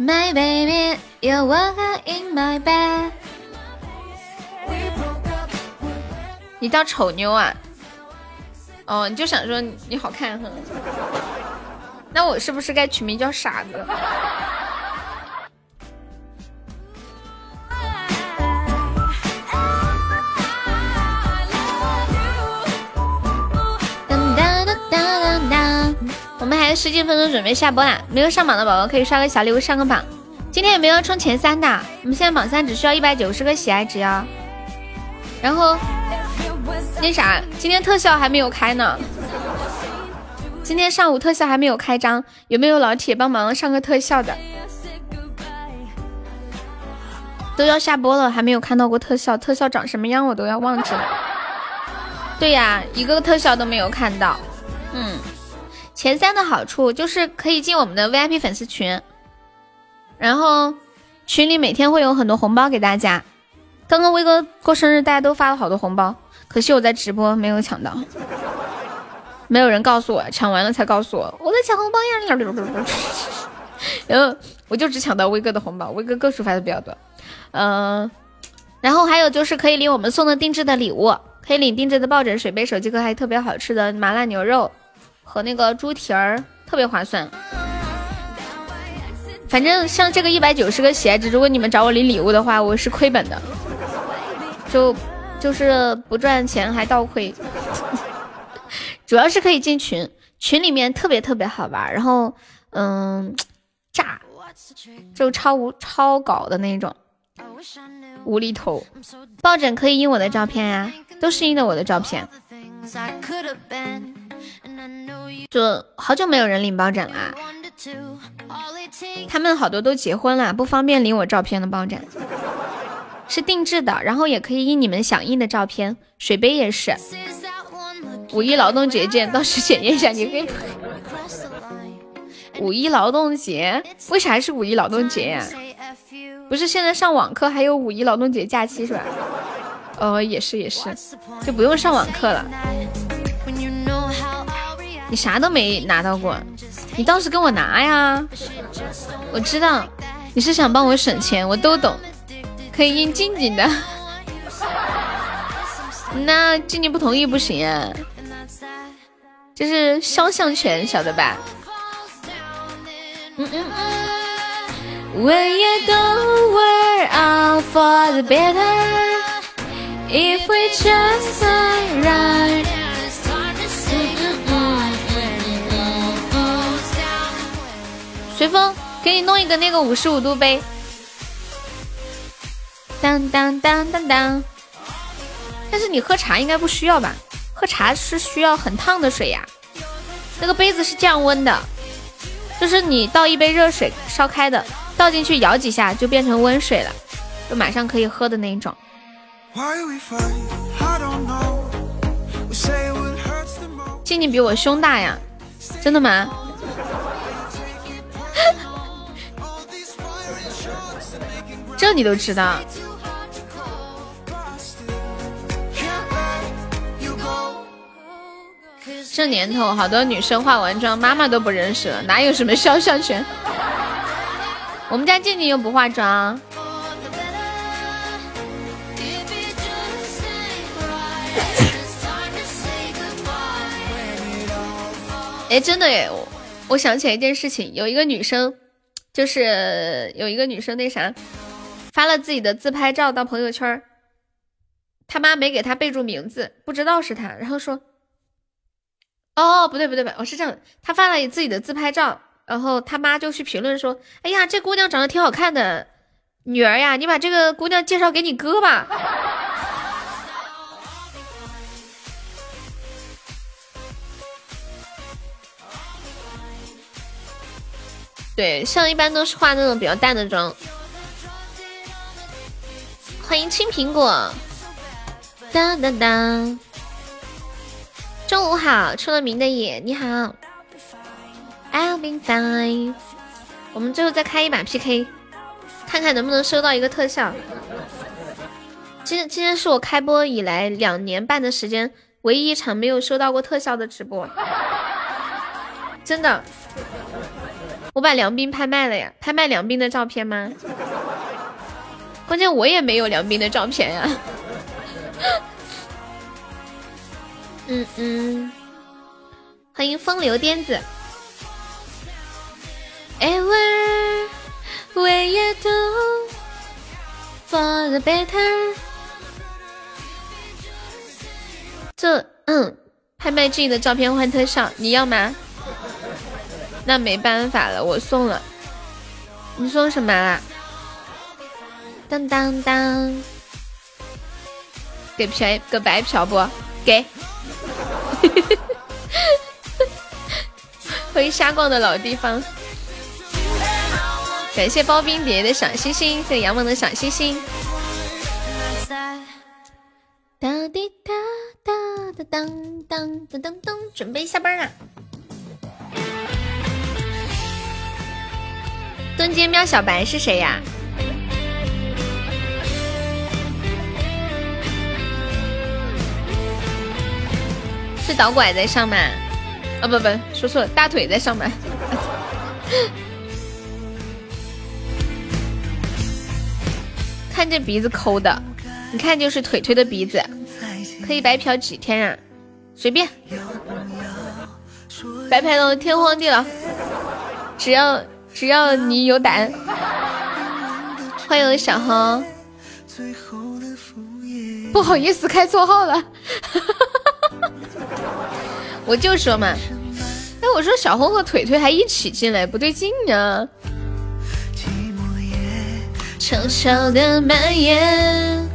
？My baby, you walk in my bed。你叫丑妞啊？哦，你就想说你好看哼？那我是不是该取名叫傻子？十几分钟准备下播啦，没有上榜的宝宝可以刷个小礼物上个榜。今天有没有冲前三的？我们现在榜三只需要一百九十个喜爱值哦。然后那啥，今天特效还没有开呢。今天上午特效还没有开张，有没有老铁帮忙上个特效的？都要下播了，还没有看到过特效，特效长什么样我都要忘记了。对呀，一个个特效都没有看到。嗯，前三的好处就是可以进我们的 VIP 粉丝群，然后群里每天会有很多红包给大家。刚刚威哥过生日，大家都发了好多红包，可惜我在直播没有抢到，没有人告诉我，抢完了才告诉我我在抢红包呀。然后我就只抢到威哥的红包，威哥个数发的比较多。嗯，然后还有就是可以领我们送的定制的礼物，可以领定制的抱枕、水杯、手机壳，还有特别好吃的麻辣牛肉和那个猪蹄儿，特别划算。反正像这个一百九十个鞋子，如果你们找我领礼物的话，我是亏本的。就就是不赚钱还倒亏，<laughs> 主要是可以进群，群里面特别特别好玩，然后嗯，炸，就超无超搞的那种，无厘头。抱枕可以印我的照片呀，都是印的我的照片。就好久没有人领抱枕啦，他们好多都结婚了，不方便领我照片的抱枕。是定制的，然后也可以印你们想印的照片，水杯也是。五一劳动节见，到时检验一下你可以。五一劳动节为啥是五一劳动节呀？不是现在上网课还有五一劳动节假期是吧？哦，也是也是，就不用上网课了。你啥都没拿到过，你倒是跟我拿呀！我知道你是想帮我省钱，我都懂。可以印静静的，<laughs> 那静静不同意不行啊，这是肖像权，晓得吧？嗯嗯嗯。随风，给你弄一个那个五十五度杯。当当当当当，但是你喝茶应该不需要吧？喝茶是需要很烫的水呀。那个杯子是降温的，就是你倒一杯热水烧开的，倒进去摇几下就变成温水了，就马上可以喝的那种。静静比我胸大呀，真的吗？这你都知道？这年头，好多女生化完妆，妈妈都不认识了，哪有什么肖像权？我们家静静又不化妆。<laughs> 哎，真的哎，我我想起来一件事情，有一个女生，就是有一个女生那啥，发了自己的自拍照到朋友圈，他妈没给他备注名字，不知道是他，然后说。哦，不对不对不对，我是这样，他发了自己的自拍照，然后他妈就去评论说：“哎呀，这姑娘长得挺好看的，女儿呀，你把这个姑娘介绍给你哥吧。”对，像一般都是化那种比较淡的妆。欢迎青苹果，当当当。中午好，出了名的野，你好，I'll be fine。我们最后再开一把 PK，看看能不能收到一个特效。今今天是我开播以来两年半的时间唯一一场没有收到过特效的直播，真的。我把梁斌拍卖了呀，拍卖梁斌的照片吗？关键我也没有梁斌的照片呀。嗯嗯，欢迎风流癫子。Ever where you do for the better。这嗯，拍卖这的照片换特效，你要吗？那没办法了，我送了。你送什么啦？当当当，给票个白嫖不？给。欢迎瞎逛的老地方。感谢包冰蝶的小星星，谢谢杨萌的小星星。哒滴哒哒哒当当当当当，准备下班啦！蹲街喵小白是谁呀？是导拐在上吗？啊不不，说错了，大腿在上吗？<laughs> 看这鼻子抠的，一看就是腿腿的鼻子，可以白嫖几天啊？随便，白嫖到天荒地老，只要只要你有胆。欢迎小红，不好意思开错号了，我就说嘛，哎，我说小红和腿腿还一起进来，不对劲呀。悄悄的蔓延。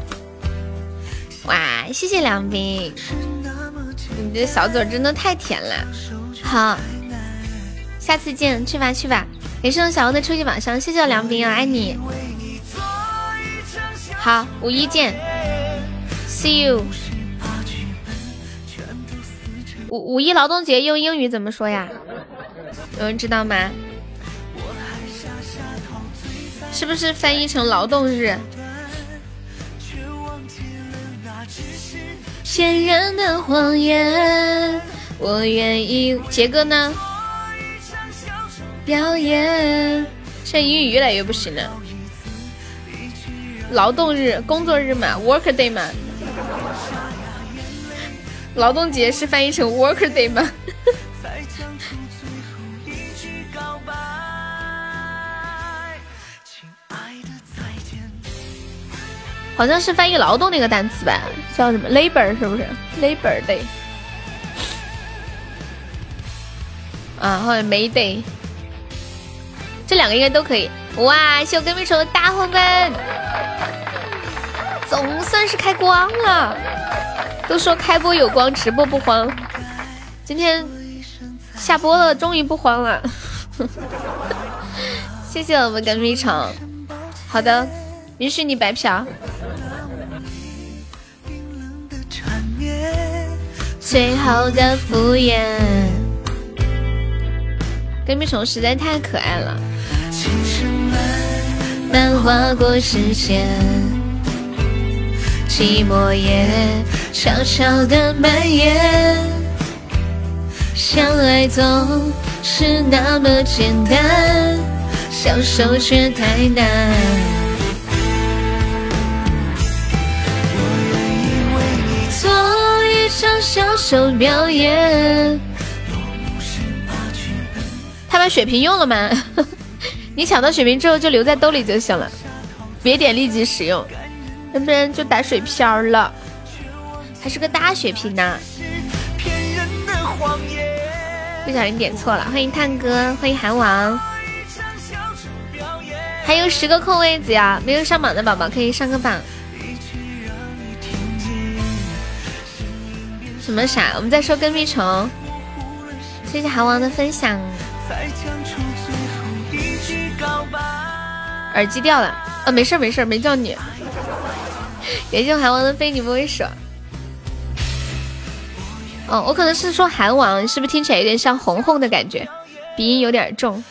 哇，谢谢梁斌，你的小嘴真的太甜了。好，下次见，去吧去吧。感谢我小红的初级宝箱，谢谢梁斌，我爱你。好，五一见，See you。五五一劳动节用英语怎么说呀？有人知道吗？是不是翻译成劳动日？骗人的谎言，我愿意。杰哥呢？表演。现在英语越来越不行了。劳动日，工作日嘛，work day 嘛。劳动节是翻译成 work day 吗？<laughs> 好像是翻译劳动那个单词吧，叫什么 labor 是不是 labor day？啊，或者 May Day，这两个应该都可以。哇，秀跟屁虫的大皇冠，总算是开光了。都说开播有光，直播不慌。今天下播了，终于不慌了。<laughs> 谢谢我们跟屁虫。好的，允许你白嫖。最后的敷衍，跟屁虫实在太可爱了。漫划过视线，寂寞也悄悄的蔓延。相爱总是那么简单，相守却太难。享受表演。他把血瓶用了吗？<laughs> 你抢到血瓶之后就留在兜里就行了，别点立即使用，要不然就打水漂了。还是个大血瓶呢。不小心点错了，欢迎探哥，欢迎韩王。还有十个空位子呀，没有上榜的宝宝可以上个榜。什么傻？我们在说跟屁虫。谢谢韩王的分享。耳机掉了，呃，没事没事，没叫你。感谢韩王的非你不可。哦，我可能是说韩王，是不是听起来有点像红红的感觉？鼻音有点重。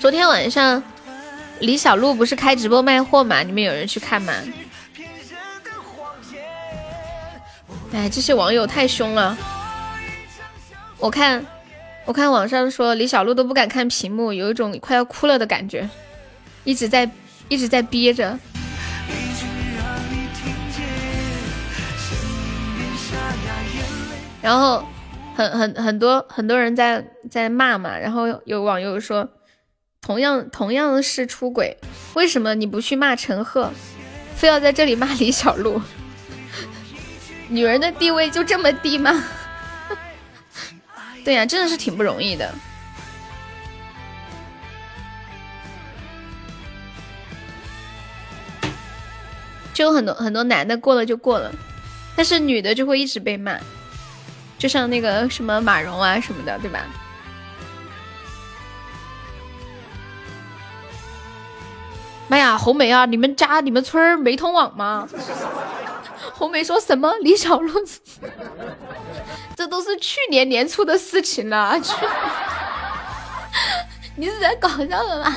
昨天晚上。李小璐不是开直播卖货吗？你们有人去看吗？哎，这些网友太凶了！我看，我看网上说李小璐都不敢看屏幕，有一种快要哭了的感觉，一直在一直在憋着。然后很很很多很多人在在骂嘛，然后有网友说。同样同样是出轨，为什么你不去骂陈赫，非要在这里骂李小璐，<laughs> 女人的地位就这么低吗？对呀，真的是挺不容易的。就有很多很多男的过了就过了，但是女的就会一直被骂，就像那个什么马蓉啊什么的，对吧？妈呀，红梅啊，你们家你们村儿没通网吗？<laughs> 红梅说什么？李小璐，这都是去年年初的事情了。去，<laughs> 你是在搞笑的吗？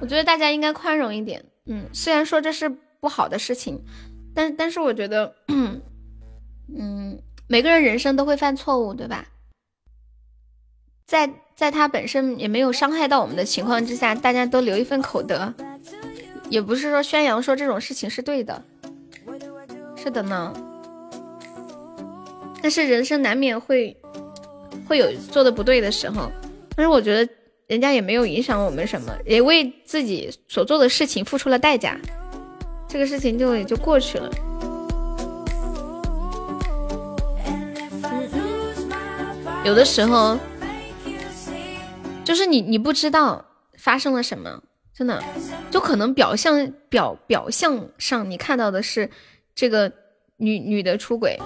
我觉得大家应该宽容一点。嗯，虽然说这是不好的事情，但但是我觉得，<clears throat> 嗯，每个人人生都会犯错误，对吧？在在他本身也没有伤害到我们的情况之下，大家都留一份口德，也不是说宣扬说这种事情是对的，是的呢。但是人生难免会会有做的不对的时候，但是我觉得。人家也没有影响我们什么，也为自己所做的事情付出了代价，这个事情就也就过去了。有的时候，就是你你不知道发生了什么，真的，就可能表象表表象上你看到的是这个女女的出轨，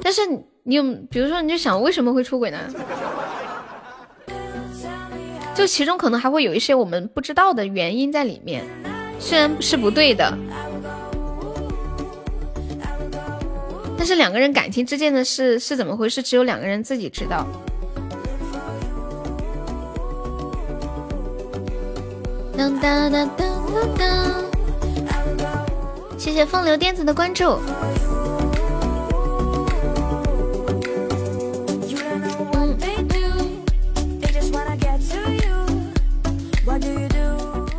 但是你有比如说你就想为什么会出轨呢？就其中可能还会有一些我们不知道的原因在里面，虽然是不对的，但是两个人感情之间的事是怎么回事，只有两个人自己知道。当当当当当当，谢谢风流癫子的关注。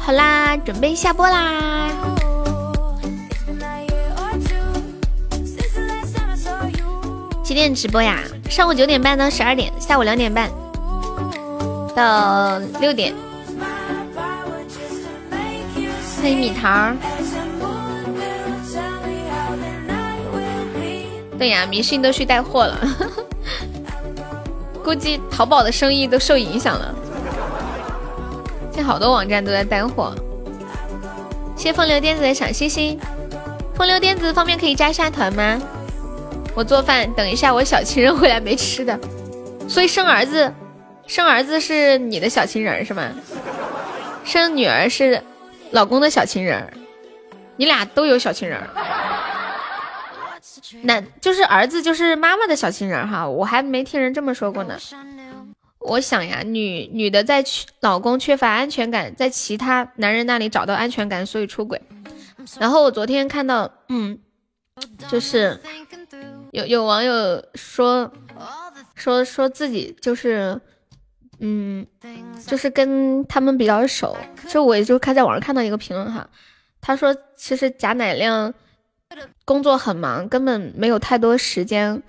好啦，准备下播啦！几点直播呀？上午九点半到十二点，下午两点半到六点。欢迎米桃。对呀，迷信都去带货了，<laughs> 估计淘宝的生意都受影响了。现好多网站都在带货，谢风流癫子的小心心。风流癫子方便可以加下团吗？我做饭，等一下我小情人回来没吃的，所以生儿子，生儿子是你的小情人是吗？生女儿是老公的小情人，你俩都有小情人，那就是儿子就是妈妈的小情人哈，我还没听人这么说过呢。我想呀，女女的在老公缺乏安全感，在其他男人那里找到安全感，所以出轨。然后我昨天看到，嗯，就是有有网友说说说自己就是，嗯，就是跟他们比较熟。就我也就看在网上看到一个评论哈，他说其实贾乃亮工作很忙，根本没有太多时间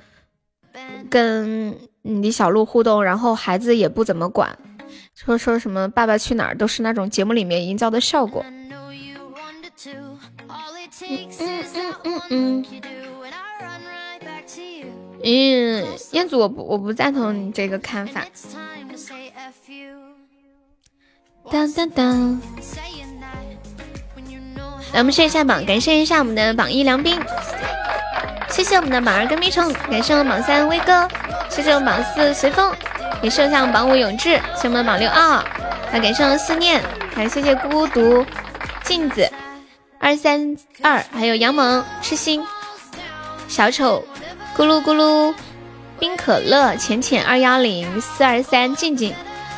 跟。李小璐互动，然后孩子也不怎么管，说说什么《爸爸去哪儿》都是那种节目里面营造的效果。嗯嗯嗯嗯。嗯，彦祖，我不我不赞同你这个看法。当当当。来，我们谢一下榜，感谢一下我们的榜一梁斌，谢谢我们的榜二跟屁虫，感谢我们榜三威哥。谢谢我们榜四随风，也是像榜五永志，谢谢我们榜六二，还感谢我们思念，还谢谢孤独镜子二三二，还有杨萌痴心小丑咕噜咕噜冰可乐浅浅二幺零四二三静静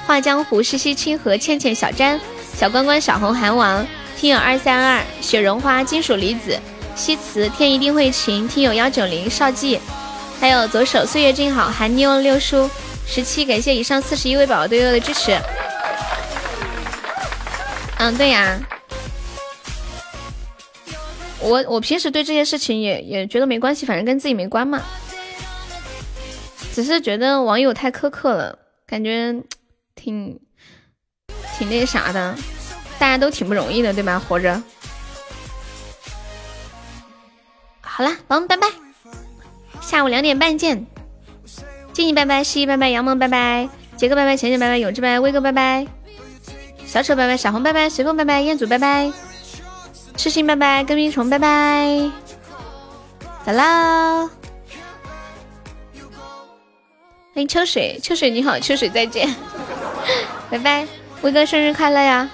画江湖西西清河倩倩小詹小关关小红韩王听友二三二雪绒花金属离子西辞天一定会晴听友幺九零少记。还有左手岁月静好，韩妞六叔十七，感谢以上四十一位宝宝对我的支持。嗯，对呀，我我平时对这些事情也也觉得没关系，反正跟自己没关嘛。只是觉得网友太苛刻了，感觉挺挺那啥的，大家都挺不容易的，对吧？活着。好了，宝宝们拜拜，下午两点半见。静静拜拜，西西拜拜，杨萌拜拜，杰哥拜拜，浅浅拜拜，永志拜拜，威哥拜拜，小丑拜拜，小红拜拜，随风拜拜，彦祖拜拜，痴心拜拜，跟屁虫拜拜，走啦！欢迎秋水，秋水你好，秋水再见，拜拜，威哥生日快乐呀！